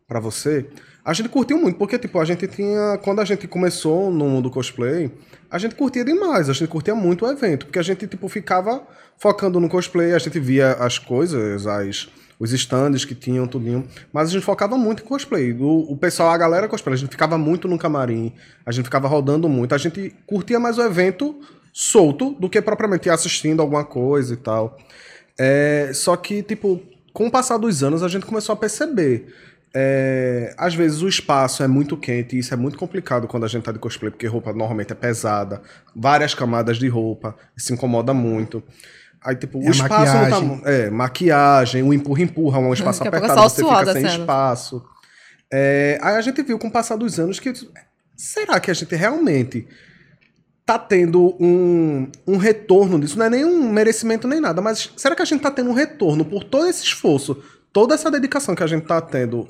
Speaker 5: pra você? A gente curtiu muito, porque, tipo, a gente tinha. Quando a gente começou no mundo cosplay, a gente curtia demais, a gente curtia muito o evento, porque a gente, tipo, ficava focando no cosplay, a gente via as coisas, as, os stands que tinham, tudinho, mas a gente focava muito em cosplay. O, o pessoal, a galera cosplay, a gente ficava muito no camarim, a gente ficava rodando muito, a gente curtia mais o evento solto do que propriamente assistindo alguma coisa e tal. É, só que, tipo, com o passar dos anos, a gente começou a perceber. É, às vezes o espaço é muito quente e isso é muito complicado quando a gente tá de cosplay, porque roupa normalmente é pesada, várias camadas de roupa, isso incomoda muito. Aí, tipo,
Speaker 2: E
Speaker 5: o espaço
Speaker 2: maquiagem.
Speaker 5: não tá. É, maquiagem, o empurra-empurra, um espaço
Speaker 4: Daqui é
Speaker 5: apertado, você fica sem
Speaker 4: cena.
Speaker 5: espaço. É, aí a gente viu com o passar dos anos que. Será que a gente realmente tá tendo um, um retorno disso? Não é nem um merecimento nem nada, mas será que a gente tá tendo um retorno por todo esse esforço, toda essa dedicação que a gente tá tendo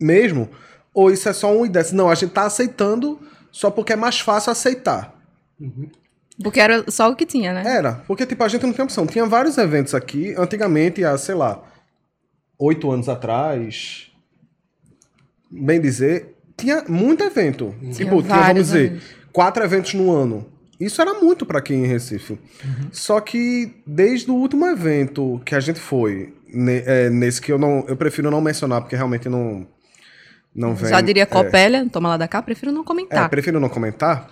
Speaker 5: mesmo? Ou isso é só um ideia? Não, a gente tá aceitando só porque é mais fácil aceitar.
Speaker 4: Porque era só o que tinha, né?
Speaker 5: Era, porque tipo, a gente não tinha opção. Tinha vários eventos aqui, antigamente, há, sei lá, oito anos atrás, bem dizer, tinha muito evento. tipo, tinha, vamos dizer,
Speaker 4: eventos.
Speaker 5: quatro eventos no ano. Isso era muito pra quem em Recife. Só que desde o último evento que a gente foi, ne- é, nesse que eu não, eu prefiro não mencionar porque realmente não não vem.
Speaker 4: Já diria
Speaker 5: é.
Speaker 4: Copélia, toma lá da cá, prefiro não
Speaker 5: É,
Speaker 4: comentar.
Speaker 5: prefiro não comentar.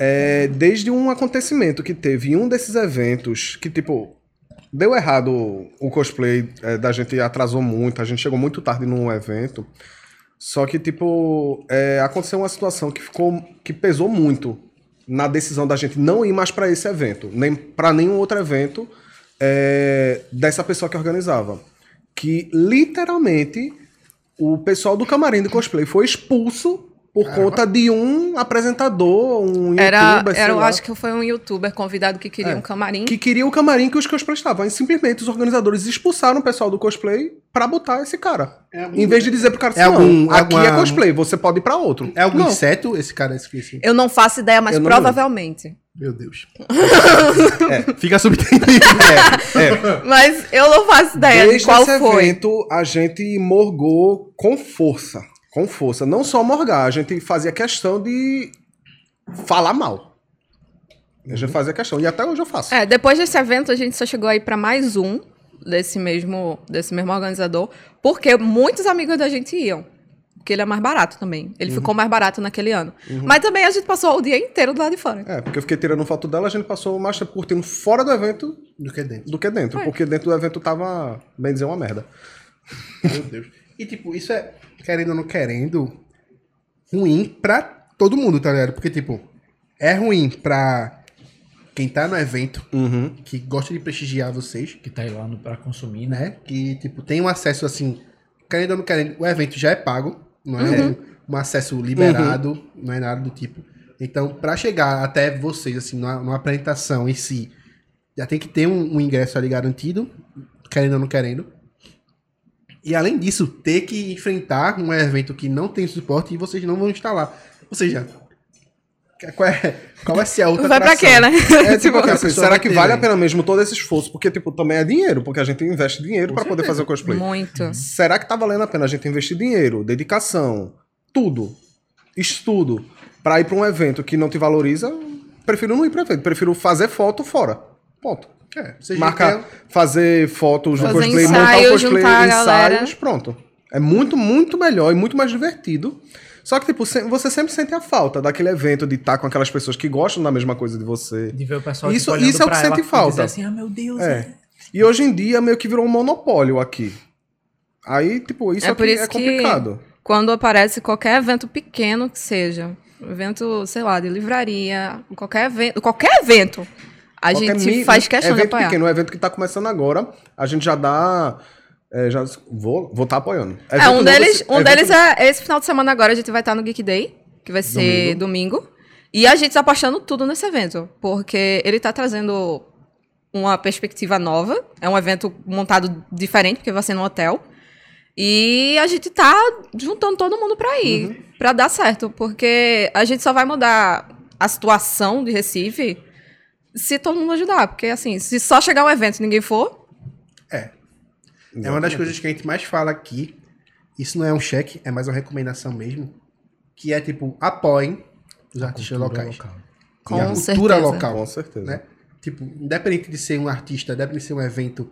Speaker 5: É, desde um acontecimento que teve em um desses eventos que, tipo, deu errado o cosplay é, da gente, atrasou muito, a gente chegou muito tarde num evento. Só que, tipo, é, aconteceu uma situação que ficou. que pesou muito na decisão da gente não ir mais pra esse evento, nem pra nenhum outro evento é, dessa pessoa que organizava. Que literalmente o pessoal do camarim de cosplay foi expulso por conta de um apresentador, um
Speaker 4: Era,
Speaker 5: youtuber, sei
Speaker 4: era eu acho que foi um youtuber convidado que queria
Speaker 5: É.
Speaker 4: um camarim.
Speaker 5: que queria o camarim que os cosplays estavam. E simplesmente os organizadores expulsaram o pessoal do cosplay pra botar esse cara.
Speaker 2: É algum-
Speaker 5: em vez de dizer pro cara assim,
Speaker 2: é
Speaker 5: não,
Speaker 2: algum-
Speaker 5: aqui
Speaker 2: alguma-
Speaker 5: é cosplay, você pode ir pra outro.
Speaker 2: É algum
Speaker 5: Não.
Speaker 2: inseto esse cara esqueci?
Speaker 4: Eu não faço ideia, mas
Speaker 5: Eu não
Speaker 4: provavelmente.
Speaker 2: Meu Deus. Fica subentendido.
Speaker 5: É, é.
Speaker 4: Mas eu não faço ideia de
Speaker 5: Desde
Speaker 4: qual
Speaker 5: esse
Speaker 4: foi.
Speaker 5: evento, a gente morgou com força. Com força. Não só morgar, a gente fazia questão de falar mal. A gente fazia questão. E até hoje eu faço.
Speaker 4: É, depois desse evento, a gente só chegou aí pra mais um desse mesmo, desse mesmo organizador, porque muitos amigos da gente iam. Porque ele é mais barato também. Ele ficou mais barato naquele ano. Mas também a gente passou o dia inteiro do lado de fora.
Speaker 5: É, porque eu fiquei tirando foto dela, a gente passou mais tempo curtindo fora do evento
Speaker 2: Do que dentro.
Speaker 5: do que dentro. Porque dentro do evento tava, bem dizer, uma merda.
Speaker 2: Meu Deus. E tipo, isso é, querendo ou não querendo, ruim pra todo mundo, tá ligado? Porque, tipo, é ruim pra quem tá no evento,
Speaker 5: Uhum.
Speaker 2: que gosta de prestigiar vocês,
Speaker 3: Que tá aí lá no, pra consumir, né?
Speaker 2: Que, tipo, tem um acesso assim, querendo ou não querendo, o evento já é pago, não é
Speaker 5: Uhum.
Speaker 2: um, acesso liberado, não é nada do tipo. Então, pra chegar até vocês, assim, numa, numa apresentação em si, já tem que ter um, um ingresso ali garantido, querendo ou não querendo. E além disso, ter que enfrentar um evento que não tem suporte e vocês não vão lá. Ou seja, qual é, qual vai ser a outra
Speaker 4: Vai pra quê, né?
Speaker 5: É, tipo,
Speaker 2: a
Speaker 5: assim, será que vale a pena mesmo todo esse esforço? Porque, tipo, também é dinheiro, porque a gente investe dinheiro pra poder fazer o cosplay.
Speaker 4: Muito.
Speaker 5: Será que tá valendo a pena a gente investir dinheiro, dedicação, tudo, estudo, pra ir pra um evento que não te valoriza? Prefiro não ir pro evento, prefiro fazer foto fora. Ponto.
Speaker 2: É,
Speaker 5: Marcar,
Speaker 2: querem-
Speaker 5: fazer fotos no
Speaker 4: Fazer
Speaker 5: cosplay, montar o
Speaker 4: ensaio,
Speaker 5: cosplay,
Speaker 4: galera.
Speaker 5: ensaios, pronto. É muito, muito melhor e muito mais divertido. Só que, tipo, você sempre sente a falta daquele evento de estar com aquelas pessoas que gostam da mesma coisa de você.
Speaker 3: De ver o pessoal
Speaker 5: Isso-
Speaker 3: tipo,
Speaker 5: isso é o que sente falta.
Speaker 3: dizer assim, ah, meu Deus,
Speaker 5: É.
Speaker 3: é.
Speaker 5: E hoje em dia meio que virou um monopólio aqui. Aí, tipo, isso
Speaker 4: É
Speaker 5: é,
Speaker 4: por
Speaker 5: que
Speaker 4: isso
Speaker 5: é
Speaker 4: que-
Speaker 5: complicado.
Speaker 4: Quando aparece qualquer evento pequeno que seja, evento, sei lá, de livraria, qualquer evento, qualquer evento, a
Speaker 5: Qualquer
Speaker 4: gente
Speaker 5: mi-
Speaker 4: faz questão de
Speaker 5: evento
Speaker 4: apoiar.
Speaker 5: pequeno, um evento que tá começando agora, a gente já dá. É, já, vou estar tá apoiando.
Speaker 4: É,
Speaker 5: Evento
Speaker 4: um
Speaker 5: novo,
Speaker 4: deles,
Speaker 5: esse-
Speaker 4: um
Speaker 5: evento-
Speaker 4: deles é esse final de semana agora, a gente vai estar no Geek Day, que vai ser domingo. E a gente tá apostando tudo nesse evento, porque ele tá trazendo uma perspectiva nova. É um evento montado diferente, porque vai ser no hotel. E a gente tá juntando todo mundo pra ir,
Speaker 5: Uhum.
Speaker 4: pra dar certo, porque a gente só vai mudar a situação de Recife se todo mundo ajudar, porque assim, se só chegar um evento e ninguém for,
Speaker 2: É uma das coisas que a gente mais fala aqui Isso não é um cheque, é mais uma recomendação mesmo. Que é tipo, apoiem os artistas locais.
Speaker 4: Com
Speaker 2: e a cultura
Speaker 4: certeza.
Speaker 2: local.
Speaker 5: Com certeza.
Speaker 2: Né? Tipo, independente de ser um artista, independente de ser um evento,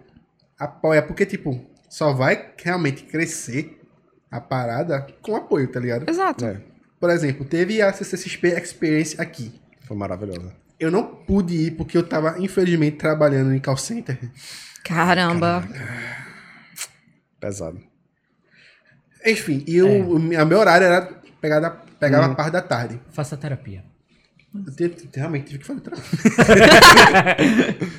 Speaker 2: apoia, porque, tipo, só vai realmente crescer a parada com apoio, tá ligado?
Speaker 4: Exato.
Speaker 5: É,
Speaker 2: Por exemplo, teve a CCXP Experience aqui.
Speaker 5: foi maravilhosa.
Speaker 2: Eu não pude ir porque eu tava, infelizmente, trabalhando em call center.
Speaker 4: Caramba.
Speaker 5: Pesado.
Speaker 2: Enfim, e o, o meu horário era pegar da, pegava a parte da tarde.
Speaker 3: Faça terapia.
Speaker 2: Eu te- realmente tive que fazer trabalho.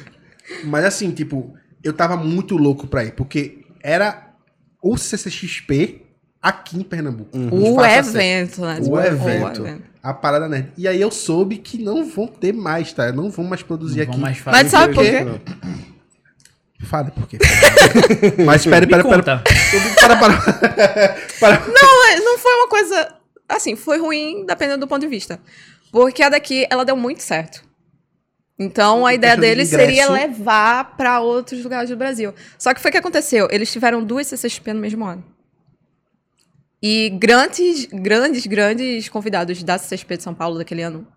Speaker 2: Mas assim, tipo, eu tava muito louco pra ir, porque era o CCXP aqui em Pernambuco. De
Speaker 4: O evento, né?
Speaker 2: O evento.
Speaker 4: evento.
Speaker 2: A parada nerd. E aí eu soube que não vão ter mais, tá? Não vão mais produzir
Speaker 3: Não
Speaker 2: aqui.
Speaker 3: vão mais fazer.
Speaker 4: Mas sabe por quê?
Speaker 2: Fala por quê. Mas espera,
Speaker 3: Me
Speaker 2: espera, espera. Para, para. para.
Speaker 4: Não, é- não foi uma coisa. Assim, foi ruim, dependendo do ponto de vista. Porque a daqui, ela deu muito certo. Então, a ideia
Speaker 2: questão de
Speaker 4: deles seria levar pra outros lugares do Brasil. Só que foi o que aconteceu. Eles tiveram duas CCXP no mesmo ano. E grandes, grandes, grandes convidados da CCXP de São Paulo daquele ano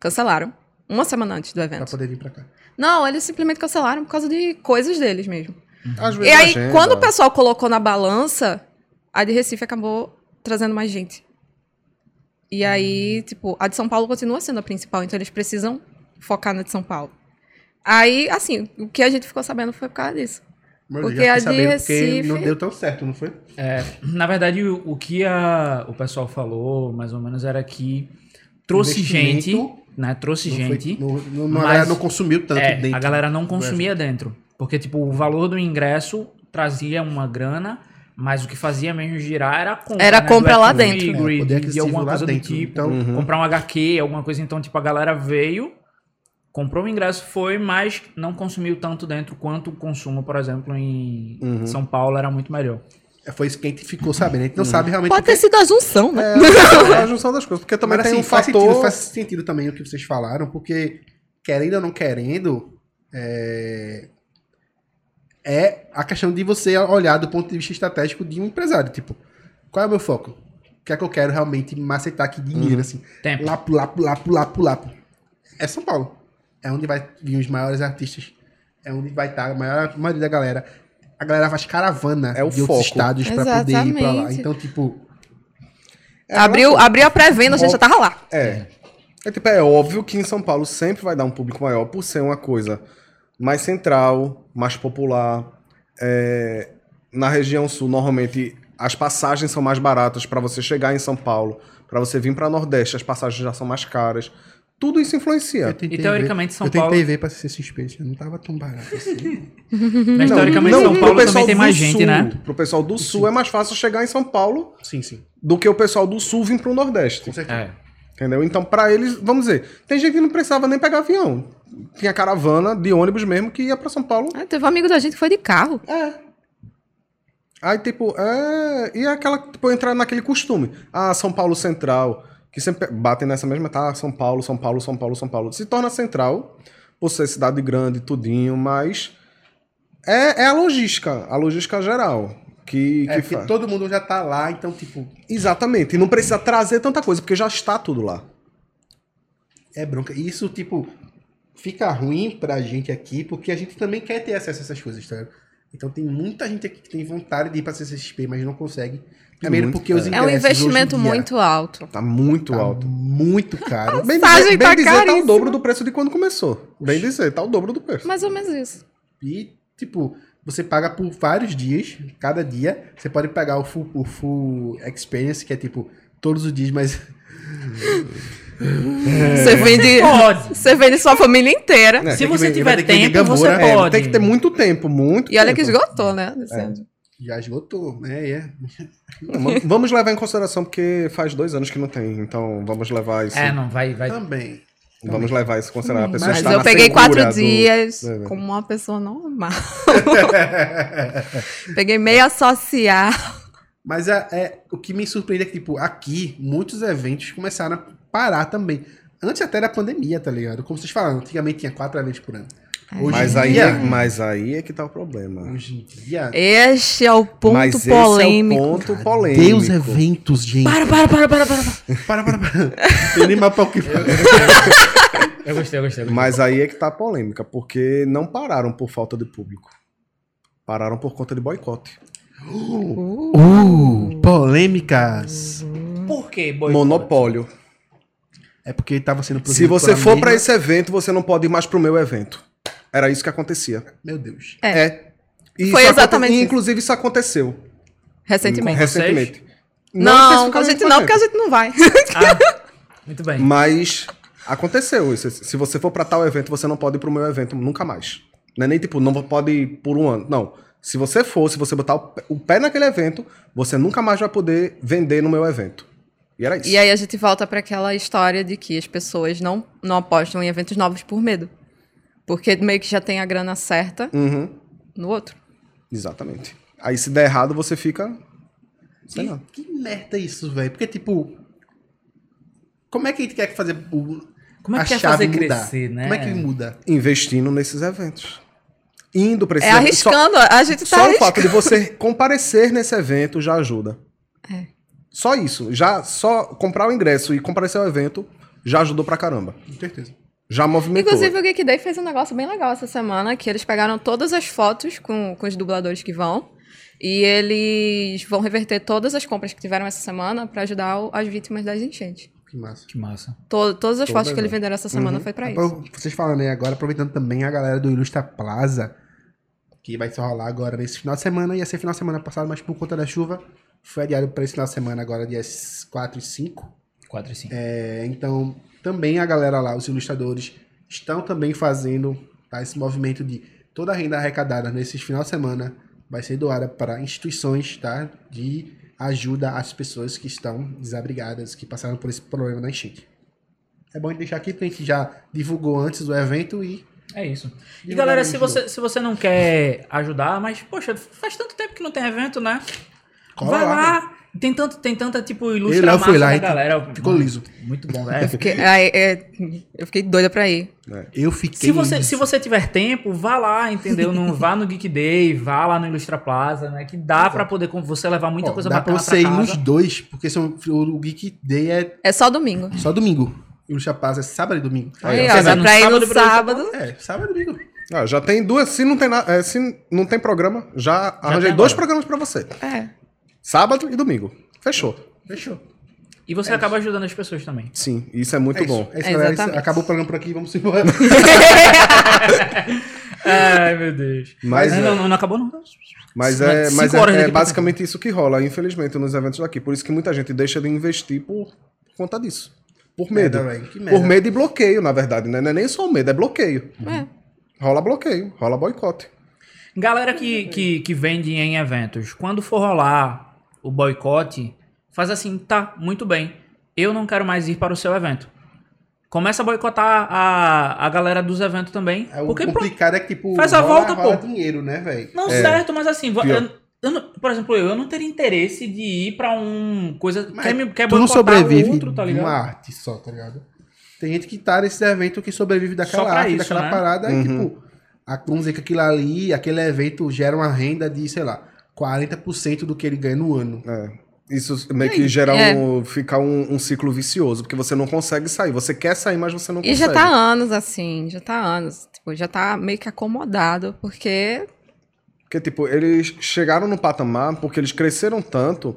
Speaker 4: cancelaram. Uma semana antes do
Speaker 2: Pra
Speaker 4: evento.
Speaker 2: poder vir pra cá.
Speaker 4: Não, eles simplesmente cancelaram por causa de coisas deles mesmo.
Speaker 5: Às
Speaker 4: E
Speaker 5: vezes a
Speaker 4: aí,
Speaker 5: agenda-
Speaker 4: quando o pessoal colocou na balança, a de Recife acabou trazendo mais gente. E aí, tipo, a de São Paulo continua sendo a principal, então eles precisam focar na de São Paulo. Aí, assim, o que a gente ficou sabendo foi por causa disso.
Speaker 2: Mas
Speaker 4: Porque a de Recife-
Speaker 2: não deu tão certo, não foi?
Speaker 3: É, na verdade, o, o que a- o pessoal falou, mais ou menos, era que trouxe gente, né? Trouxe
Speaker 2: Não foi-
Speaker 3: gente.
Speaker 2: não, não, a galera não consumiu tanto
Speaker 3: É,
Speaker 2: dentro.
Speaker 3: a galera não consumia dentro. Porque, tipo, o valor do ingresso trazia uma grana, mas o que fazia mesmo girar era a compra.
Speaker 4: Era a
Speaker 3: né,
Speaker 4: compra lá dentro.
Speaker 3: figure,
Speaker 2: É, poder
Speaker 3: de- de, alguma
Speaker 2: lá
Speaker 3: coisa
Speaker 2: dentro.
Speaker 3: do tipo.
Speaker 2: Então,
Speaker 5: Uhum.
Speaker 3: Comprar um HQ, alguma coisa. Então, tipo, a galera veio, comprou o ingresso, foi, mas não consumiu tanto dentro quanto o consumo, por exemplo, em
Speaker 5: Uhum.
Speaker 3: São Paulo era muito melhor.
Speaker 2: Foi isso que a gente ficou sabendo. A gente não sabe realmente
Speaker 4: Pode
Speaker 2: porque-
Speaker 4: ter sido a junção, né?
Speaker 5: É a junção das coisas. Porque também
Speaker 2: Mas
Speaker 5: tem
Speaker 2: assim,
Speaker 5: um
Speaker 2: faz,
Speaker 5: fator...
Speaker 2: sentido, faz sentido também o que vocês falaram, porque querendo ou não querendo, é... é a questão de você olhar do ponto de vista estratégico de um empresário. Tipo, qual é o meu foco? O que é que eu quero realmente macetar aqui dinheiro, assim?
Speaker 3: Tempo.
Speaker 2: Lapo, lapo, lapo, lapo, lapo. É São Paulo. É onde vai vir os maiores artistas. É onde vai estar a maior a maioria da galera. A galera faz caravana
Speaker 5: É o
Speaker 2: de outros
Speaker 5: foco.
Speaker 2: estados pra poder ir pra lá. Então, tipo,
Speaker 5: É,
Speaker 4: abriu, abriu a pré-venda, a gente já tava lá.
Speaker 5: É. É, tipo, é óbvio que em São Paulo sempre vai dar um público maior por ser uma coisa mais central, mais popular. É, na região sul, normalmente, as passagens são mais baratas para você chegar em São Paulo. Para você vir para Nordeste, as passagens já são mais caras. Tudo isso influencia.
Speaker 3: E teoricamente
Speaker 2: ver,
Speaker 3: São
Speaker 2: eu tentei
Speaker 3: Paulo-
Speaker 2: ver pra ser suspeito, não tava tão barato assim.
Speaker 3: Mas, teoricamente, São
Speaker 5: pro
Speaker 3: Paulo também tem mais gente,
Speaker 5: sul,
Speaker 3: né?
Speaker 5: Pro pessoal do sul é mais fácil chegar em São Paulo
Speaker 2: sim, sim.
Speaker 5: do que o pessoal do sul vir pro Nordeste.
Speaker 2: Com certeza.
Speaker 3: É.
Speaker 5: Entendeu? Então, pra eles, vamos dizer, tem gente que não precisava nem pegar avião. Tinha caravana de ônibus mesmo que ia pra São Paulo.
Speaker 4: Ah, teve um amigo da gente que foi de carro.
Speaker 5: Aí, tipo, é. E aquela, tipo, entrar naquele costume. Ah, São Paulo Central. Que sempre batem nessa mesma, tá? São Paulo, São Paulo, São Paulo, São Paulo. Se torna central, por ser cidade grande, tudinho, mas. É, é a logística, a logística geral. Que,
Speaker 2: É
Speaker 5: que
Speaker 2: porque todo mundo já tá lá, então, tipo,
Speaker 5: Exatamente. E não precisa trazer tanta coisa, porque já está tudo lá.
Speaker 2: é bronca. E isso, tipo, fica ruim pra gente aqui, porque a gente também quer ter acesso a essas coisas, tá? Então tem muita gente aqui que tem vontade de ir pra CCXP, mas não consegue. Primeiro
Speaker 5: muito
Speaker 2: porque os
Speaker 5: caro.
Speaker 4: É um
Speaker 2: ingressos hoje em
Speaker 4: investimento
Speaker 2: dia
Speaker 4: muito alto.
Speaker 5: Tá muito
Speaker 2: tá
Speaker 5: alto.
Speaker 2: muito caro.
Speaker 5: Bem dizer, bem
Speaker 4: tá
Speaker 5: dizer tá o dobro do preço de quando começou. Bem dizer, tá o dobro do preço.
Speaker 4: Mais ou menos isso.
Speaker 2: E, tipo, você paga por vários dias, cada dia. Você pode pegar o full, o full experience, que é tipo, todos os dias, mas.
Speaker 4: Você vende.
Speaker 3: Pode.
Speaker 4: Você vende sua família inteira.
Speaker 5: É,
Speaker 3: Se
Speaker 2: que
Speaker 3: você tiver
Speaker 2: que ver
Speaker 3: tempo, você.
Speaker 5: É,
Speaker 3: pode.
Speaker 5: tem que ter muito tempo, muito
Speaker 4: E olha que
Speaker 5: tempo.
Speaker 4: esgotou, né? ano.
Speaker 2: Já esgotou, né? É.
Speaker 5: Vamos levar em consideração porque faz dois anos que não tem, então vamos levar isso.
Speaker 3: É, não, vai, vai.
Speaker 2: Também.
Speaker 5: Vamos levar isso em consideração. A pessoa
Speaker 4: Mas
Speaker 5: está
Speaker 4: eu
Speaker 5: na
Speaker 4: peguei quatro
Speaker 5: do-
Speaker 4: dias
Speaker 5: do evento.
Speaker 4: como uma pessoa normal. peguei meia social.
Speaker 2: Mas é, é- o que me surpreende é que, tipo, aqui, muitos eventos começaram a parar também. Antes até da pandemia, tá ligado? Como vocês falaram, antigamente tinha quatro eventos por ano. Hoje
Speaker 5: Mas aí,
Speaker 2: dia,
Speaker 5: é, mas aí é que tá o problema.
Speaker 2: hoje em dia,
Speaker 4: Este é o ponto
Speaker 5: mas esse
Speaker 4: polêmico.
Speaker 5: é o ponto polêmico.
Speaker 2: Deus eventos, gente.
Speaker 3: Para, para, para, para, para.
Speaker 2: para, para, para. Tem nem mais pra o que falar.
Speaker 3: Eu gostei, eu gostei. eu gostei.
Speaker 5: Mas aí é que tá a polêmica, porque não pararam por falta de público. Pararam por conta de boicote.
Speaker 2: Uh, polêmicas.
Speaker 3: Por que, boy?
Speaker 5: Monopólio.
Speaker 2: É porque tava sendo
Speaker 5: Se você for pra
Speaker 2: mesma-
Speaker 5: esse evento, você não pode ir mais pro meu evento. Era isso que acontecia.
Speaker 2: Meu Deus.
Speaker 4: É.
Speaker 5: É. E
Speaker 4: Foi
Speaker 5: isso aconte-
Speaker 4: exatamente
Speaker 5: e,
Speaker 4: isso.
Speaker 5: Inclusive, isso aconteceu.
Speaker 4: Recentemente.
Speaker 5: Recentemente.
Speaker 4: Não, a
Speaker 5: especificamente
Speaker 4: gente não, porque a gente não vai.
Speaker 3: Ah, muito bem.
Speaker 5: Mas aconteceu isso. Se você for pra tal evento, você não pode ir pro meu evento nunca mais. Não é nem tipo, não pode ir por um ano. Não. Se você for, se você botar o pé- o pé naquele evento, você nunca mais vai poder vender no meu evento. E era isso.
Speaker 4: E aí a gente volta para aquela história de que as pessoas não, não apostam em eventos novos por medo. Porque meio que já tem a grana certa
Speaker 5: Uhum,
Speaker 4: no outro.
Speaker 5: exatamente. Aí se der errado, você fica. Sei
Speaker 2: Que,
Speaker 5: lá.
Speaker 2: que merda é isso, velho? Porque, tipo. Como é que a gente quer fazer o.
Speaker 3: Como é
Speaker 2: a
Speaker 3: que quer
Speaker 2: chave
Speaker 3: fazer
Speaker 2: mudar?
Speaker 3: crescer, né?
Speaker 2: Como é que muda?
Speaker 5: Investindo nesses eventos. Indo pra esse
Speaker 4: É
Speaker 5: evento. Só-
Speaker 4: arriscando, a gente tá
Speaker 5: Só o
Speaker 4: arriscando.
Speaker 5: fato de você comparecer nesse evento já ajuda.
Speaker 4: É.
Speaker 5: Só isso. Já só comprar o ingresso e comparecer ao evento já ajudou pra caramba.
Speaker 2: Com certeza.
Speaker 5: Já movimentou.
Speaker 4: Inclusive, o Geek Day fez um negócio bem legal essa semana, que eles pegaram todas as fotos com, com os dubladores que vão, e eles vão reverter todas as compras que tiveram essa semana para ajudar o- as vítimas das enchentes.
Speaker 2: Que massa.
Speaker 3: Que massa.
Speaker 4: To- todas as fotos que eles venderam essa semana foi para isso.
Speaker 2: Vocês falando aí agora, aproveitando também a galera do Ilustra Plaza, que vai se rolar agora nesse final de semana. Ia ser final de semana passado, mas por conta da chuva, foi adiado para esse final de semana agora, dias 4 e 5.
Speaker 3: 4 e 5.
Speaker 2: É, então, também a galera lá, os ilustradores, estão também fazendo tá, esse movimento de toda a renda arrecadada nesses final de semana vai ser doada para instituições tá, de ajuda às pessoas que estão desabrigadas, que passaram por esse problema da enchente. É bom deixar aqui porque a gente já divulgou antes do evento e
Speaker 3: É isso. E galera, se você, se você não quer ajudar, mas, poxa, faz tanto tempo que não tem evento, né?
Speaker 2: Cola
Speaker 3: Vai
Speaker 2: lá,
Speaker 3: lá. Tem, tanto, tem tanta, tipo,
Speaker 2: Ele
Speaker 3: ilustra
Speaker 2: lá
Speaker 3: massa
Speaker 2: foi lá
Speaker 3: da
Speaker 2: e
Speaker 3: galera.
Speaker 2: ficou liso.
Speaker 3: Muito bom, velho.
Speaker 4: Eu fiquei, aí, é, eu fiquei doida pra ir.
Speaker 2: Eu fiquei.
Speaker 3: Se você,
Speaker 2: liso.
Speaker 3: se você tiver tempo, vá lá, entendeu? Não vá no Geek Day, vá lá no Ilustra Plaza, né? Que dá pra poder com- você levar muita
Speaker 2: Ó,
Speaker 3: coisa
Speaker 2: dá pra
Speaker 3: bacana
Speaker 2: você ir
Speaker 3: casa.
Speaker 2: nos dois, porque são, o Geek Day é
Speaker 4: É só domingo.
Speaker 2: só domingo. E o Chapaz é sábado e domingo.
Speaker 4: Aí,
Speaker 3: ó,
Speaker 4: ó, dá pra ir
Speaker 3: sábado
Speaker 4: no
Speaker 3: pra ir
Speaker 4: sábado.
Speaker 2: É, sábado e domingo.
Speaker 5: Ah, já tem duas. Se não tem, na- é, se não tem programa, já arranjei
Speaker 3: tem
Speaker 5: dois programas pra você.
Speaker 4: É.
Speaker 5: Sábado e domingo. Fechou.
Speaker 2: Fechou.
Speaker 3: E você acaba ajudando as pessoas também.
Speaker 5: Sim, isso é muito
Speaker 2: é
Speaker 5: bom.
Speaker 2: Isso, é isso, galera. Isso-
Speaker 4: Exatamente.
Speaker 2: acabou o programa por aqui, vamos embora.
Speaker 3: Ai, meu Deus.
Speaker 5: Mas,
Speaker 3: não,
Speaker 5: é-
Speaker 3: não, não acabou, não.
Speaker 5: Mas é, mas é- é basicamente isso que rola, infelizmente, nos eventos daqui. Por isso que muita gente deixa de investir por conta disso. Por medo. Por medo e bloqueio, na verdade, né? Não é nem só o medo, é bloqueio.
Speaker 4: É.
Speaker 5: Rola bloqueio, rola boicote.
Speaker 3: Galera que, que, que vende em eventos, quando for rolar o boicote, faz assim, tá, muito bem. Eu não quero mais ir para o seu evento. Começa a boicotar a, a galera dos eventos também.
Speaker 2: É, o
Speaker 3: porque, pronto,
Speaker 2: complicado é que, tipo,
Speaker 3: Faz a
Speaker 2: rola-
Speaker 3: volta,
Speaker 2: rola
Speaker 3: pô.
Speaker 2: dinheiro, né, velho?
Speaker 3: Não,
Speaker 5: É.
Speaker 3: certo, mas assim, eu, eu não- por exemplo, eu, eu não teria interesse de ir pra um coisa.
Speaker 2: Mas
Speaker 3: quer, me, quer
Speaker 2: tu não sobrevive
Speaker 3: outro, tá ligado?
Speaker 2: uma arte só, tá ligado? Tem gente que tá nesse evento que sobrevive daquela arte,
Speaker 3: isso,
Speaker 2: daquela
Speaker 3: né?
Speaker 2: parada,
Speaker 5: Uhum.
Speaker 2: e tipo, a, vamos dizer que aquilo ali, aquele evento gera uma renda de, sei lá, 40% do que ele ganha no ano.
Speaker 5: É. Isso meio que gera
Speaker 4: É.
Speaker 5: um, fica um, um ciclo vicioso, porque você não consegue sair. Você quer sair, mas você não
Speaker 4: E
Speaker 5: consegue.
Speaker 4: já tá há anos assim, já tá há anos. Tipo, já tá meio que acomodado, porque
Speaker 5: Porque, tipo, eles chegaram no patamar porque eles cresceram tanto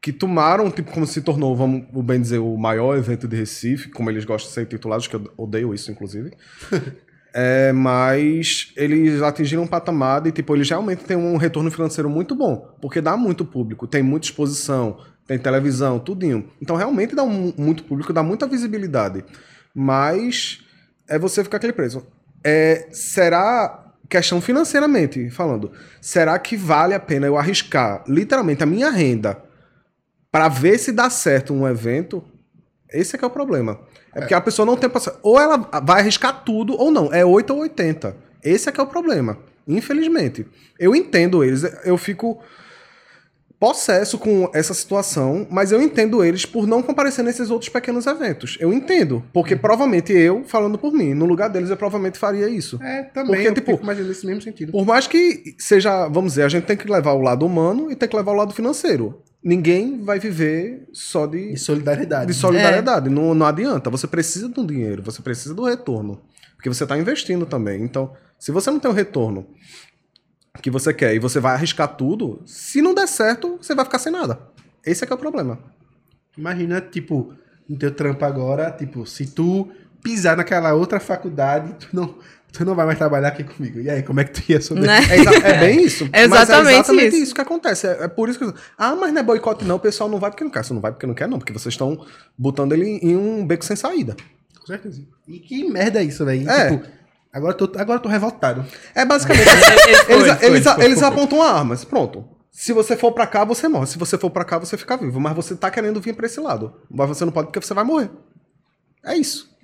Speaker 5: que tomaram, tipo, como se tornou, vamos bem dizer, o maior evento de Recife, como eles gostam de ser titulados, que eu odeio isso, inclusive. É, mas eles atingiram um patamar e, tipo, eles realmente têm um retorno financeiro muito bom, porque dá muito público, tem muita exposição, tem televisão, tudinho. Então, realmente dá um- muito público, dá muita visibilidade. Mas é você ficar aquele preso. É, será, questão financeiramente falando, será que vale a pena eu arriscar, literalmente, a minha renda para ver se dá certo um evento? Esse é que é o problema. É porque a pessoa não tem paciência. Ou ela vai arriscar tudo ou não. É 8 ou 80. Esse é que é o problema. Infelizmente. Eu entendo eles. Eu fico. possesso com essa situação, mas eu entendo eles por não comparecer nesses outros pequenos eventos. Eu entendo, porque
Speaker 2: Uhum.
Speaker 5: provavelmente eu, falando por mim, no lugar deles eu provavelmente faria isso.
Speaker 2: É, também.
Speaker 5: Porque,
Speaker 2: eu
Speaker 5: tipo,
Speaker 2: fico imaginando nesse mesmo sentido.
Speaker 5: Por mais que seja, vamos dizer, a gente tem que levar o lado humano e tem que levar o lado financeiro. Ninguém vai viver só de,
Speaker 2: De solidariedade.
Speaker 5: de solidariedade. Não, não adianta. Você precisa do dinheiro, você precisa do retorno. Porque você está investindo também. Então, se você não tem o retorno que você quer e você vai arriscar tudo, se não der certo, você vai ficar sem nada. Esse é que é o problema.
Speaker 2: Imagina, tipo, no teu trampo agora, tipo, se tu pisar naquela outra faculdade, tu não, tu não vai mais trabalhar aqui comigo. E aí, como é que tu ia sobreviver?
Speaker 4: Né?
Speaker 5: É, exa- é bem isso.
Speaker 4: É
Speaker 5: Mas
Speaker 4: exatamente
Speaker 5: é exatamente
Speaker 4: isso.
Speaker 5: isso. que acontece. É, é por isso que. eu- Ah, mas não é boicote, não. O pessoal não vai porque não quer. Você não vai porque não quer, não. Porque vocês estão botando ele em um beco sem saída.
Speaker 2: Com certeza. E que merda é isso, velho?
Speaker 5: É.
Speaker 2: Tipo, agora eu tô, agora eu tô revoltado.
Speaker 5: É basicamente.
Speaker 3: Foi,
Speaker 5: eles
Speaker 3: foi,
Speaker 5: eles,
Speaker 3: foi,
Speaker 5: eles
Speaker 3: foi.
Speaker 5: apontam armas. Pronto. Se você for pra cá, você morre. Se você for pra cá, você fica vivo. Mas você tá querendo vir pra esse lado. Mas você não pode porque você vai morrer. É isso.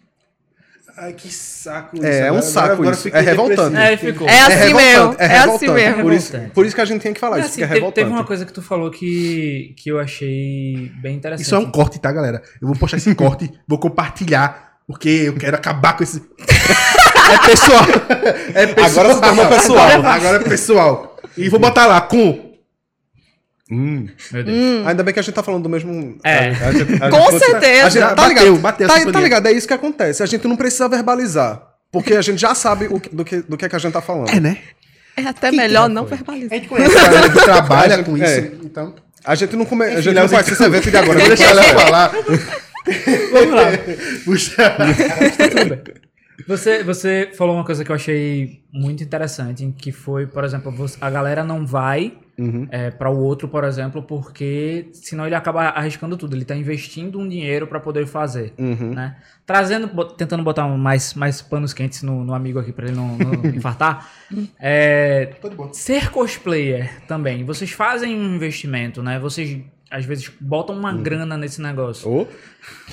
Speaker 2: Ai, que saco
Speaker 5: É, é um saco isso.
Speaker 2: fiquei
Speaker 5: É revoltante.
Speaker 3: É, ficou.
Speaker 4: É assim
Speaker 5: revoltante,
Speaker 4: mesmo.
Speaker 5: É,
Speaker 4: É, assim
Speaker 5: revoltante.
Speaker 4: mesmo.
Speaker 5: Por, isso, por isso que a gente tem que falar
Speaker 3: Mas,
Speaker 5: isso,
Speaker 3: assim,
Speaker 5: que é
Speaker 3: teve,
Speaker 5: revoltante.
Speaker 3: teve uma coisa que tu falou que, que eu achei bem interessante.
Speaker 2: Isso é um corte, tá, galera? Eu vou postar esse corte, vou compartilhar, porque eu quero acabar com esse. é pessoal. É pessoal.
Speaker 5: Agora se tornou pessoal.
Speaker 2: Agora, agora é pessoal. E vou botar lá com.
Speaker 5: Hum.
Speaker 3: Meu Deus.
Speaker 5: Ainda bem que a gente tá falando do mesmo.
Speaker 3: É.
Speaker 5: a- a gente- a
Speaker 4: Com
Speaker 5: gente-
Speaker 4: certeza.
Speaker 5: A gente, tá
Speaker 2: Bateu,
Speaker 5: ligado?
Speaker 2: bateu
Speaker 5: tá, tá ligado? É isso que acontece. A gente não precisa verbalizar. Porque a gente já sabe o que- do, que, do que, é que a gente tá falando.
Speaker 2: É, né?
Speaker 4: É até
Speaker 2: Quem
Speaker 4: melhor
Speaker 2: que
Speaker 4: não
Speaker 2: foi?
Speaker 4: verbalizar.
Speaker 2: A gente conhece a galera que trabalha com isso.
Speaker 5: É.
Speaker 2: Então.
Speaker 5: A gente não, come, a gente não conhece esse evento de agora.
Speaker 2: Vou deixar ela falar.
Speaker 3: Vamos lá.
Speaker 2: Puxa.
Speaker 3: Você, você falou uma coisa que eu achei muito interessante, que foi, por exemplo, a galera não vai
Speaker 5: Uhum.
Speaker 3: é, para o outro, por exemplo, porque senão ele acaba arriscando tudo. Ele tá investindo um dinheiro para poder fazer,
Speaker 5: Uhum.
Speaker 3: né? Trazendo, tentando botar mais, mais panos quentes no, no amigo aqui para ele não, não infartar. É,
Speaker 2: bom.
Speaker 3: ser cosplayer também. Vocês fazem um investimento, né? Vocês às vezes botam uma grana nesse negócio.
Speaker 5: Ô,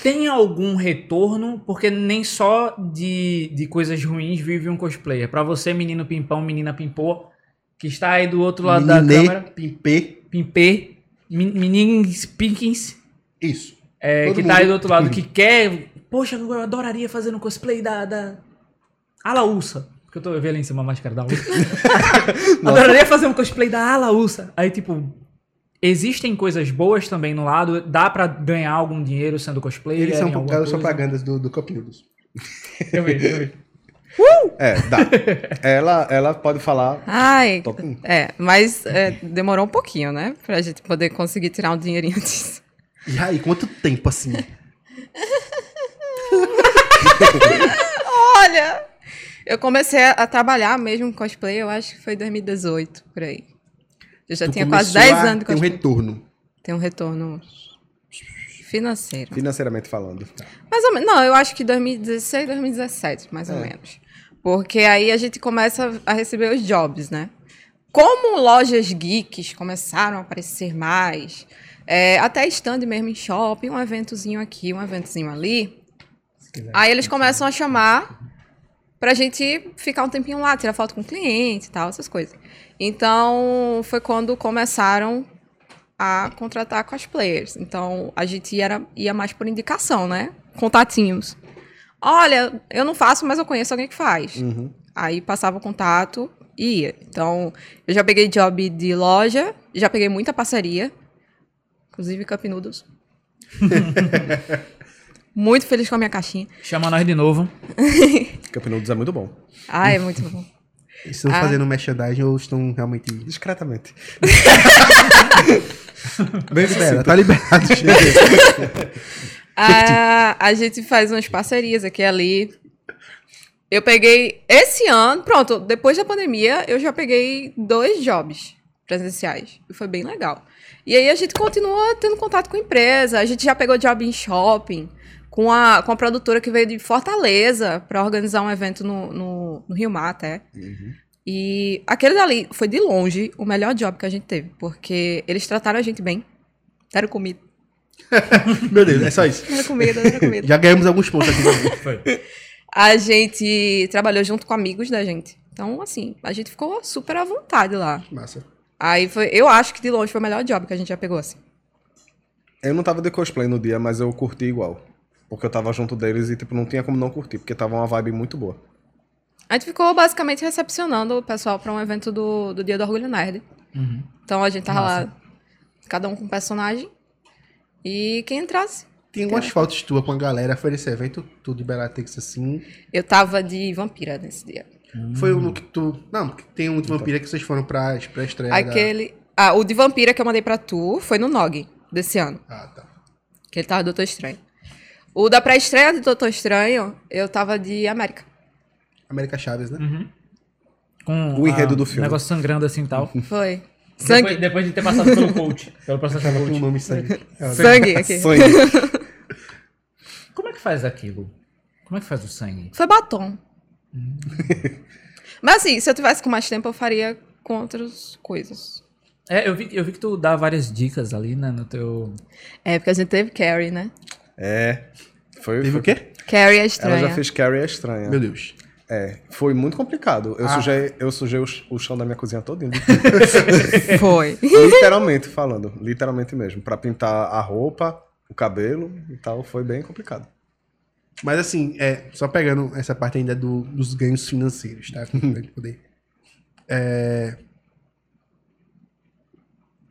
Speaker 3: Tem algum retorno? Porque nem só de, de coisas ruins vive um cosplayer. Pra você, menino pimpão, menina pimpô, que está aí do outro lado da
Speaker 2: Meninê,
Speaker 3: câmera,
Speaker 2: Pimpê.
Speaker 3: pimpê, men- menins pinkins,
Speaker 2: Isso.
Speaker 3: é, que tá aí
Speaker 2: mundo.
Speaker 3: do outro lado, que quer... Poxa, eu adoraria fazer um cosplay da... da... Alaúça. Porque eu tô vi ali em cima a máscara da Alaúça. adoraria fazer um cosplay da Alaúça. Aí, tipo... Existem coisas boas também no lado. Dá pra ganhar algum dinheiro sendo cosplayer?
Speaker 2: Eles são elas
Speaker 3: coisa?
Speaker 2: propagandas do, do Noodles.
Speaker 3: Eu vejo, eu vejo.
Speaker 5: É, dá. ela, ela pode falar.
Speaker 4: Ai,
Speaker 5: Top.
Speaker 4: é, mas é, demorou um pouquinho, né? Pra gente poder conseguir tirar um dinheirinho disso.
Speaker 2: E aí, quanto tempo assim?
Speaker 4: Olha, eu comecei a trabalhar mesmo com cosplay, eu acho que foi em 2018, por aí. Eu já
Speaker 2: Tu
Speaker 4: tinha quase
Speaker 2: começou
Speaker 4: 10
Speaker 2: a
Speaker 4: anos de
Speaker 2: ter um
Speaker 4: cosplay.
Speaker 2: retorno.
Speaker 4: Tem um retorno financeiro.
Speaker 5: Financeiramente falando.
Speaker 4: Mais ou menos. Não, eu acho que 2016, 2017, mais ou
Speaker 5: É.
Speaker 4: menos. Porque aí a gente começa a receber os jobs, né? Como lojas geeks começaram a aparecer mais, é, até stand mesmo em shopping, um eventozinho aqui, um eventozinho ali. Aí eles começam a chamar pra gente ficar um tempinho lá, tirar foto com o cliente e tal, essas coisas. Então, foi quando começaram a contratar cosplayers. Então, a gente ia, ia mais por indicação, né? Contatinhos. Olha, eu não faço, mas eu conheço alguém que faz.
Speaker 5: Uhum.
Speaker 4: Aí passava o contato e ia. Então, eu já peguei job de loja, já peguei muita parceria, inclusive Cup Noodles. muito feliz com a minha caixinha.
Speaker 3: Chama nós de novo.
Speaker 5: Cup Noodles é muito bom.
Speaker 4: Ah, é muito bom.
Speaker 2: Estão
Speaker 4: Ah.
Speaker 2: fazendo merchandising ou estão realmente.
Speaker 5: Discretamente.
Speaker 2: Bem libera, tá liberado.
Speaker 4: A, a gente faz umas parcerias aqui e ali. Eu peguei esse ano, pronto, depois da pandemia, eu já peguei dois jobs presenciais. E foi bem legal. E aí a gente continua tendo contato com a empresa. A gente já pegou job em shopping com a, com a produtora que veio de Fortaleza para organizar um evento no, no, no Rio Mar até. E aquele dali foi de longe o melhor job que a gente teve, porque eles trataram a gente bem. Deram comida.
Speaker 2: Meu Deus, é só isso.
Speaker 4: Deram comida, deram comida.
Speaker 2: Já ganhamos alguns pontos aqui.
Speaker 3: Foi.
Speaker 4: A gente trabalhou junto com amigos da gente. Então, assim, a gente ficou super à vontade lá.
Speaker 2: Massa.
Speaker 4: Aí foi, eu acho que de longe foi o melhor job que a gente já pegou, assim.
Speaker 5: Eu não tava de cosplay no dia, mas eu curti igual. Porque eu tava junto deles e, tipo, não tinha como não curtir, porque tava uma vibe muito boa.
Speaker 4: A gente ficou basicamente recepcionando o pessoal pra um evento do, do Dia do Orgulho Nerd.
Speaker 3: Uhum.
Speaker 4: Então a gente tava lá, cada um com um personagem. E quem entrasse.
Speaker 2: Tem algumas fotos tuas com a galera, foi nesse evento, tudo de Bellatrix assim.
Speaker 4: Eu tava de vampira nesse dia.
Speaker 2: Foi um que tu. Não, porque tem um de vampira que vocês foram pra, pra estreia. da-
Speaker 4: Aquele. Ah, o de vampira que eu mandei pra tu foi no Nog desse ano.
Speaker 2: Ah, tá.
Speaker 4: Que ele tava Doutor Estranho. O da pré-estreia de Doutor Estranho, eu tava de América.
Speaker 2: América Chaves, né?
Speaker 3: Uhum. Com
Speaker 5: O enredo
Speaker 3: a-
Speaker 5: do filme.
Speaker 3: negócio sangrando assim e tal.
Speaker 4: Foi. Sangue.
Speaker 3: Depois, depois de ter passado pelo coach. Pelo processo
Speaker 2: o
Speaker 3: coach.
Speaker 2: nome sangue. Ela-
Speaker 4: Sangue aqui.
Speaker 3: Como é que faz aquilo? Como é que faz o sangue?
Speaker 4: Foi batom. Mas assim, se eu tivesse com mais tempo, eu faria com outras coisas.
Speaker 3: É, eu vi, eu vi que tu dá várias dicas ali, né, no teu...
Speaker 4: É, porque a gente teve Carrie, né?
Speaker 5: É. Foi,
Speaker 2: Teve
Speaker 5: foi-
Speaker 2: o quê?
Speaker 4: Carrie é
Speaker 5: Ela
Speaker 4: estranha.
Speaker 5: já fez Carrie é estranha.
Speaker 2: Meu Deus.
Speaker 5: É, foi muito complicado. Eu
Speaker 2: Ah.
Speaker 5: sujei, eu sujei o, o chão da minha cozinha todinho.
Speaker 4: Foi.
Speaker 5: literalmente falando, literalmente mesmo. Pra pintar a roupa, o cabelo e tal, foi bem complicado.
Speaker 2: Mas assim, é, só pegando essa parte ainda do- dos ganhos financeiros, tá? Poder. É,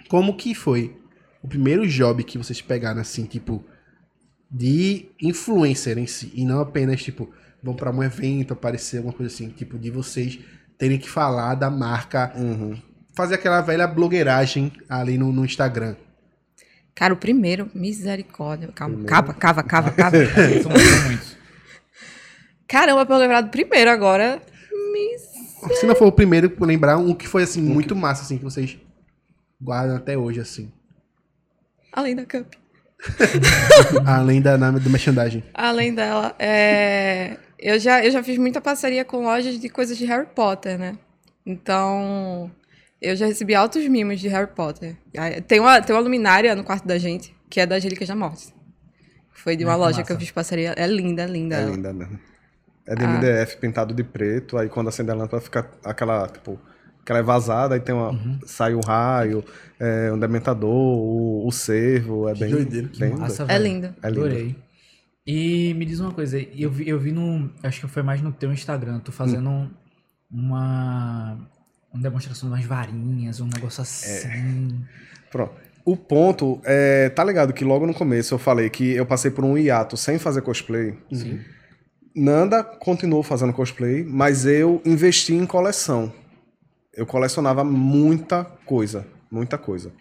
Speaker 2: como que foi o primeiro job que vocês pegaram, assim, tipo, de influencer em si, e não apenas, tipo, vão pra um evento, aparecer alguma coisa assim, tipo, de vocês terem que falar da marca,
Speaker 5: Uhum.
Speaker 2: fazer aquela velha blogueiragem ali no, no Instagram.
Speaker 4: Cara, o primeiro, misericórdia. Calma,
Speaker 5: Primeiro.
Speaker 4: cava, cava, cava, cava.
Speaker 3: São, são muitos.
Speaker 4: Caramba, pra eu lembrar do primeiro agora.
Speaker 2: Se não for o primeiro, lembrar um que foi, assim, muito massa, assim, que vocês guardam até hoje, assim.
Speaker 4: Além da Cup.
Speaker 2: Além da, na- do merchandising.
Speaker 4: Além dela, é, eu, já, eu já fiz muita parceria com lojas de coisas de Harry Potter, né? Então, eu já recebi altos mimos de Harry Potter. Tem uma, tem uma luminária no quarto da gente, que é das Relíquias da Morte. Foi de uma
Speaker 3: Ah, que
Speaker 4: loja
Speaker 3: massa.
Speaker 4: que eu fiz parceria. É linda, linda.
Speaker 5: É linda mesmo. É de
Speaker 4: Ah.
Speaker 5: MDF pintado de preto, aí quando acende a lâmpada fica aquela, tipo, que ela é vazada, aí tem uma.
Speaker 3: Uhum.
Speaker 5: Sai um raio, é, um dementador, o, o cervo, é bem.
Speaker 2: doideira, que
Speaker 5: bem
Speaker 3: Massa,
Speaker 4: É lindo.
Speaker 5: É lindo.
Speaker 3: Adorei. E me diz uma coisa, eu vi, eu vi no. Acho que foi mais no teu Instagram, tu fazendo um- uma. Uma demonstração de umas varinhas, um negócio assim.
Speaker 5: Pronto. O ponto é. Tá ligado que logo no começo eu falei que eu passei por um hiato sem fazer cosplay.
Speaker 3: Sim.
Speaker 5: Nanda continuou fazendo cosplay, mas eu investi em coleção. Eu colecionava muita coisa. Muita coisa.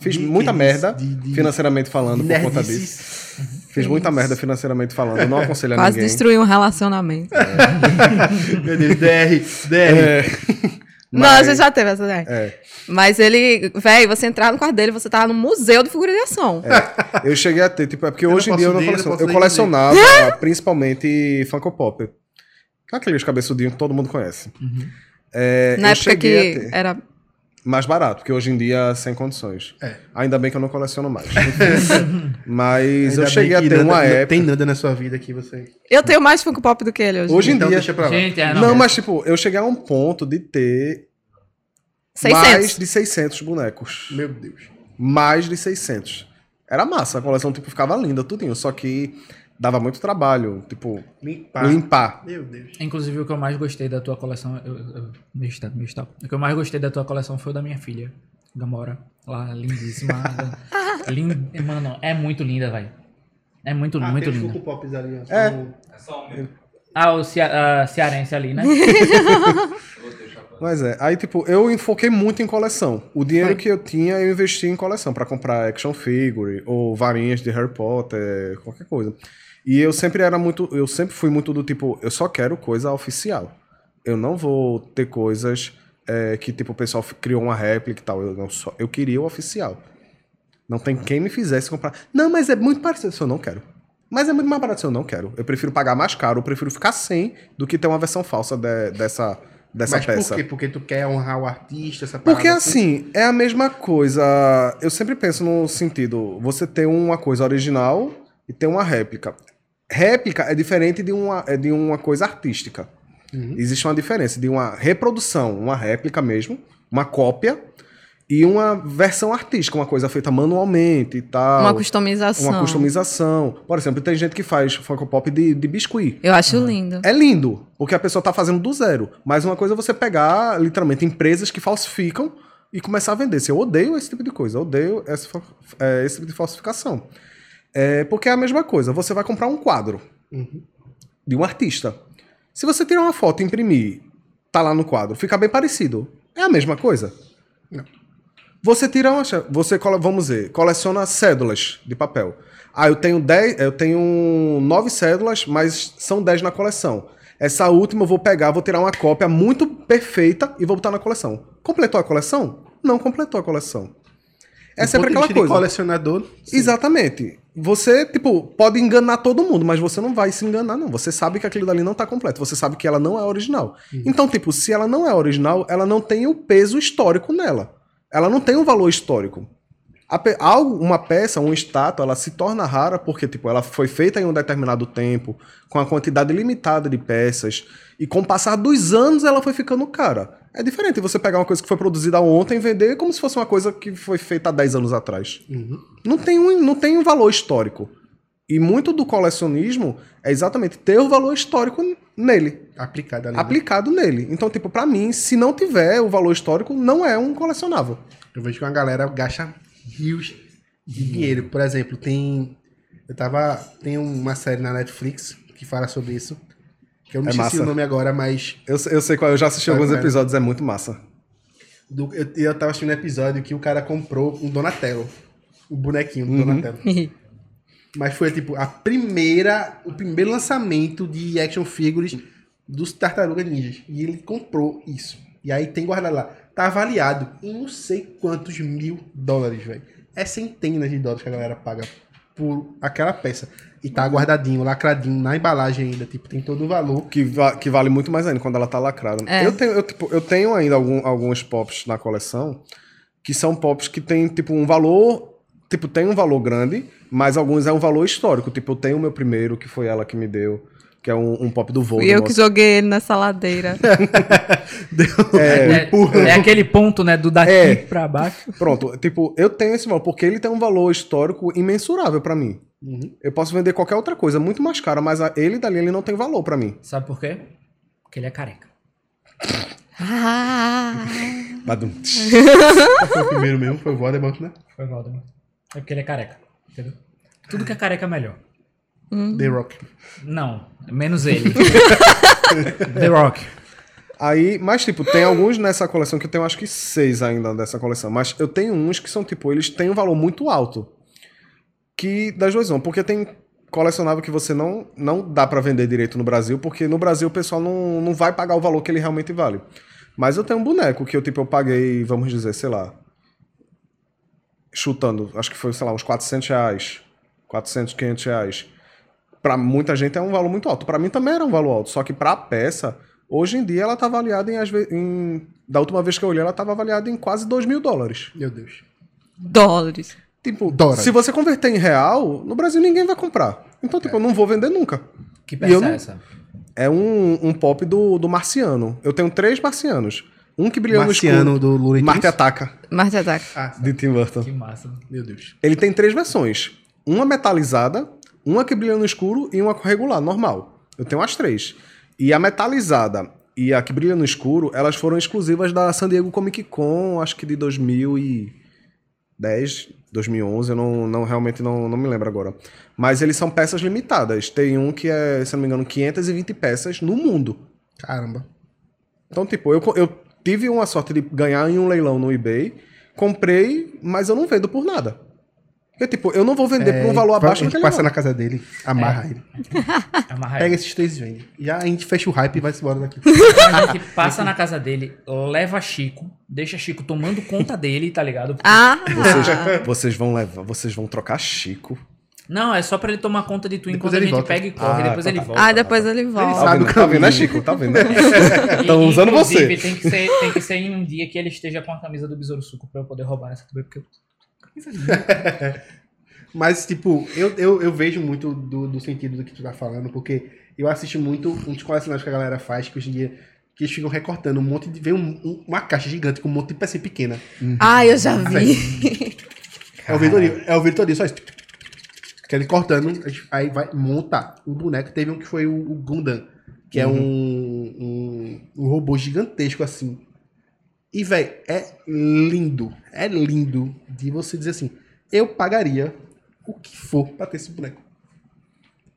Speaker 5: Fiz
Speaker 2: De
Speaker 5: muita merda,
Speaker 2: De- de-
Speaker 5: financeiramente falando, por conta disso. Fiz muita merda financeiramente falando. Eu não aconselho a
Speaker 4: Quase
Speaker 5: ninguém.
Speaker 4: destruiu um relacionamento.
Speaker 2: Meu Deus, DR, DR.
Speaker 4: Não,
Speaker 5: Mas-
Speaker 4: a gente já teve essa ideia.
Speaker 5: É.
Speaker 4: Mas ele, velho, você entrar no quarto dele, você tava no museu de figura de ação.
Speaker 5: Eu cheguei a ter, tipo, é porque
Speaker 2: Eu não
Speaker 5: hoje em dia eu não coleciono.
Speaker 2: não
Speaker 5: Eu
Speaker 2: posso
Speaker 5: colecionava principalmente Funko Pop. Aqueles cabeçudinhos que todo mundo conhece. É,
Speaker 4: Na
Speaker 5: eu
Speaker 4: época que
Speaker 5: ter.
Speaker 4: era.
Speaker 5: Mais barato, porque hoje em dia sem condições.
Speaker 2: É.
Speaker 5: Ainda bem que eu não coleciono mais. Mas
Speaker 2: Ainda
Speaker 5: eu cheguei a ter uma época.
Speaker 2: Tem nada na sua vida que você.
Speaker 4: Eu tenho mais Funko Pop do que ele hoje.
Speaker 5: Hoje em
Speaker 2: então
Speaker 5: dia.
Speaker 2: deixa pra lá.
Speaker 3: Gente, é,
Speaker 5: Não, mas tipo, eu cheguei a um ponto de ter
Speaker 4: 600.
Speaker 5: mais de 600 bonecos.
Speaker 2: Meu Deus.
Speaker 5: Mais de 600. Era massa, a coleção tipo, ficava linda, tudinho. Só que dava muito trabalho, tipo,
Speaker 2: Limpar.
Speaker 5: limpar.
Speaker 2: Meu Deus.
Speaker 3: Inclusive, o que eu mais gostei da tua coleção. Eu, eu, meu estado, meu estado. O que eu mais gostei da tua coleção foi o da minha filha, Gamora. Lá, lindíssima. Lind... Mano, é muito linda, velho. É muito,
Speaker 2: Ah,
Speaker 3: muito linda.
Speaker 2: Pops ali, ó.
Speaker 5: É.
Speaker 2: São-
Speaker 3: Ah, o cea a cearense ali, né?
Speaker 5: Mas é, aí tipo, eu enfoquei muito em coleção. O dinheiro
Speaker 4: Foi.
Speaker 5: que eu tinha, eu investi em coleção pra comprar action figure ou varinhas de Harry Potter, qualquer coisa. E eu sempre era muito, eu sempre fui muito do tipo, eu só quero coisa oficial. Eu não vou ter coisas é, que tipo o pessoal criou uma réplica e tal. Eu não só, eu queria o oficial. Não tem quem me fizesse comprar. Não, mas é muito parecido, eu não quero. Mas é muito mais barato, eu não quero. Eu prefiro pagar mais caro, eu prefiro ficar sem do que ter uma versão falsa de- dessa dessa
Speaker 2: Mas
Speaker 5: peça.
Speaker 2: por quê? Porque tu quer honrar o artista, essa
Speaker 5: Porque
Speaker 2: parada
Speaker 5: assim, é a mesma coisa. Eu sempre penso no sentido, você ter uma coisa original e ter uma réplica. Réplica é diferente de uma, é de uma coisa artística.
Speaker 2: Uhum.
Speaker 5: Existe uma diferença de uma reprodução, uma réplica mesmo, uma cópia, e uma versão artística, uma coisa feita manualmente e tal.
Speaker 4: Uma customização.
Speaker 5: Uma customização. Por exemplo, tem gente que faz Funko Pop de, de biscuit.
Speaker 4: Eu acho lindo.
Speaker 5: É lindo, porque a pessoa tá fazendo do zero. Mas uma coisa é você pegar, literalmente, empresas que falsificam e começar a vender. Se eu odeio esse tipo de coisa, eu odeio esse, é, esse tipo de falsificação. É, porque é a mesma coisa. Você vai comprar um quadro de um artista. Se você tirar uma foto e imprimir, tá lá no quadro, fica bem parecido. É a mesma coisa? Você tira uma. Você, vamos ver, coleciona cédulas de papel. Ah, eu tenho 10, eu tenho nove cédulas, mas são 10 na coleção. Essa última eu vou pegar, vou tirar uma cópia muito perfeita e vou botar na coleção. Completou a coleção? Não completou a coleção. É
Speaker 2: Do
Speaker 5: sempre aquela
Speaker 2: vista de
Speaker 5: coisa.
Speaker 2: colecionador. sim.
Speaker 5: Exatamente. Você, tipo, pode enganar todo mundo, mas você não vai se enganar, não. Você sabe que aquilo dali não tá completo. Você sabe que ela não é original. Então, tipo, se ela não é original, ela não tem o peso histórico nela. Ela não tem um valor histórico. Pe- algo, uma peça, uma estátua, ela se torna rara porque, tipo, ela foi feita em um determinado tempo, com a quantidade limitada de peças, e com o passar dos anos ela foi ficando cara. É diferente você pegar uma coisa que foi produzida ontem e vender como se fosse uma coisa que foi feita há 10 anos atrás. Não tem, um, não tem um valor histórico. E muito do colecionismo é exatamente ter o valor histórico nele,
Speaker 2: Aplicado ali. né?
Speaker 5: aplicado nele. Então, tipo, pra mim, se não tiver o valor histórico, não é um colecionável.
Speaker 2: Eu vejo que uma galera gasta rios de dinheiro. Por exemplo, tem. Eu tava. Tem uma série na Netflix que fala sobre isso. Que eu não
Speaker 5: É
Speaker 2: esqueci
Speaker 5: massa.
Speaker 2: o nome agora, mas.
Speaker 5: Eu, eu sei qual, eu já assisti
Speaker 2: Sabe
Speaker 5: alguns episódios, é muito massa.
Speaker 2: do- eu, eu tava assistindo um episódio que o cara comprou um Donatello. O bonequinho do
Speaker 5: Uhum.
Speaker 2: Donatello. Mas foi tipo a primeira. O primeiro lançamento de action figures dos Tartaruga Ninjas. E ele comprou isso. E aí tem guardado lá. Tá avaliado em não sei quantos mil dólares, velho. É centenas de dólares que a galera paga por aquela peça. E tá guardadinho, lacradinho, na embalagem ainda. Tipo, tem todo o valor.
Speaker 5: Que, va- que vale muito mais ainda quando ela tá lacrada.
Speaker 4: É.
Speaker 5: Eu, tenho, eu, tipo, eu tenho ainda algum- alguns pops na coleção que são pops que tem, tipo, um valor. Tipo, tem um valor grande, mas alguns é um valor histórico. Tipo, eu tenho o meu primeiro, que foi ela que me deu, que é um, um pop do
Speaker 4: E
Speaker 5: Voldemort.
Speaker 4: eu que joguei ele nessa ladeira.
Speaker 3: É, é aquele ponto, né, do daqui
Speaker 5: É.
Speaker 3: pra baixo.
Speaker 5: Pronto, tipo, eu tenho esse valor, porque ele tem um valor histórico imensurável pra mim. Eu posso vender qualquer outra coisa muito mais cara, mas a- ele dali ele não tem valor pra mim.
Speaker 3: Sabe por quê? Porque ele é careca.
Speaker 4: ah,
Speaker 5: Badum.
Speaker 2: Foi o primeiro mesmo, foi o Voldemort, né?
Speaker 3: Foi Voldemort. É porque ele é careca, entendeu? Tudo que é careca é melhor.
Speaker 2: The Rock.
Speaker 3: Não, menos ele. The Rock.
Speaker 5: Aí, mas tipo, tem alguns nessa coleção que eu tenho acho que seis ainda dessa coleção. Mas eu tenho uns que são, tipo, eles têm um valor muito alto. Que das duas vão, porque tem colecionável que você não, não dá pra vender direito no Brasil, porque no Brasil o pessoal não, não vai pagar o valor que ele realmente vale. Mas eu tenho um boneco que eu, tipo, eu paguei, vamos dizer, sei lá, chutando, acho que foi, sei lá, uns 400 reais, 400, 500 reais. Pra muita gente é um valor muito alto. Pra mim também era um valor alto, só que pra peça, hoje em dia ela tá avaliada em, em- da última vez que eu olhei, ela tava avaliada em quase 2 mil dólares.
Speaker 2: Meu Deus.
Speaker 4: dólares.
Speaker 5: Tipo,
Speaker 2: Dólares.
Speaker 5: se você converter em real, no Brasil ninguém vai comprar. Então, tipo, eu não vou vender nunca.
Speaker 3: Que
Speaker 5: E
Speaker 3: peça
Speaker 5: não-
Speaker 3: é essa?
Speaker 5: É um, um pop do, do Marciano. Eu tenho três Marcianos. Um que brilhou
Speaker 2: Marciano
Speaker 5: no
Speaker 2: do
Speaker 5: escuro.
Speaker 2: Looney
Speaker 5: Marte. Ataca,
Speaker 4: Marte Ataca.
Speaker 2: Ah,
Speaker 5: de Tim Burton.
Speaker 3: Que massa.
Speaker 2: meu Deus.
Speaker 5: Ele tem três versões. Uma metalizada, uma que brilha no escuro e uma regular, normal. Eu tenho as três. E a metalizada e a que brilha no escuro, elas foram exclusivas da San Diego Comic Con, acho que de 2010, 2011, eu não, não realmente não, não me lembro agora. Mas eles são peças limitadas. Tem um que é, se não me engano, 520 peças no mundo.
Speaker 2: Caramba.
Speaker 5: Então, tipo, eu, eu tive uma sorte de ganhar em um leilão no eBay, comprei, mas eu não vendo por nada. Porque, tipo, eu não vou vender por um valor
Speaker 2: vai-
Speaker 5: abaixo
Speaker 2: A
Speaker 5: do
Speaker 2: gente
Speaker 5: que
Speaker 2: passa
Speaker 5: ele
Speaker 2: na casa dele, amarra ele.
Speaker 3: Amarra
Speaker 2: Pega
Speaker 3: ele.
Speaker 2: esses três e vende. Já a gente fecha o hype e vai embora daqui.
Speaker 3: A gente passa na casa dele, leva Chico, deixa Chico tomando conta dele, tá ligado?
Speaker 4: Ah,
Speaker 5: Vocês, vocês vão levar, vocês vão trocar Chico.
Speaker 3: Não, é só pra ele tomar conta de tu
Speaker 2: Depois
Speaker 3: enquanto a
Speaker 2: ele
Speaker 3: gente
Speaker 2: volta.
Speaker 3: pega e corre,
Speaker 5: Ah,
Speaker 3: depois
Speaker 5: tá,
Speaker 3: ele
Speaker 5: tá.
Speaker 3: volta.
Speaker 4: ah, depois ele volta.
Speaker 5: Tá
Speaker 2: Sabe
Speaker 5: vendo,
Speaker 2: o
Speaker 5: tá vendo, né,
Speaker 2: caminho.
Speaker 5: Chico? Tá vendo? Estão usando
Speaker 3: inclusive,
Speaker 5: você.
Speaker 3: Tem que, ser, tem que ser em um dia que ele esteja com a camisa do Besouro Suco pra eu poder roubar essa também, porque eu...
Speaker 2: Mas, tipo, eu, eu, eu vejo muito do, do sentido do que tu tá falando, porque eu assisto muito uns colecionários que a galera faz, que hoje em dia que eles ficam recortando um monte de. Vem um- um- uma caixa gigante com um monte de pecinha pequena.
Speaker 4: Ah, eu já vi.
Speaker 2: É o Vitorino, é o só isso. Que ele cortando, aí vai montar um boneco. Teve um que foi o, o Gundam, que é um, um, um robô gigantesco assim. E, velho, é lindo. É lindo de você dizer assim: eu pagaria o que for pra ter esse boneco.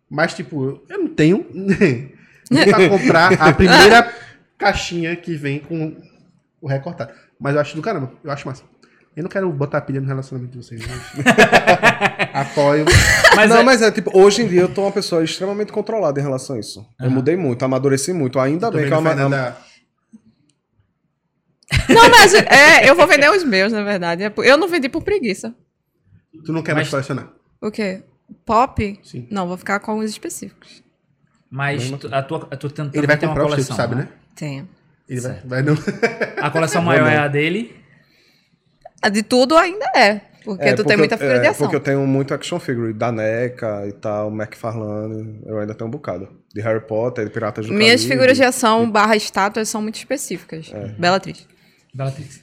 Speaker 2: Mas, tipo, eu não tenho nem pra comprar a primeira caixinha que vem com o recortado. Mas eu acho do caramba, eu acho massa. Eu não quero botar pilha no relacionamento de vocês. Mas... Apoio.
Speaker 3: Mas
Speaker 5: não,
Speaker 3: é-
Speaker 5: mas é tipo, hoje em dia eu tô uma pessoa extremamente controlada em relação a isso. Eu mudei muito, amadureci muito. Ainda bem que eu
Speaker 2: a
Speaker 5: ama-
Speaker 2: Fernanda-
Speaker 4: Não, mas é, eu vou vender os meus, na verdade. É Eu não vendi por preguiça.
Speaker 2: Tu não quer mais
Speaker 3: Mas-
Speaker 2: colecionar?
Speaker 4: O quê? Pop?
Speaker 2: Sim.
Speaker 4: Não, vou ficar com alguns específicos.
Speaker 3: Mas tu, a tua, tu tentando
Speaker 2: Ele vai
Speaker 3: ter uma
Speaker 2: comprar o tu
Speaker 3: coleção,
Speaker 2: sabe, né?
Speaker 4: Tenho.
Speaker 2: Ele vai, vai não.
Speaker 3: A coleção maior é a dele.
Speaker 4: A de tudo ainda é. Porque
Speaker 5: É,
Speaker 4: tu tem
Speaker 5: eu-
Speaker 4: muita figura
Speaker 5: é,
Speaker 4: de ação.
Speaker 5: Porque eu tenho muito action figure da NECA e tal, McFarlane. Eu ainda tenho um bocado. De Harry Potter, de Piratas do
Speaker 4: Minhas
Speaker 5: Caribe.
Speaker 4: figuras de ação barra estátuas são muito específicas.
Speaker 5: É.
Speaker 4: Bellatrix.
Speaker 3: Bellatrix.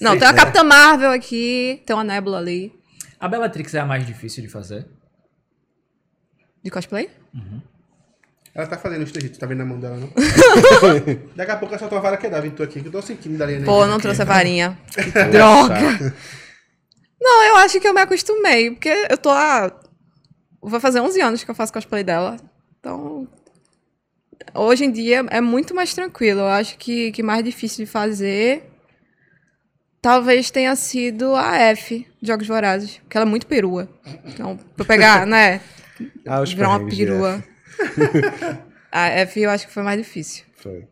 Speaker 4: Não, tem a Capitã Marvel aqui, tem uma Nebula ali.
Speaker 3: A Bellatrix é a mais difícil de fazer.
Speaker 4: De cosplay?
Speaker 2: Ela tá fazendo isso tu tá vendo na mão dela, não? Daqui a pouco essa tua vara quedava em tu aqui, que eu tô sentindo dali, né?
Speaker 4: Pô, não trouxe a varinha. Droga! Não, eu acho que eu me acostumei, porque eu tô há. Vai fazer 11 anos que eu faço cosplay dela. Então. Hoje em dia é muito mais tranquilo. Eu acho que, que mais difícil de fazer. Talvez tenha sido a F, Jogos Vorazes. Porque ela é muito perua. Então, pra eu pegar, né?
Speaker 5: Ah, os
Speaker 4: Virar uma perua. a F eu acho que foi mais difícil.
Speaker 5: Foi.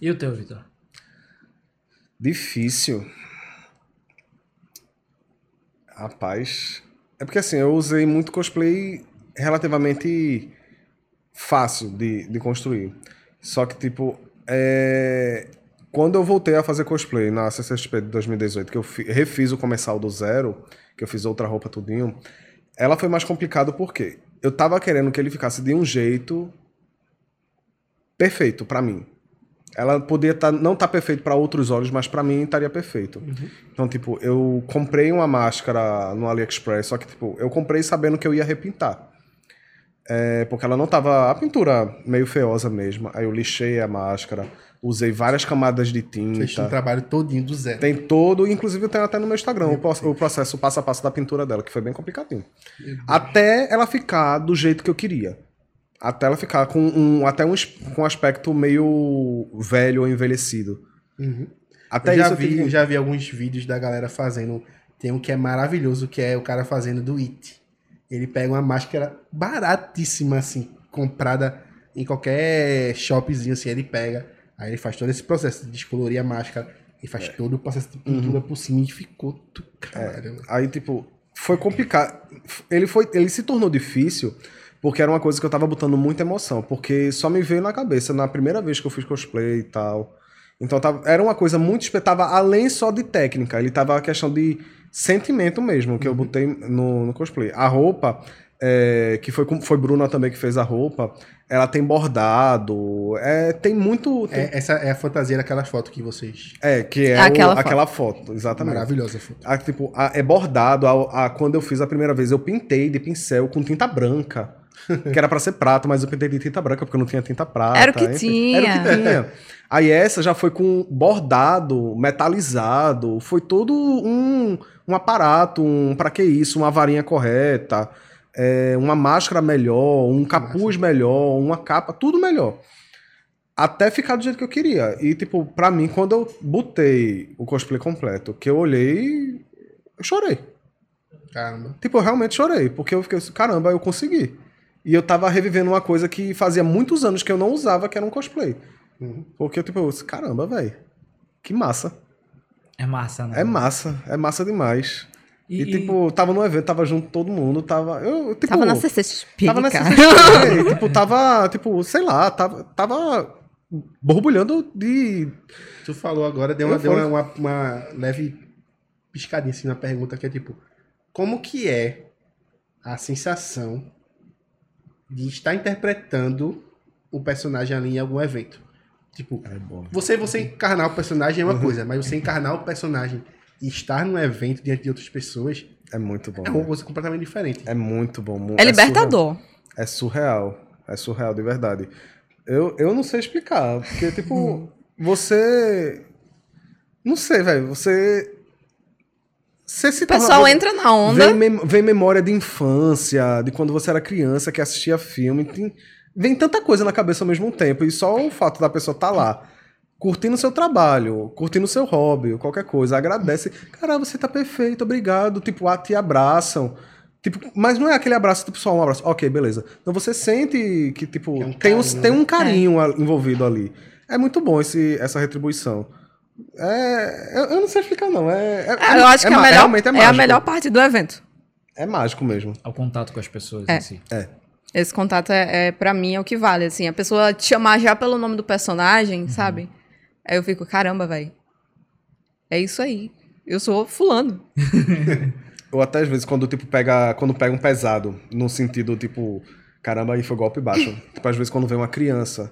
Speaker 3: E o teu, Vitor?
Speaker 5: Difícil. Rapaz. É porque assim, eu usei muito cosplay relativamente fácil de, de construir. Só que, tipo, é... quando eu voltei a fazer cosplay na CCXP de 2018, que eu fi- refiz o comercial do zero, que eu fiz outra roupa tudinho, ela foi mais complicado porque eu tava querendo que ele ficasse de um jeito perfeito pra mim. Ela podia tá, não estar perfeito para outros olhos, mas para mim estaria perfeito. Então, tipo, eu comprei uma máscara no AliExpress, só que, tipo, eu comprei sabendo que eu ia repintar. É, porque ela não tava. A pintura meio feiosa mesmo. Aí eu lixei a máscara, usei várias camadas de
Speaker 2: Fez um
Speaker 5: tinta.
Speaker 2: trabalho todinho do zero.
Speaker 5: Tem todo, inclusive eu tenho até no meu Instagram o, pro- o processo o passo a passo da pintura dela, que foi bem complicadinho. Até ela ficar do jeito que eu queria. Até ela ficar com um, até um, com um aspecto meio velho ou envelhecido. Até
Speaker 2: eu já
Speaker 5: isso eu
Speaker 2: vi,
Speaker 5: tive-
Speaker 2: eu já vi alguns vídeos da galera fazendo. Tem um que é maravilhoso, que é o cara fazendo do It. Ele pega uma máscara baratíssima, assim, comprada em qualquer shopzinho, assim, ele pega. Aí ele faz todo esse processo de descolorir a máscara e
Speaker 5: É.
Speaker 2: faz todo o processo de pintura
Speaker 5: Uhum.
Speaker 2: por cima e ficou do caralho.
Speaker 5: Aí, tipo, foi complicado. Ele, foi, ele se tornou difícil porque era uma coisa que eu tava botando muita emoção. Porque só me veio na cabeça na primeira vez que eu fiz cosplay e tal. Então tava, era uma coisa muito espetada, além só de técnica. Ele tava a questão de sentimento mesmo, que eu botei no, no cosplay. A roupa, é, que foi, foi Bruna também que fez a roupa, ela tem bordado, é, tem muito... tem-
Speaker 2: É, essa é a fantasia daquela foto que vocês.
Speaker 5: é, que é
Speaker 4: Aquela
Speaker 5: o-
Speaker 4: foto.
Speaker 5: aquela foto, exatamente.
Speaker 2: Maravilhosa a foto.
Speaker 5: A, tipo, a- é bordado. A, a- quando eu fiz a primeira vez, eu pintei de pincel com tinta branca. que era pra ser prata, mas eu pintei de tinta branca porque eu não tinha tinta prata.
Speaker 4: Era o que
Speaker 5: Era o
Speaker 4: tinha.
Speaker 5: que tinha. Aí essa já foi com bordado, metalizado. Foi todo um, um aparato, um para que isso, uma varinha correta, é, uma máscara melhor, um capuz melhor, uma capa, tudo melhor. Até ficar do jeito que eu queria. E, tipo, pra mim, quando eu botei o cosplay completo, que eu olhei, eu chorei.
Speaker 2: Caramba.
Speaker 5: Tipo, eu realmente chorei, porque eu fiquei assim, caramba, eu consegui. E eu tava revivendo uma coisa que fazia muitos anos que eu não usava, que era um cosplay. Porque, tipo, eu disse, caramba, velho, que massa.
Speaker 3: É massa, né?
Speaker 5: É massa, é massa demais. E,
Speaker 3: E-
Speaker 5: tipo, tava no evento, tava junto todo mundo, tava... Eu, tipo,
Speaker 4: Tava na CCXP,
Speaker 5: Tava na. CCXP, tipo, tava, tipo, sei lá, tava, tava borbulhando de...
Speaker 2: Tu falou agora, deu, uma,
Speaker 5: Eu
Speaker 2: deu uma, uma, uma leve piscadinha assim na pergunta que é tipo, como que é a sensação de estar interpretando o personagem ali em algum evento? Tipo,
Speaker 5: É bom.
Speaker 2: você, você encarnar o personagem é uma coisa, mas você encarnar o personagem e estar num evento diante de outras pessoas
Speaker 5: É muito bom.
Speaker 2: é uma coisa completamente diferente.
Speaker 5: É muito bom. mu-
Speaker 4: É libertador.
Speaker 5: surreal. É surreal. É surreal, de verdade. Eu, eu não sei explicar. Porque, tipo, você. Não sei, velho. Você. Você se
Speaker 4: O pessoal
Speaker 5: torna-
Speaker 4: entra na onda.
Speaker 5: Vem, mem- vem memória de infância, de quando você era criança, que assistia filme. Tem- vem tanta coisa na cabeça ao mesmo tempo. E só o fato da pessoa estar lá, curtindo o seu trabalho, curtindo o seu hobby, qualquer coisa, agradece. Cara, você tá perfeito, obrigado. Tipo, ah, te abraçam. Tipo, mas não é aquele abraço, tipo, só um abraço. Ok, beleza. Então você sente que, tipo,
Speaker 2: É um
Speaker 5: tem, um,
Speaker 2: carinho,
Speaker 5: tem
Speaker 2: né?
Speaker 5: um carinho a- envolvido ali. É muito bom esse, essa retribuição. É, eu, eu não sei explicar, não. É, é-
Speaker 4: Ah, eu acho
Speaker 5: é
Speaker 4: que a
Speaker 5: ma-
Speaker 4: melhor,
Speaker 5: é
Speaker 4: é, a melhor parte do evento.
Speaker 5: É mágico mesmo.
Speaker 3: Ao contato com as pessoas
Speaker 4: É.
Speaker 3: em si.
Speaker 4: Esse contato é, é para mim é o que vale, assim, a pessoa te chamar já pelo nome do personagem,
Speaker 5: Uhum.
Speaker 4: sabe? Aí eu fico, caramba, velho. É isso aí. Eu sou fulano.
Speaker 5: Ou até às vezes quando tipo pega, quando pega um pesado, no sentido tipo, caramba, aí foi golpe baixo. tipo, às vezes quando vem uma criança,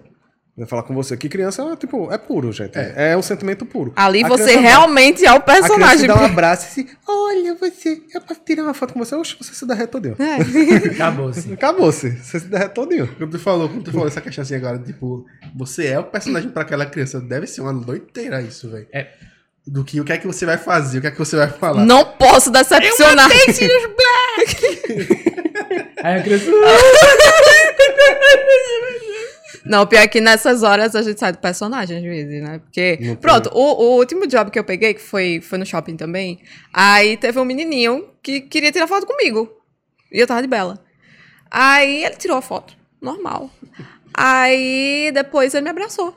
Speaker 5: vai falar com você, que criança é tipo, é puro, gente. É, um sentimento puro.
Speaker 4: Ali
Speaker 5: A
Speaker 4: você realmente é o
Speaker 5: A criança
Speaker 4: personagem.
Speaker 5: te dá um abraço e assim, olha você, eu posso tirar uma foto com você, Oxe, você se derrete todinho.
Speaker 4: É.
Speaker 3: Acabou, assim.
Speaker 5: Acabou-se, você se derrete todinho.
Speaker 2: Quando tu falou, quando tu falou essa questão assim agora, tipo, você é o personagem pra aquela criança, deve ser uma doideira isso, velho.
Speaker 3: É.
Speaker 2: Do que o que é que você vai fazer, o que é que você vai falar.
Speaker 4: Não posso decepcionar.
Speaker 3: Aí a criança.
Speaker 4: Não, pior é que nessas horas a gente sai do personagem às vezes, né? Porque,
Speaker 5: Não
Speaker 4: pronto, o, o último job que eu peguei, que foi, foi no shopping também, aí teve um menininho que queria tirar foto comigo. E eu tava de bela. Aí ele tirou a foto, normal. Aí depois ele me abraçou.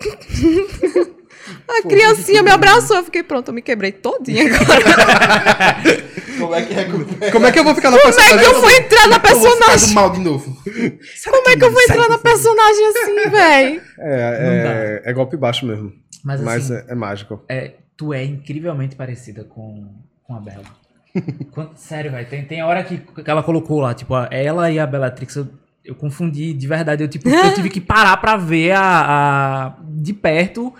Speaker 4: A criancinha me abraçou, eu fiquei pronto, eu me quebrei todinha agora.
Speaker 2: Como é que é?
Speaker 5: Como é que eu vou ficar na
Speaker 4: Como é que
Speaker 5: personagem?
Speaker 4: eu vou entrar na
Speaker 2: Eu vou ficar do
Speaker 4: personagem?
Speaker 2: mal de novo.
Speaker 4: Como é que eu vou entrar na personagem assim, véi?
Speaker 5: É, é, é golpe baixo mesmo.
Speaker 3: Mas,
Speaker 5: Mas,
Speaker 3: assim,
Speaker 5: é, é mágico.
Speaker 3: é, tu é incrivelmente parecida com, com a Bela. Quando- sério, velho. Tem, tem hora que, que ela colocou lá, tipo, ela e a Bellatrix, eu, eu confundi de verdade. Eu, tipo, eu tive que parar pra ver a, a- de perto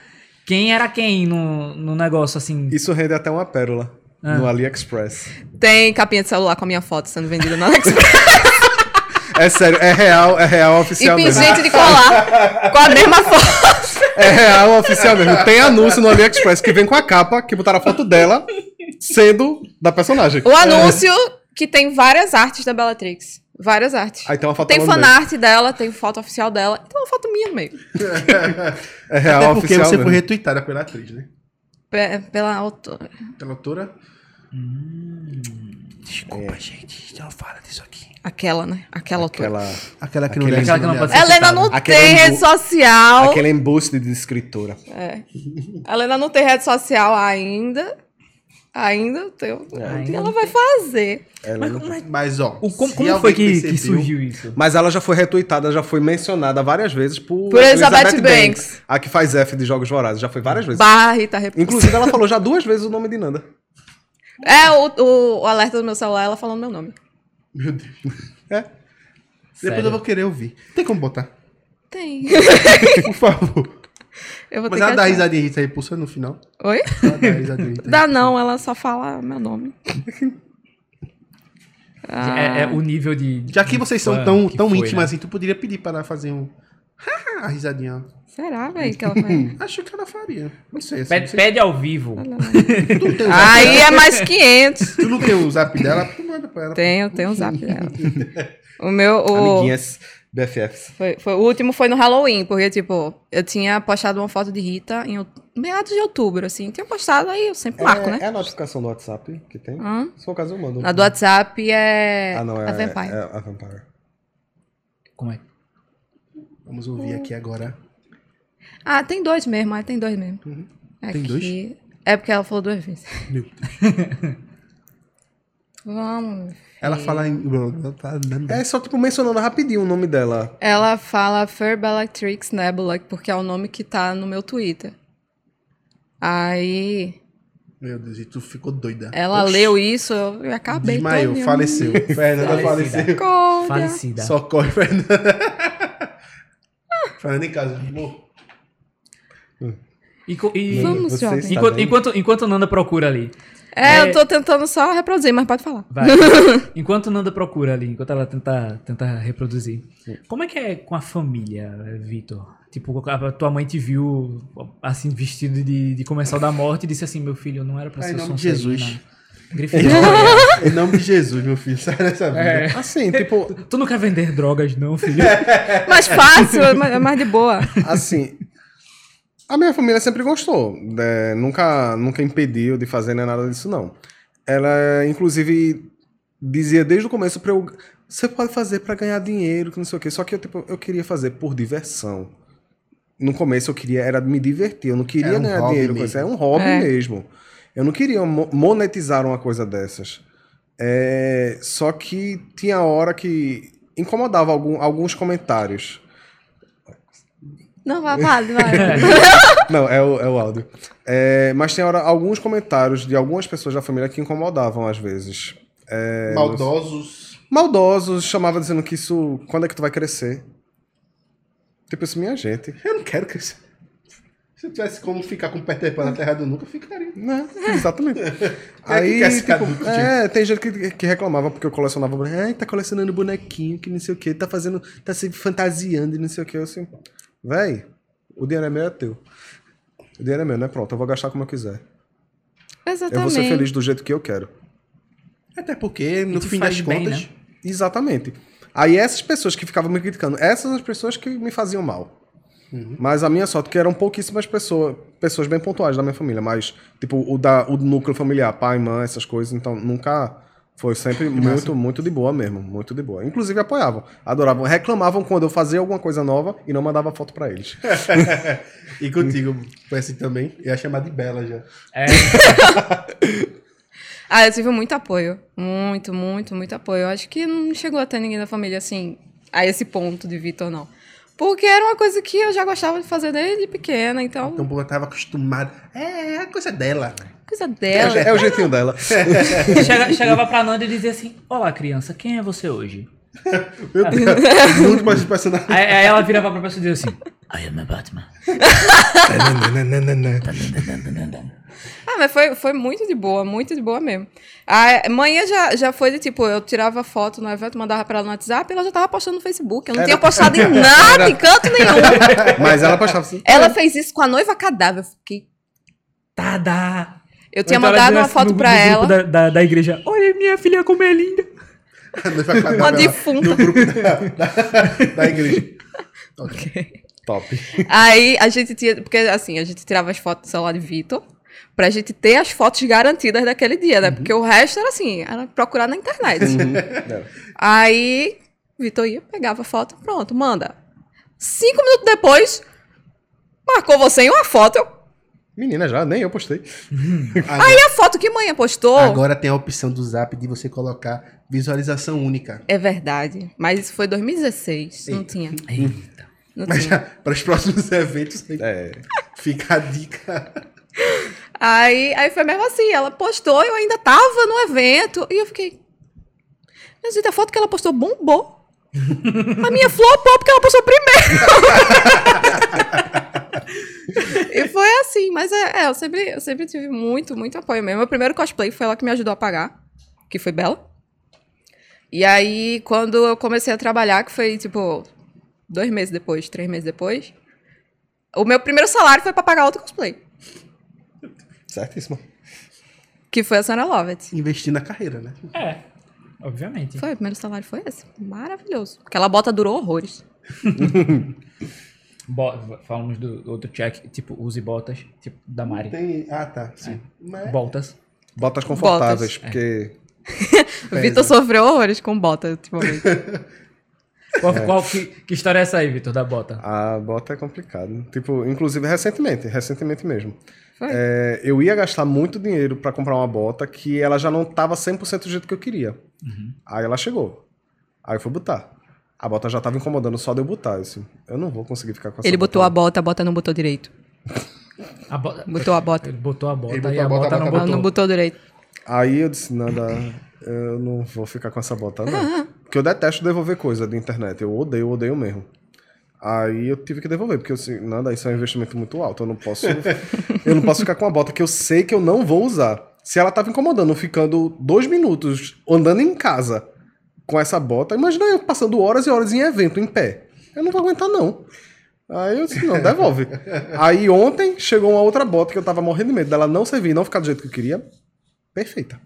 Speaker 3: quem era quem no, no negócio, assim.
Speaker 5: Isso rende até uma pérola
Speaker 3: Ah.
Speaker 5: no AliExpress.
Speaker 4: Tem capinha de celular com a minha foto sendo vendida no AliExpress.
Speaker 5: É sério, é real, é real
Speaker 4: E
Speaker 5: oficial mesmo.
Speaker 4: pingente de colar com a mesma foto.
Speaker 5: É real oficial mesmo. Tem anúncio no AliExpress que vem com a capa, que botaram a foto dela sendo da personagem.
Speaker 4: O anúncio que tem várias artes da Bellatrix. Várias artes.
Speaker 5: Aí tem uma foto
Speaker 4: Tem fanart dela, tem foto oficial dela, e tem uma foto minha no meio.
Speaker 5: É real
Speaker 2: Até porque
Speaker 5: oficial
Speaker 2: você
Speaker 5: mesmo.
Speaker 2: foi retweetada pela atriz, né?
Speaker 4: Pe- Pela autora.
Speaker 2: Pela autora.
Speaker 3: Desculpa, gente. Não fala disso aqui.
Speaker 4: Aquela, né? Aquela autora.
Speaker 5: Aquela,
Speaker 2: Aquela que não
Speaker 5: Aquele-
Speaker 3: Aquela que não pode ser-
Speaker 4: Helena
Speaker 3: citada.
Speaker 4: não
Speaker 5: Aquele
Speaker 4: tem
Speaker 5: embu-
Speaker 4: rede social.
Speaker 5: aquele embuste de escritora.
Speaker 4: É. A Helena não tem rede social ainda. Ainda tem. O que
Speaker 3: Ainda
Speaker 4: ela vai fazer?
Speaker 5: Ela não-
Speaker 2: Mas, ó.
Speaker 3: O, como
Speaker 2: se
Speaker 3: como
Speaker 2: alguém
Speaker 3: foi que, que
Speaker 2: percebeu-
Speaker 3: surgiu isso?
Speaker 5: Mas ela já foi retweetada, já foi mencionada várias vezes por,
Speaker 4: Por Elizabeth Banks.
Speaker 5: A que faz F de Jogos Vorazes. Já foi várias vezes.
Speaker 4: Barra Rita Repulsa.
Speaker 5: Inclusive, ela falou já duas vezes o nome de Nanda.
Speaker 4: É o, o, o alerta do meu celular, ela falando meu nome.
Speaker 2: Meu Deus.
Speaker 5: É.
Speaker 2: Depois
Speaker 3: Sério?
Speaker 2: eu vou querer ouvir. Tem como botar?
Speaker 4: Tem.
Speaker 2: Por favor.
Speaker 4: Eu vou
Speaker 2: Mas
Speaker 4: ter
Speaker 2: ela
Speaker 4: que
Speaker 2: dá
Speaker 4: achar.
Speaker 2: risadinha Rita Repulsa no final.
Speaker 4: Oi?
Speaker 2: Ela dá risadinha Rita
Speaker 4: Dá não, ela só fala meu nome. Ah,
Speaker 3: É, é o nível de.
Speaker 2: Já que vocês são tão, tão íntimas
Speaker 3: né?
Speaker 2: assim, tu poderia pedir pra ela fazer um. a risadinha.
Speaker 4: Será, velho, que ela vai.
Speaker 2: Acho que ela faria. Não sei. Assim,
Speaker 3: Pede,
Speaker 2: não sei.
Speaker 3: pede ao vivo.
Speaker 4: Aí
Speaker 2: dela?
Speaker 4: é mais 500.
Speaker 2: Tu não tem o zap dela? Tu manda pra ela.
Speaker 4: Tenho, tenho o zap dela. O meu. O,
Speaker 5: Amiguinhas BFFs.
Speaker 4: foi, foi- o último foi no Halloween, porque, tipo, eu tinha postado uma foto de Rita em meados de outubro, assim. Tinha postado, aí eu sempre marco,
Speaker 5: é,
Speaker 4: né?
Speaker 5: é a notificação do WhatsApp que tem?
Speaker 4: Hã?
Speaker 5: Se for o caso, eu mando.
Speaker 4: A do WhatsApp é.
Speaker 5: Ah, não, é
Speaker 4: a Vampire.
Speaker 5: É a Vampire.
Speaker 3: Como é?
Speaker 2: Vamos ouvir aqui agora.
Speaker 4: Ah, tem dois mesmo, ah, tem dois mesmo.
Speaker 2: Tem
Speaker 4: Aqui-
Speaker 2: dois?
Speaker 4: É porque ela falou duas vezes.
Speaker 2: Meu Deus.
Speaker 4: Vamos.
Speaker 2: Ela fala em.
Speaker 5: É só, tipo, mencionando rapidinho o nome dela.
Speaker 4: Ela fala Fur Bellatrix Nebula, porque é o nome que tá no meu Twitter. Aí
Speaker 2: Meu Deus, e tu ficou doida.
Speaker 4: ela
Speaker 2: Oxi.
Speaker 4: leu isso, eu acabei.
Speaker 2: Desmaiou, faleceu. Fernanda
Speaker 3: Falecida.
Speaker 2: faleceu.
Speaker 4: Acorda.
Speaker 3: Falecida.
Speaker 2: Socorre, Fernanda. Fernanda em casa. amor.
Speaker 3: E, e-
Speaker 4: Vamos, jovem.
Speaker 3: enquanto, enquanto, enquanto Nanda procura ali.
Speaker 4: É,
Speaker 3: É.
Speaker 4: eu tô tentando só reproduzir, mas pode falar.
Speaker 3: Vai. enquanto Nanda procura ali, enquanto ela tenta, tenta reproduzir. Como é que é com a família, Vitor? Tipo, a tua mãe te viu assim, vestido de, de comensal da morte e disse assim: meu filho, não era pra ser
Speaker 2: em nome de
Speaker 3: Sonserina.
Speaker 2: Jesus.
Speaker 3: Grifinória.
Speaker 2: Em nome de Jesus, meu filho, sai dessa vida.
Speaker 3: É.
Speaker 5: Assim, tipo,
Speaker 3: Tu não quer vender drogas, não, filho?
Speaker 4: Mais fácil, é mais- é mais de boa.
Speaker 5: assim. A minha família sempre gostou. né? nunca, nunca impediu de fazer nem nada disso, não. Ela, inclusive, dizia desde o começo pra eu. Você pode fazer pra ganhar dinheiro, que não sei o quê. Só que eu, tipo, eu queria fazer por diversão. No começo eu queria era me divertir, eu não queria
Speaker 2: Era um
Speaker 5: ganhar dinheiro com
Speaker 2: mesmo.
Speaker 5: isso. É um hobby
Speaker 4: É.
Speaker 5: mesmo. Eu não queria mo- monetizar uma coisa dessas. É, só que tinha hora que incomodava algum- alguns comentários.
Speaker 4: Não, vai, vai, vai.
Speaker 5: Não, é o, é o áudio. É, mas tem hora, alguns comentários de algumas pessoas da família que incomodavam às vezes. É,
Speaker 2: Maldosos.
Speaker 5: Maldosos, chamava dizendo que isso. Quando é que tu vai crescer? Tipo isso, minha gente.
Speaker 2: Eu não quero crescer. Se eu tivesse como ficar com Peter Pan na Terra do Nunca, eu ficaria.
Speaker 5: Né? Exatamente.
Speaker 2: que
Speaker 5: Aí,
Speaker 2: quer ficar
Speaker 5: tipo,
Speaker 2: adulto,
Speaker 5: é, tem gente que, que reclamava porque eu colecionava bonequinho. Ai, tá colecionando bonequinho, que não sei o que, tá fazendo, tá se fantasiando e não sei o que. Eu assim, véi, o dinheiro é meu, é teu. O dinheiro é meu, né? Pronto, eu vou gastar como eu quiser. Eu
Speaker 4: Exatamente.
Speaker 5: vou ser feliz do jeito que eu quero.
Speaker 2: Até porque, no fim das
Speaker 3: bem,
Speaker 2: contas,
Speaker 3: né?
Speaker 5: Exatamente. Aí essas pessoas que ficavam me criticando, essas são as pessoas que me faziam mal. Mas a minha sorte, que eram pouquíssimas pessoas, pessoas bem pontuais da minha família, mas, tipo, o, da, o núcleo familiar, pai, mãe, essas coisas, então nunca foi sempre muito, muito de boa mesmo, muito de boa. Inclusive apoiavam, adoravam, reclamavam quando eu fazia alguma coisa nova e não mandava foto pra eles.
Speaker 2: e contigo foi assim também. Eu ia chamar de Bela já.
Speaker 3: É,
Speaker 4: Ah, eu tive muito apoio. Muito, muito, muito apoio. Eu acho que não chegou a ter ninguém da família assim, a esse ponto de Vitor, não. Porque era uma coisa que eu já gostava de fazer desde pequena, então,
Speaker 2: Então eu tava acostumado. É, é a coisa dela.
Speaker 4: Coisa
Speaker 5: É,
Speaker 4: dela.
Speaker 5: é o jeitinho dela.
Speaker 3: chega- chegava pra Nanda e dizia assim: Olá, criança, quem é você hoje?
Speaker 2: Meu Deus, muito mais personagem.
Speaker 3: Aí, aí ela virava pra pessoa e dizia assim: I am a Batman.
Speaker 4: Ah, mas foi, foi muito de boa, muito de boa mesmo. A manhã já, já foi de tipo, eu tirava foto no evento, mandava pra ela no WhatsApp e ela já tava postando no Facebook. Eu não
Speaker 5: Era-
Speaker 4: tinha postado em nada, em canto nenhum.
Speaker 5: Mas ela postava assim.
Speaker 4: Ela fez isso com a noiva cadáver. Eu fiquei.
Speaker 3: Tada!
Speaker 4: Eu tinha
Speaker 3: então ela
Speaker 4: mandado uma
Speaker 3: assim
Speaker 4: foto
Speaker 3: no-
Speaker 4: pra
Speaker 3: no grupo
Speaker 4: ela.
Speaker 3: Da, da, da igreja: Olha, minha filha, como é linda.
Speaker 4: Uma defunta.
Speaker 2: No grupo da, da, da igreja.
Speaker 5: Top.
Speaker 4: Aí a gente tinha. Porque assim, a gente tirava as fotos do celular de Vitor. Pra gente ter as fotos garantidas daquele dia, né? Porque o resto era assim, era procurar na internet. Aí, Vitor ia, pegava a foto, pronto, manda. Cinco minutos depois, marcou você em uma foto. eu-
Speaker 5: Menina, já, nem eu postei.
Speaker 4: Aí a foto que manhã postou.
Speaker 2: Agora tem a opção do Zap de você colocar visualização única.
Speaker 4: É verdade. Mas isso foi 2016. Não tinha.
Speaker 3: Eita.
Speaker 4: Não
Speaker 2: Mas
Speaker 4: tinha.
Speaker 2: já, para os próximos eventos, aí
Speaker 5: É.
Speaker 2: fica a dica.
Speaker 4: Aí, aí foi mesmo assim, ela postou, eu ainda tava no evento, e eu fiquei. Mas gente, a foto que ela postou bombou. A minha flopou porque ela postou primeiro. e foi assim, mas é, é, eu, sempre, eu sempre tive muito, muito apoio mesmo. Meu primeiro cosplay foi ela que me ajudou a pagar, que foi Bela. E aí, quando eu comecei a trabalhar, que foi tipo dois meses depois, três meses depois, o meu primeiro salário foi pra pagar outro cosplay.
Speaker 5: Certíssimo.
Speaker 4: Que foi a Sarah Lovett.
Speaker 2: Investir na carreira, né?
Speaker 3: É, obviamente.
Speaker 4: Foi, o primeiro salário foi esse. Maravilhoso. Aquela bota durou horrores.
Speaker 3: Bo- falamos do outro check, tipo, use botas, tipo, da Mari.
Speaker 2: Tem... Ah, tá. Sim. Mas-
Speaker 3: Botas.
Speaker 5: Botas confortáveis,
Speaker 4: Botas.
Speaker 5: porque.
Speaker 4: O Vitor sofreu horrores com bota ultimamente.
Speaker 3: Qual, qual- que, que história é essa aí, Vitor, da bota?
Speaker 5: A bota é complicado. Tipo, inclusive recentemente, recentemente mesmo. É, eu ia gastar muito dinheiro pra comprar uma bota que ela já não tava 100% do jeito que eu queria. Aí ela chegou. Aí eu fui botar. A bota já tava incomodando só de eu botar. Eu, assim, eu não vou conseguir ficar com essa
Speaker 4: Ele
Speaker 5: bota.
Speaker 4: botou a bota, a bota não botou direito.
Speaker 3: A bota.
Speaker 4: Botou a bota.
Speaker 3: Ele botou a bota
Speaker 2: Ele botou
Speaker 3: e a
Speaker 2: a bota,
Speaker 3: bota,
Speaker 2: a
Speaker 3: não
Speaker 2: bota
Speaker 4: Ela
Speaker 3: botou.
Speaker 4: não botou direito.
Speaker 5: Aí eu disse, nada, eu não vou ficar com essa bota, não. Porque eu detesto devolver coisa de internet. Eu odeio, odeio mesmo. Aí eu tive que devolver, porque eu assim, nada, isso é um investimento muito alto. Eu não posso. eu não posso ficar com uma bota que eu sei que eu não vou usar. Se ela tava incomodando, ficando dois minutos andando em casa com essa bota, imagina eu passando horas e horas em evento, em pé. Eu não vou aguentar, não. Aí eu disse, não, devolve. Aí ontem chegou uma outra bota que eu tava morrendo de medo dela não servir, não ficar do jeito que eu queria. Perfeita.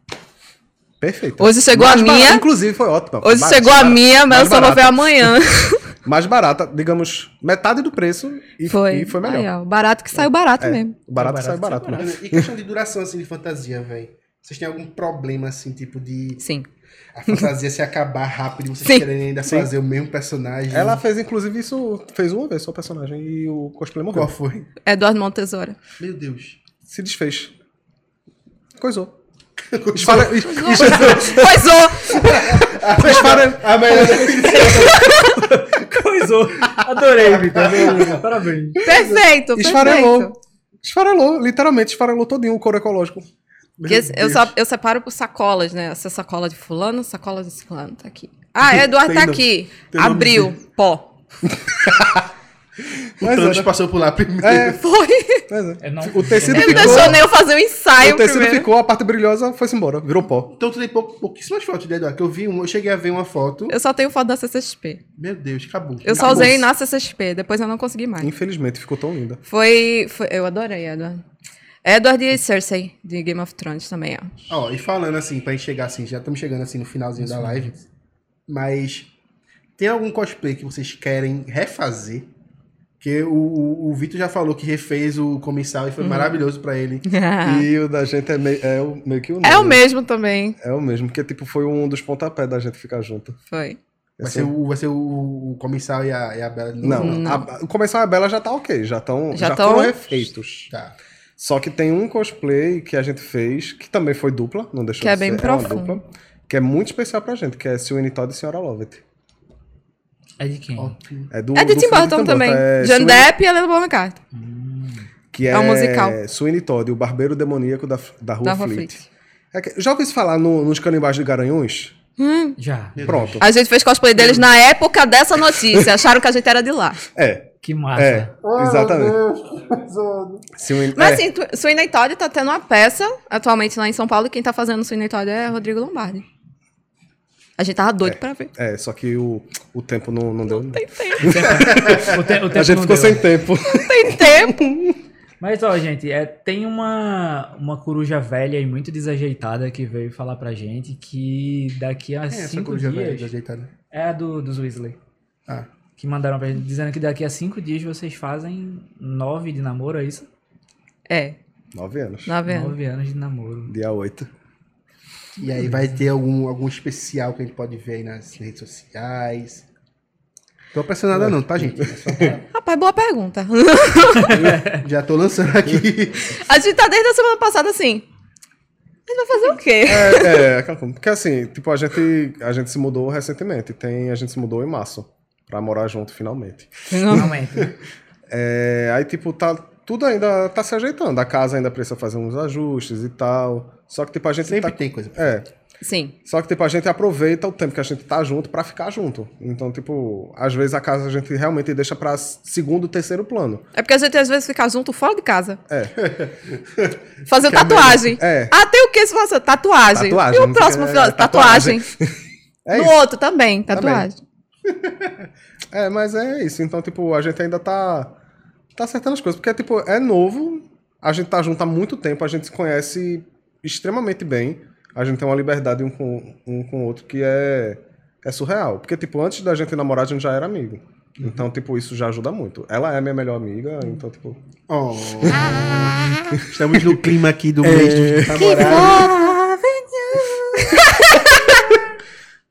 Speaker 5: Perfeita.
Speaker 4: Hoje chegou
Speaker 5: Mais
Speaker 4: a
Speaker 5: barata,
Speaker 4: minha.
Speaker 5: Inclusive foi ótima.
Speaker 4: Hoje
Speaker 5: Mais
Speaker 4: chegou a
Speaker 5: barata.
Speaker 4: minha, mas eu só vou ver amanhã.
Speaker 5: Mais barata, digamos, metade do preço e
Speaker 4: Foi.
Speaker 5: e foi melhor.
Speaker 4: Aí, ó, barato que saiu barato
Speaker 5: É,
Speaker 4: mesmo.
Speaker 5: o barato
Speaker 3: Barato
Speaker 5: sai
Speaker 3: sai
Speaker 5: barato.
Speaker 2: Mano, E questão de duração, assim, de fantasia, velho? Vocês têm algum problema, assim, tipo de
Speaker 4: Sim.
Speaker 2: A fantasia se acabar rápido e vocês
Speaker 4: Sim.
Speaker 2: querem ainda
Speaker 5: Sim.
Speaker 2: fazer o mesmo personagem?
Speaker 5: Ela fez, inclusive, isso. Fez uma vez só o personagem e o cosplay morreu.
Speaker 2: Qual foi?
Speaker 4: Eduardo Montesoura.
Speaker 2: Meu Deus.
Speaker 5: Se desfez. Coisou.
Speaker 4: Coisou!
Speaker 5: Esfare...
Speaker 2: A melhor
Speaker 3: Coisou. Adorei, Vitor. Parabéns.
Speaker 4: Perfeito,
Speaker 5: Esfarelou.
Speaker 4: perfeito.
Speaker 5: Esfarelou, literalmente, esfarelou todinho o couro ecológico.
Speaker 4: Porque eu, só- eu separo por sacolas, né? Essa sacola de fulano, sacola de fulano, tá aqui. Ah, Eduardo
Speaker 2: Tem
Speaker 4: tá aqui. Abriu, pó.
Speaker 2: O
Speaker 5: Mas
Speaker 2: Thanos
Speaker 5: é.
Speaker 2: passou por lá primeiro.
Speaker 5: É,
Speaker 4: Foi.
Speaker 5: é.
Speaker 3: É, não-
Speaker 5: O tecido
Speaker 4: Ele
Speaker 5: ficou.
Speaker 4: deixou nem eu fazer o ensaio
Speaker 5: O tecido
Speaker 4: primeiro.
Speaker 5: ficou, a parte brilhosa foi-se embora, virou pó.
Speaker 2: Então tu tem pou- pouquíssimas fotos de Eduardo. Que eu vi um, eu cheguei a ver uma foto.
Speaker 4: Eu só tenho foto da CCXP.
Speaker 2: Meu Deus, acabou.
Speaker 4: Eu só
Speaker 2: Acabou.
Speaker 4: usei na CCXP, depois eu não consegui mais.
Speaker 5: Infelizmente, ficou tão linda.
Speaker 4: Foi, foi- Eu adorei, Edward. Edward e Cersei, de Game of Thrones também, ó.
Speaker 2: Ó, e falando assim, pra gente chegar assim, já estamos chegando assim no finalzinho da live. Mas tem algum cosplay que vocês querem refazer? Porque o, o, o Vitor já falou que refez o comissal e
Speaker 4: Uhum.
Speaker 2: foi maravilhoso pra ele.
Speaker 5: E o da gente é meio, é o, meio que o
Speaker 4: É o
Speaker 5: nome.
Speaker 4: mesmo também.
Speaker 5: É o mesmo, porque tipo, foi um dos pontapés da gente ficar junto.
Speaker 4: Foi.
Speaker 2: Vai
Speaker 5: Assim,
Speaker 2: ser, o, vai ser o, o comissal e a, e a Bela. novo?
Speaker 5: Não, a, o começar a Bela já tá ok, já, tão,
Speaker 4: Já
Speaker 5: já,
Speaker 4: tão-
Speaker 5: foram refeitos.
Speaker 2: Tá.
Speaker 5: Só que tem um cosplay que a gente fez, que também foi dupla, não deixou
Speaker 4: Que é
Speaker 5: de
Speaker 4: bem
Speaker 5: ser, uma
Speaker 4: profundo.
Speaker 5: dupla, que é muito especial pra gente, que é Sweeney Todd e Senhora Lovett.
Speaker 3: É de quem?
Speaker 5: É, do,
Speaker 4: É de
Speaker 5: do
Speaker 4: Tim Burton também.
Speaker 5: é
Speaker 4: John
Speaker 5: Sweeney-
Speaker 4: Depp e Helena Bonham Carter.
Speaker 5: Que é,
Speaker 4: É um musical.
Speaker 5: Sweeney Todd, o barbeiro demoníaco da, da Rua
Speaker 4: Da Rua
Speaker 5: Fleet.
Speaker 4: Fleet.
Speaker 5: É que- já ouviu isso falar no- nos canibais de Garanhuns?
Speaker 3: Já.
Speaker 5: Pronto.
Speaker 4: A gente fez cosplay deles na época dessa notícia. Acharam que a gente era de lá.
Speaker 5: É,
Speaker 3: Que massa.
Speaker 5: é, exatamente. Sweeney-
Speaker 4: Mas
Speaker 5: é,
Speaker 4: assim, tu- Sweeney Todd tá tendo uma peça atualmente lá em São Paulo e quem tá fazendo Sweeney Todd é Rodrigo Lombardi. A gente tava doido pra ver.
Speaker 5: é, só que o, o tempo não, não deu.
Speaker 4: Tem tempo.
Speaker 3: O, te- o tempo
Speaker 5: a gente
Speaker 3: não
Speaker 5: ficou
Speaker 3: deu.
Speaker 5: sem tempo.
Speaker 4: Tem tempo.
Speaker 3: Mas, ó, gente, é, tem uma, uma coruja velha e muito desajeitada que veio falar pra gente que daqui a
Speaker 2: Quem é essa
Speaker 3: cinco
Speaker 2: coruja velha
Speaker 3: dias...
Speaker 2: desajeitada?
Speaker 3: É a do, dos Weasley.
Speaker 2: Ah,
Speaker 3: Que mandaram pra gente, dizendo que daqui a cinco dias vocês fazem nove de namoro, é isso?
Speaker 4: É,
Speaker 5: Nove anos.
Speaker 4: nove anos.
Speaker 3: Nove anos de namoro.
Speaker 5: Dia 8.
Speaker 2: e aí vai ter algum, algum especial que a gente pode ver aí nas redes sociais. Tô pensando nada não, tá, gente? É pra-
Speaker 4: Rapaz, boa pergunta.
Speaker 2: Já tô lançando aqui.
Speaker 4: A gente tá desde a semana passada assim. A gente vai fazer o quê?
Speaker 5: É, é. Porque assim, tipo, a gente, a gente se mudou recentemente. Tem, a gente se mudou em março. Pra morar junto finalmente.
Speaker 3: Finalmente.
Speaker 5: É, aí, tipo, tá, tudo ainda tá se ajeitando. A casa ainda precisa fazer uns ajustes e tal. Só que, tipo, a gente
Speaker 2: Sempre
Speaker 5: tá.
Speaker 2: tem coisa.
Speaker 5: É.
Speaker 4: Sim.
Speaker 5: Só que, tipo, a gente aproveita o tempo que a gente tá junto pra ficar junto. Então, tipo, às vezes a casa a gente realmente deixa pra segundo, terceiro plano.
Speaker 4: É porque a gente às vezes fica junto fora de casa.
Speaker 5: É.
Speaker 4: Fazer tatuagem.
Speaker 5: É.
Speaker 4: Ah, tem o que se você? Tatuagem.
Speaker 5: Tatuagem,
Speaker 4: E o próximo
Speaker 5: é,
Speaker 4: Tatuagem.
Speaker 5: É
Speaker 4: no
Speaker 5: isso.
Speaker 4: outro também, tatuagem.
Speaker 5: É, mas é isso. Então, tipo, a gente ainda tá, tá acertando as coisas. Porque, tipo, é novo. A gente tá junto há muito tempo. A gente se conhece extremamente bem. A gente tem uma liberdade um com, um com o outro que é, é surreal. Porque, tipo, antes da gente namorar, a gente já era amigo. Então, tipo, isso já ajuda muito. Ela é minha melhor amiga, então, tipo...
Speaker 2: Oh. Estamos no clima aqui do mês dos namorados.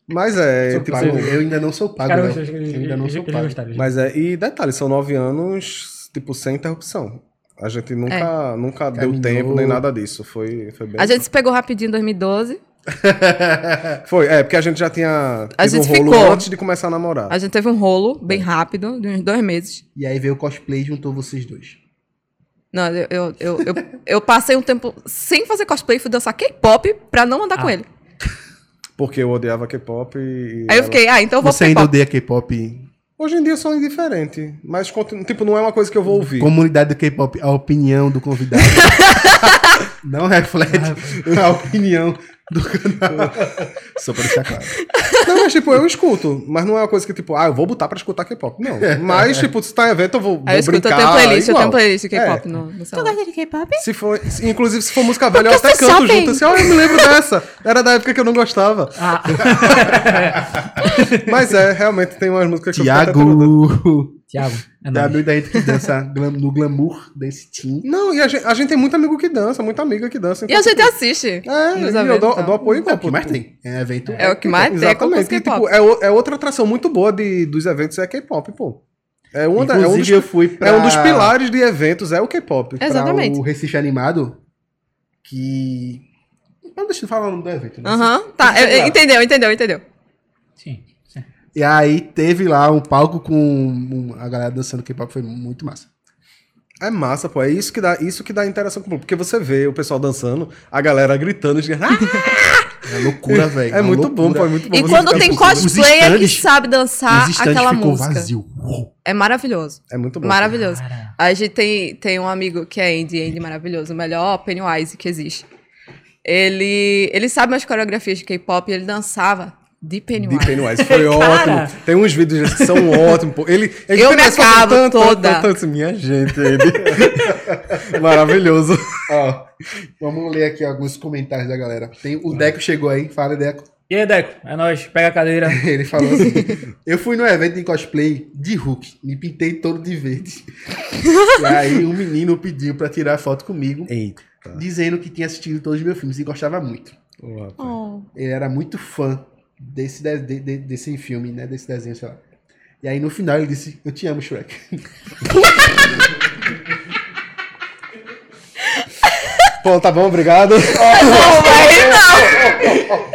Speaker 5: Mas é, tipo...
Speaker 2: pago. Eu ainda não sou pago,
Speaker 3: Cara,
Speaker 2: não.
Speaker 3: eu eles-
Speaker 2: Eu ainda não sou pago.
Speaker 5: Mas é, e detalhe, são nove anos, tipo, sem interrupção. A gente nunca, nunca deu tempo nem nada disso. Foi, foi bem...
Speaker 4: A gente se pegou rapidinho em 2012.
Speaker 5: Foi, é, porque a gente já tinha
Speaker 4: A
Speaker 5: tido um
Speaker 4: gente
Speaker 5: rolo
Speaker 4: ficou.
Speaker 5: antes de começar a namorar.
Speaker 4: A gente teve um rolo bem rápido, de uns dois meses.
Speaker 2: E aí veio o cosplay e juntou vocês dois.
Speaker 4: Não, eu, eu, eu, eu, eu passei um tempo sem fazer cosplay, fui dançar K-pop pra não andar com
Speaker 3: Ah.
Speaker 4: ele.
Speaker 5: Porque eu odiava K-pop e.
Speaker 4: Aí eu fiquei, ah, então eu vou
Speaker 2: Você ainda odeia K-pop?
Speaker 5: Hoje em dia eu sou indiferente, mas tipo, não é uma coisa que eu vou ouvir.
Speaker 2: Comunidade do K-pop, a opinião do convidado não reflete a opinião do canal. Só pra deixar claro.
Speaker 5: Não, mas tipo, eu escuto, mas não é uma coisa que tipo, ah, eu vou botar pra escutar K-pop. Não. Mas tipo, se tá em evento, eu vou,
Speaker 4: Aí eu
Speaker 5: vou
Speaker 4: escuto, eu
Speaker 5: brincar.
Speaker 4: tenho playlist, eu tenho playlist de K-pop
Speaker 5: É.
Speaker 4: no, no celular.
Speaker 1: de K-pop?
Speaker 5: Se for, se- inclusive, se for música velha, eu até canto
Speaker 1: sabem.
Speaker 5: junto. Assim, ah, eu me lembro dessa. Era da época que eu não gostava.
Speaker 3: Ah,
Speaker 5: Mas é, realmente tem umas músicas que eu fico até.
Speaker 2: Tiago.
Speaker 3: É
Speaker 2: Da
Speaker 3: nóis.
Speaker 2: amigo da gente que dança glam- no glamour desse team.
Speaker 5: Não, e a gente, a gente tem muito amigo que dança, muita amiga que dança.
Speaker 4: E a gente assiste.
Speaker 5: É,
Speaker 4: nos
Speaker 5: e eu
Speaker 4: eventos,
Speaker 5: dou,
Speaker 4: então.
Speaker 5: dou apoio
Speaker 2: É
Speaker 5: igual.
Speaker 2: o que mais tem. É evento.
Speaker 4: É o que mais tem, é
Speaker 5: Exatamente.
Speaker 4: concurso
Speaker 5: E, tipo,
Speaker 4: K-pop.
Speaker 5: é, o- é outra atração muito boa de, dos eventos, é K-pop, pô. É, uma da- é um dos,
Speaker 2: Inclusive, eu fui pra...
Speaker 5: é um dos pilares de eventos, é o K-pop.
Speaker 2: pra
Speaker 4: Exatamente.
Speaker 2: o Recife Animado, que... Não, deixa eu falar o nome do evento. né?
Speaker 4: Aham, tá. eu- eu- entendeu, entendeu, entendeu.
Speaker 2: E aí teve lá um palco com um- a galera dançando K-pop, foi muito massa.
Speaker 5: É massa, pô. É isso que dá, isso que dá interação com o público. Porque você vê o pessoal dançando, a galera gritando, e dizendo, ah!
Speaker 2: É loucura, velho.
Speaker 5: É
Speaker 2: uma
Speaker 5: muito
Speaker 2: loucura.
Speaker 5: bom, pô. É muito bom.
Speaker 4: E
Speaker 5: Você
Speaker 4: quando tem
Speaker 2: Os
Speaker 4: cosplayer que
Speaker 2: stands-
Speaker 4: sabe dançar aquela
Speaker 2: ficou
Speaker 4: música.
Speaker 2: vazio.
Speaker 4: É maravilhoso.
Speaker 5: É muito bom.
Speaker 4: Maravilhoso.
Speaker 3: Cara.
Speaker 4: A gente tem, tem um amigo que é Andy, Andy maravilhoso, o melhor Pennywise que existe. Ele, ele sabe umas coreografias de K-pop e ele dançava de Pennywise.
Speaker 5: De Pennywise. Foi
Speaker 3: Cara.
Speaker 5: ótimo. Tem uns vídeos que são ótimos, pô. Ele, ele
Speaker 4: Eu me acabo
Speaker 5: tanto,
Speaker 4: toda.
Speaker 5: tanto, tanto, Minha gente, ele. Maravilhoso.
Speaker 2: Ó, vamos ler aqui alguns comentários da galera. Tem, o Deco chegou aí, fala Deco.
Speaker 3: E aí, Deco? É nóis. Pega a cadeira.
Speaker 2: Ele falou assim: Eu fui no evento em cosplay de Hulk, me pintei todo de verde. e aí um menino pediu pra tirar foto comigo,
Speaker 5: Eita.
Speaker 2: dizendo que tinha assistido todos os meus filmes e gostava muito.
Speaker 4: Oh.
Speaker 2: Ele era muito fã desse, de- de- de- desse filme, né? Desse desenho, sei lá. E aí no final ele disse: Eu te amo, Shrek.
Speaker 5: Pô, tá bom, obrigado.
Speaker 4: Não, vai não!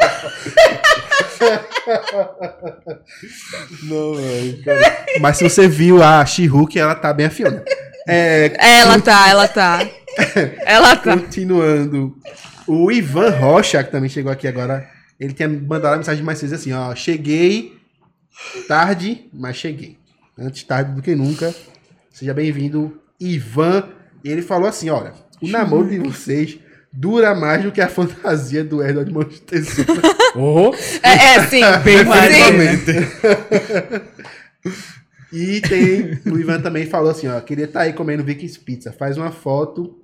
Speaker 5: Não, velho.
Speaker 2: Mas se você viu a She-Hulk, ela tá bem afiada. É,
Speaker 4: Ela tá, ela tá. Ela tá.
Speaker 2: Continuando. O Ivan Rocha, que também chegou aqui agora, ele tinha mandado a mensagem mais cedo assim, ó. Cheguei tarde, mas cheguei. Antes tarde do que nunca. Seja bem-vindo, Ivan. E ele falou assim, olha, o namoro de vocês dura mais do que a fantasia do Edward Montezuma.
Speaker 3: Oh,
Speaker 4: É, é sim.
Speaker 3: bem né?
Speaker 2: E tem, o Ivan também falou assim, ó, queria estar aí comendo Vikings Pizza. Faz uma foto,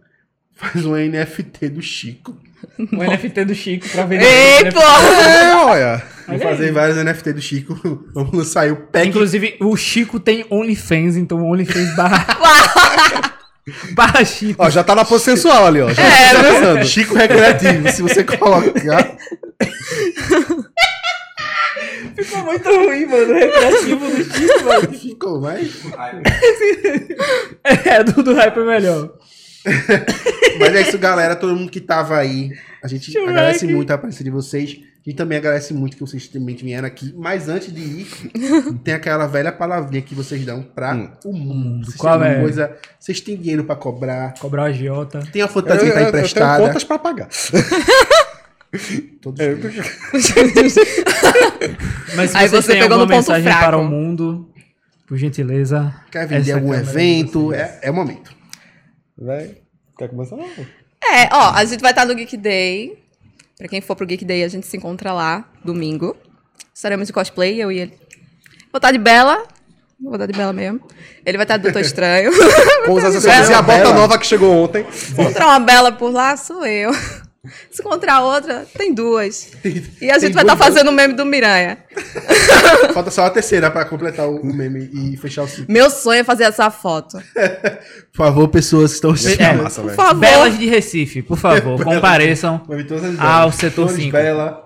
Speaker 2: faz um NFT do Chico.
Speaker 3: O NFT do Chico pra vender.
Speaker 4: Ei, porra!
Speaker 5: É, olha.
Speaker 2: Vou fazer vários NFT do Chico. Vamos sair o pack.
Speaker 3: Inclusive, o Chico tem OnlyFans, então OnlyFans barra. barra Chico.
Speaker 5: Ó, já tá na pose sensual ali, ó. Já
Speaker 4: É,
Speaker 5: tá começando.
Speaker 2: Chico Recreativo, se você colocar.
Speaker 3: Ficou muito ruim, mano. O recreativo do Chico, mano.
Speaker 2: Ficou mais.
Speaker 3: É, do, do hype é melhor.
Speaker 2: Mas é isso, galera. Todo mundo que tava aí. A gente
Speaker 3: Deixa eu
Speaker 2: agradece muito a presença de vocês. A gente também agradece muito que vocês também vieram aqui. Mas antes de ir, tem aquela velha palavrinha que vocês dão pra
Speaker 5: Hum.
Speaker 2: o mundo. Vocês
Speaker 3: Qual
Speaker 2: têm
Speaker 3: é?
Speaker 2: coisa. Vocês têm dinheiro pra cobrar.
Speaker 3: Cobrar o agiota.
Speaker 2: Tem a
Speaker 5: Eu,
Speaker 2: fantasia que tá
Speaker 5: eu- eu tenho
Speaker 2: emprestada.
Speaker 5: contas pra pagar.
Speaker 2: Todos
Speaker 5: É.
Speaker 3: Mas se
Speaker 4: Aí
Speaker 3: vocês
Speaker 4: você
Speaker 3: têm
Speaker 4: pegou
Speaker 3: alguma
Speaker 4: no ponto
Speaker 3: mensagem
Speaker 4: fraco.
Speaker 3: para o mundo, por gentileza.
Speaker 2: Quer vender algum evento? É, é o momento.
Speaker 5: Vai. Quer começar?
Speaker 4: É, ó, a gente vai estar no Geek Day. Pra quem for pro Geek Day, a gente se encontra lá, domingo. Estaremos de cosplay, eu e ele. Vou estar de Bela. Vou estar de Bela mesmo. Ele vai estar de Doutor Estranho.
Speaker 5: Com os acessórios e a bota nova que chegou ontem.
Speaker 4: Se encontrar uma Bela por lá, sou eu. Se encontrar outra, tem duas. E a gente
Speaker 2: Tem
Speaker 4: vai estar
Speaker 2: duas,
Speaker 4: fazendo o meme do Miranha.
Speaker 2: Falta só a terceira pra completar o, meme e fechar o ciclo.
Speaker 4: Meu sonho é fazer essa foto.
Speaker 2: Por favor, pessoas que estão assistindo.
Speaker 3: É,
Speaker 5: massa,
Speaker 4: Por
Speaker 5: velho.
Speaker 4: favor.
Speaker 3: Belas de Recife, por favor, compareçam.
Speaker 2: Vai vir todas as
Speaker 3: Ah,
Speaker 2: belas.
Speaker 3: o setor
Speaker 2: Flores
Speaker 3: cinco.
Speaker 2: Bela,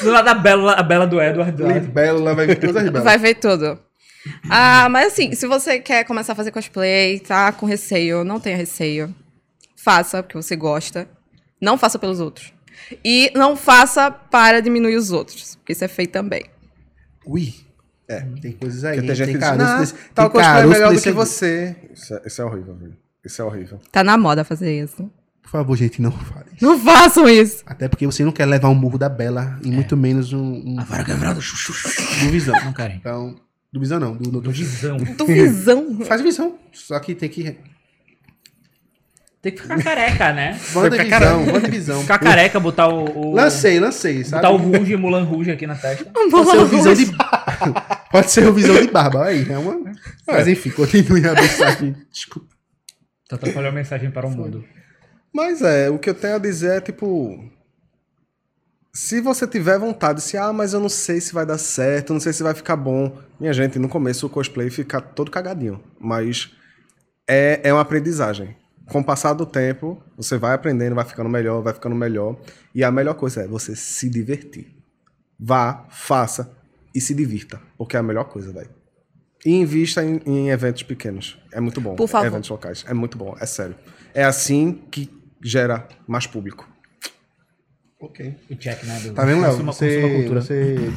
Speaker 3: Do lado da Bela, a Bela do Edward.
Speaker 2: Bela, vai vir todas as belas.
Speaker 4: Vai ver tudo. Ah, mas assim, se você quer começar a fazer cosplay, tá com receio, não tenha receio. Faça, porque você gosta. Não faça pelos outros. E não faça para diminuir os outros, porque isso é feio também.
Speaker 2: Ui. É, tem coisas aí.
Speaker 5: Tem diz,
Speaker 2: caroço
Speaker 5: não,
Speaker 2: desse-
Speaker 5: tal
Speaker 2: tem
Speaker 5: cosplay é melhor do que você. Isso é, isso é horrível, velho. Isso é horrível.
Speaker 4: Tá na moda fazer isso.
Speaker 2: Por favor, gente, não fale. isso.
Speaker 4: Não façam isso.
Speaker 2: Até porque você não quer levar um burro da Bela e muito menos um, um
Speaker 3: Agora quebrado, chuchu.
Speaker 2: do visão.
Speaker 3: Não, Karen.
Speaker 2: Então, Do Visão não, do Doutor
Speaker 3: Visão.
Speaker 4: Do visão.
Speaker 2: Faz visão. Só que tem que.
Speaker 3: Tem que ficar careca, né?
Speaker 2: Wanda
Speaker 5: ficar cara-
Speaker 2: Visão, Wanda Visão.
Speaker 3: Ficar careca, botar o. o
Speaker 2: Lancei, lancei, sabe?
Speaker 3: botar o Rouge, Mulan Rouge aqui na testa.
Speaker 2: Pode ser o visão de. Pode ser o visão de barba. Aí, é uma. Mas enfim, continue a mensagem. Desculpa.
Speaker 3: Tu atrapalhou a mensagem para o mundo.
Speaker 5: Mas é, o que eu tenho a dizer é tipo. Se você tiver vontade, se ah, mas eu não sei se vai dar certo, não sei se vai ficar bom. Minha gente, no começo o cosplay fica todo cagadinho. Mas é, é uma aprendizagem. Com o passar do tempo, você vai aprendendo, vai ficando melhor, vai ficando melhor. E a melhor coisa é você se divertir. Vá, faça e se divirta. Porque é a melhor coisa, velho. E invista em, em eventos pequenos. É muito bom.
Speaker 4: Por favor.
Speaker 5: Eventos locais. É muito bom, é sério. É assim que gera mais público.
Speaker 2: Ok.
Speaker 3: O check, né? Do,
Speaker 2: Tá vendo, Léo? Você, você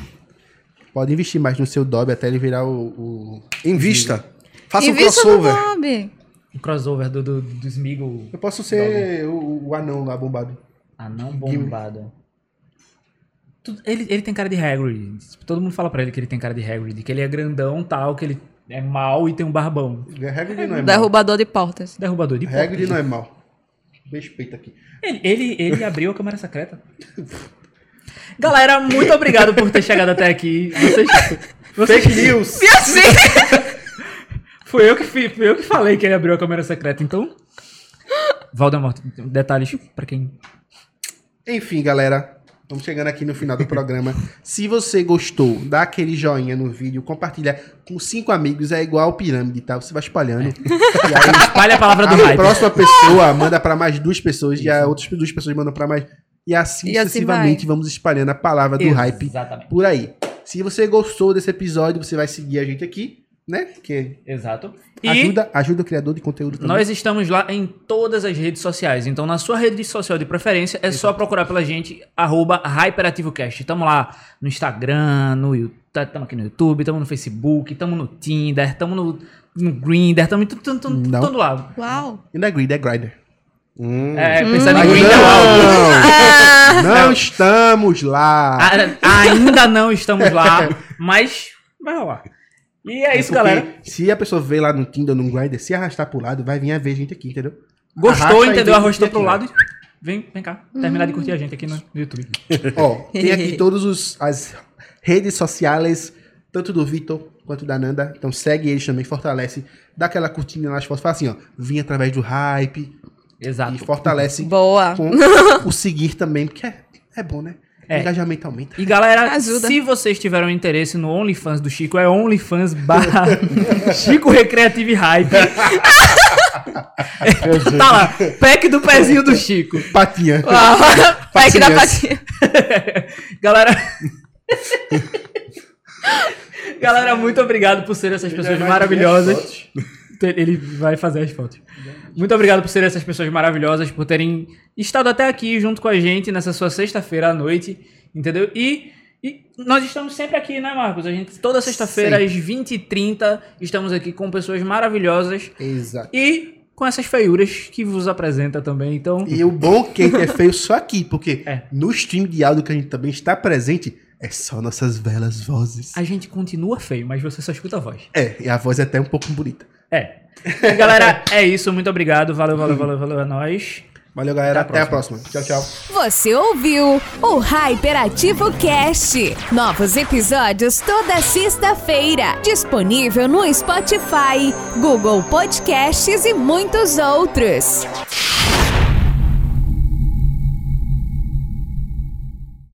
Speaker 2: pode investir mais no seu Dobby até ele virar o. o-
Speaker 5: Invista. Faça um
Speaker 4: Invista no
Speaker 5: crossover.
Speaker 3: O crossover do, do, do Smeagol.
Speaker 2: Eu posso ser o, o anão lá bombado.
Speaker 3: Anão bombado. Ele, ele tem cara de Hagrid. Todo mundo fala pra ele que ele tem cara de Hagrid. Que ele é grandão, tal, que ele é mau e tem um barbão.
Speaker 2: Hagrid não é mal.
Speaker 4: Derrubador de portas.
Speaker 3: Derrubador de
Speaker 2: Hagrid
Speaker 3: portas.
Speaker 2: não é mal. Respeita aqui.
Speaker 3: Ele, ele, ele abriu a câmera secreta. Galera, muito obrigado por ter chegado até aqui. Vocês, vocês,
Speaker 2: Fake news!
Speaker 4: E assim?
Speaker 3: Fui eu, que, fui eu que falei que ele abriu a câmera secreta, então. Valdemort, detalhes pra quem.
Speaker 2: Enfim, galera. Estamos chegando aqui no final do programa. Se você gostou, dá aquele joinha no vídeo, compartilha com cinco amigos, é igual pirâmide, tá? Você vai espalhando. E aí,
Speaker 3: Espalha a palavra do
Speaker 2: a
Speaker 3: hype.
Speaker 2: próxima pessoa manda pra mais duas pessoas, e a outras duas pessoas mandam pra mais. E assim
Speaker 4: E assim
Speaker 2: sucessivamente
Speaker 4: vai.
Speaker 2: vamos espalhando a palavra do hype
Speaker 3: Exatamente.
Speaker 2: por aí. Se você gostou desse episódio, você vai seguir a gente aqui, né? Que
Speaker 3: Exato. E
Speaker 2: ajuda, ajuda o criador de conteúdo também.
Speaker 3: nós estamos lá em todas as redes sociais. Então, na sua rede social de preferência, é só procurar pela gente, arroba HyperativoCast. Estamos lá no Instagram, no estamos aqui no YouTube, estamos no Facebook, estamos no Tinder, estamos no, no Grindr, estamos em tudo, tudo, tudo,
Speaker 2: Não.
Speaker 3: todo lado.
Speaker 4: Uau.
Speaker 2: E não é Grid, é Grinder.
Speaker 5: Hum.
Speaker 3: É, pensando em
Speaker 2: Mas
Speaker 3: Grindr, o áudio.
Speaker 2: não, não estamos lá.
Speaker 3: A- Ainda não estamos lá, mas vai rolar. E é isso,
Speaker 2: Porque
Speaker 3: galera.
Speaker 2: Se a pessoa vê lá no Tinder ou no Grindr, se arrastar pro lado, vai vir a ver a gente aqui, entendeu?
Speaker 3: Gostou,
Speaker 2: Arrasta e
Speaker 3: entendeu? Arrastou pro
Speaker 2: aqui,
Speaker 3: lado. Vem, vem cá. Terminar de curtir a gente aqui no YouTube.
Speaker 2: Ó, tem aqui todas as redes sociais, tanto do Vitor quanto da Nanda. Então segue eles também, fortalece. Dá aquela curtida nas fotos. Fala assim, ó. Vim através do hype.
Speaker 3: Exato.
Speaker 2: E fortalece
Speaker 4: Boa.
Speaker 2: com o seguir também, porque é, é bom, né?
Speaker 3: É.
Speaker 2: Engajamento aumenta.
Speaker 3: E galera,
Speaker 4: Ajuda.
Speaker 3: se vocês tiveram interesse no OnlyFans do Chico, é OnlyFans barra Chico Recreative Hype. tá lá, pack do pezinho do Chico.
Speaker 2: Patinha.
Speaker 4: Uau. Pack da patinha.
Speaker 3: Galera. Galera, muito obrigado por serem essas pessoas maravilhosas. Ele vai fazer as fotos. Muito obrigado por serem essas pessoas maravilhosas, por terem estado até aqui junto com a gente nessa sua sexta-feira à noite, entendeu? E, e nós estamos sempre aqui, né, Marcos? A gente, toda sexta-feira, às 20h30, estamos aqui com pessoas maravilhosas
Speaker 2: Exato.
Speaker 3: e com essas feiuras que vos apresenta também. Então,
Speaker 2: E o bom é que é feio só aqui, porque
Speaker 3: É.
Speaker 2: no stream de áudio que a gente também está presente, é só nossas belas vozes.
Speaker 3: a gente continua feio, mas você só escuta a voz.
Speaker 2: É, e a voz é até um pouco bonita.
Speaker 3: É. Galera, é isso. Muito obrigado. Valeu, valeu, valeu, valeu. É nóis.
Speaker 2: Valeu, galera.
Speaker 3: Até a
Speaker 2: Até a próxima. Tchau, tchau.
Speaker 1: Você ouviu o Hyperativo Cast. Novos episódios toda sexta-feira. Disponível no Spotify, Google Podcasts e muitos outros.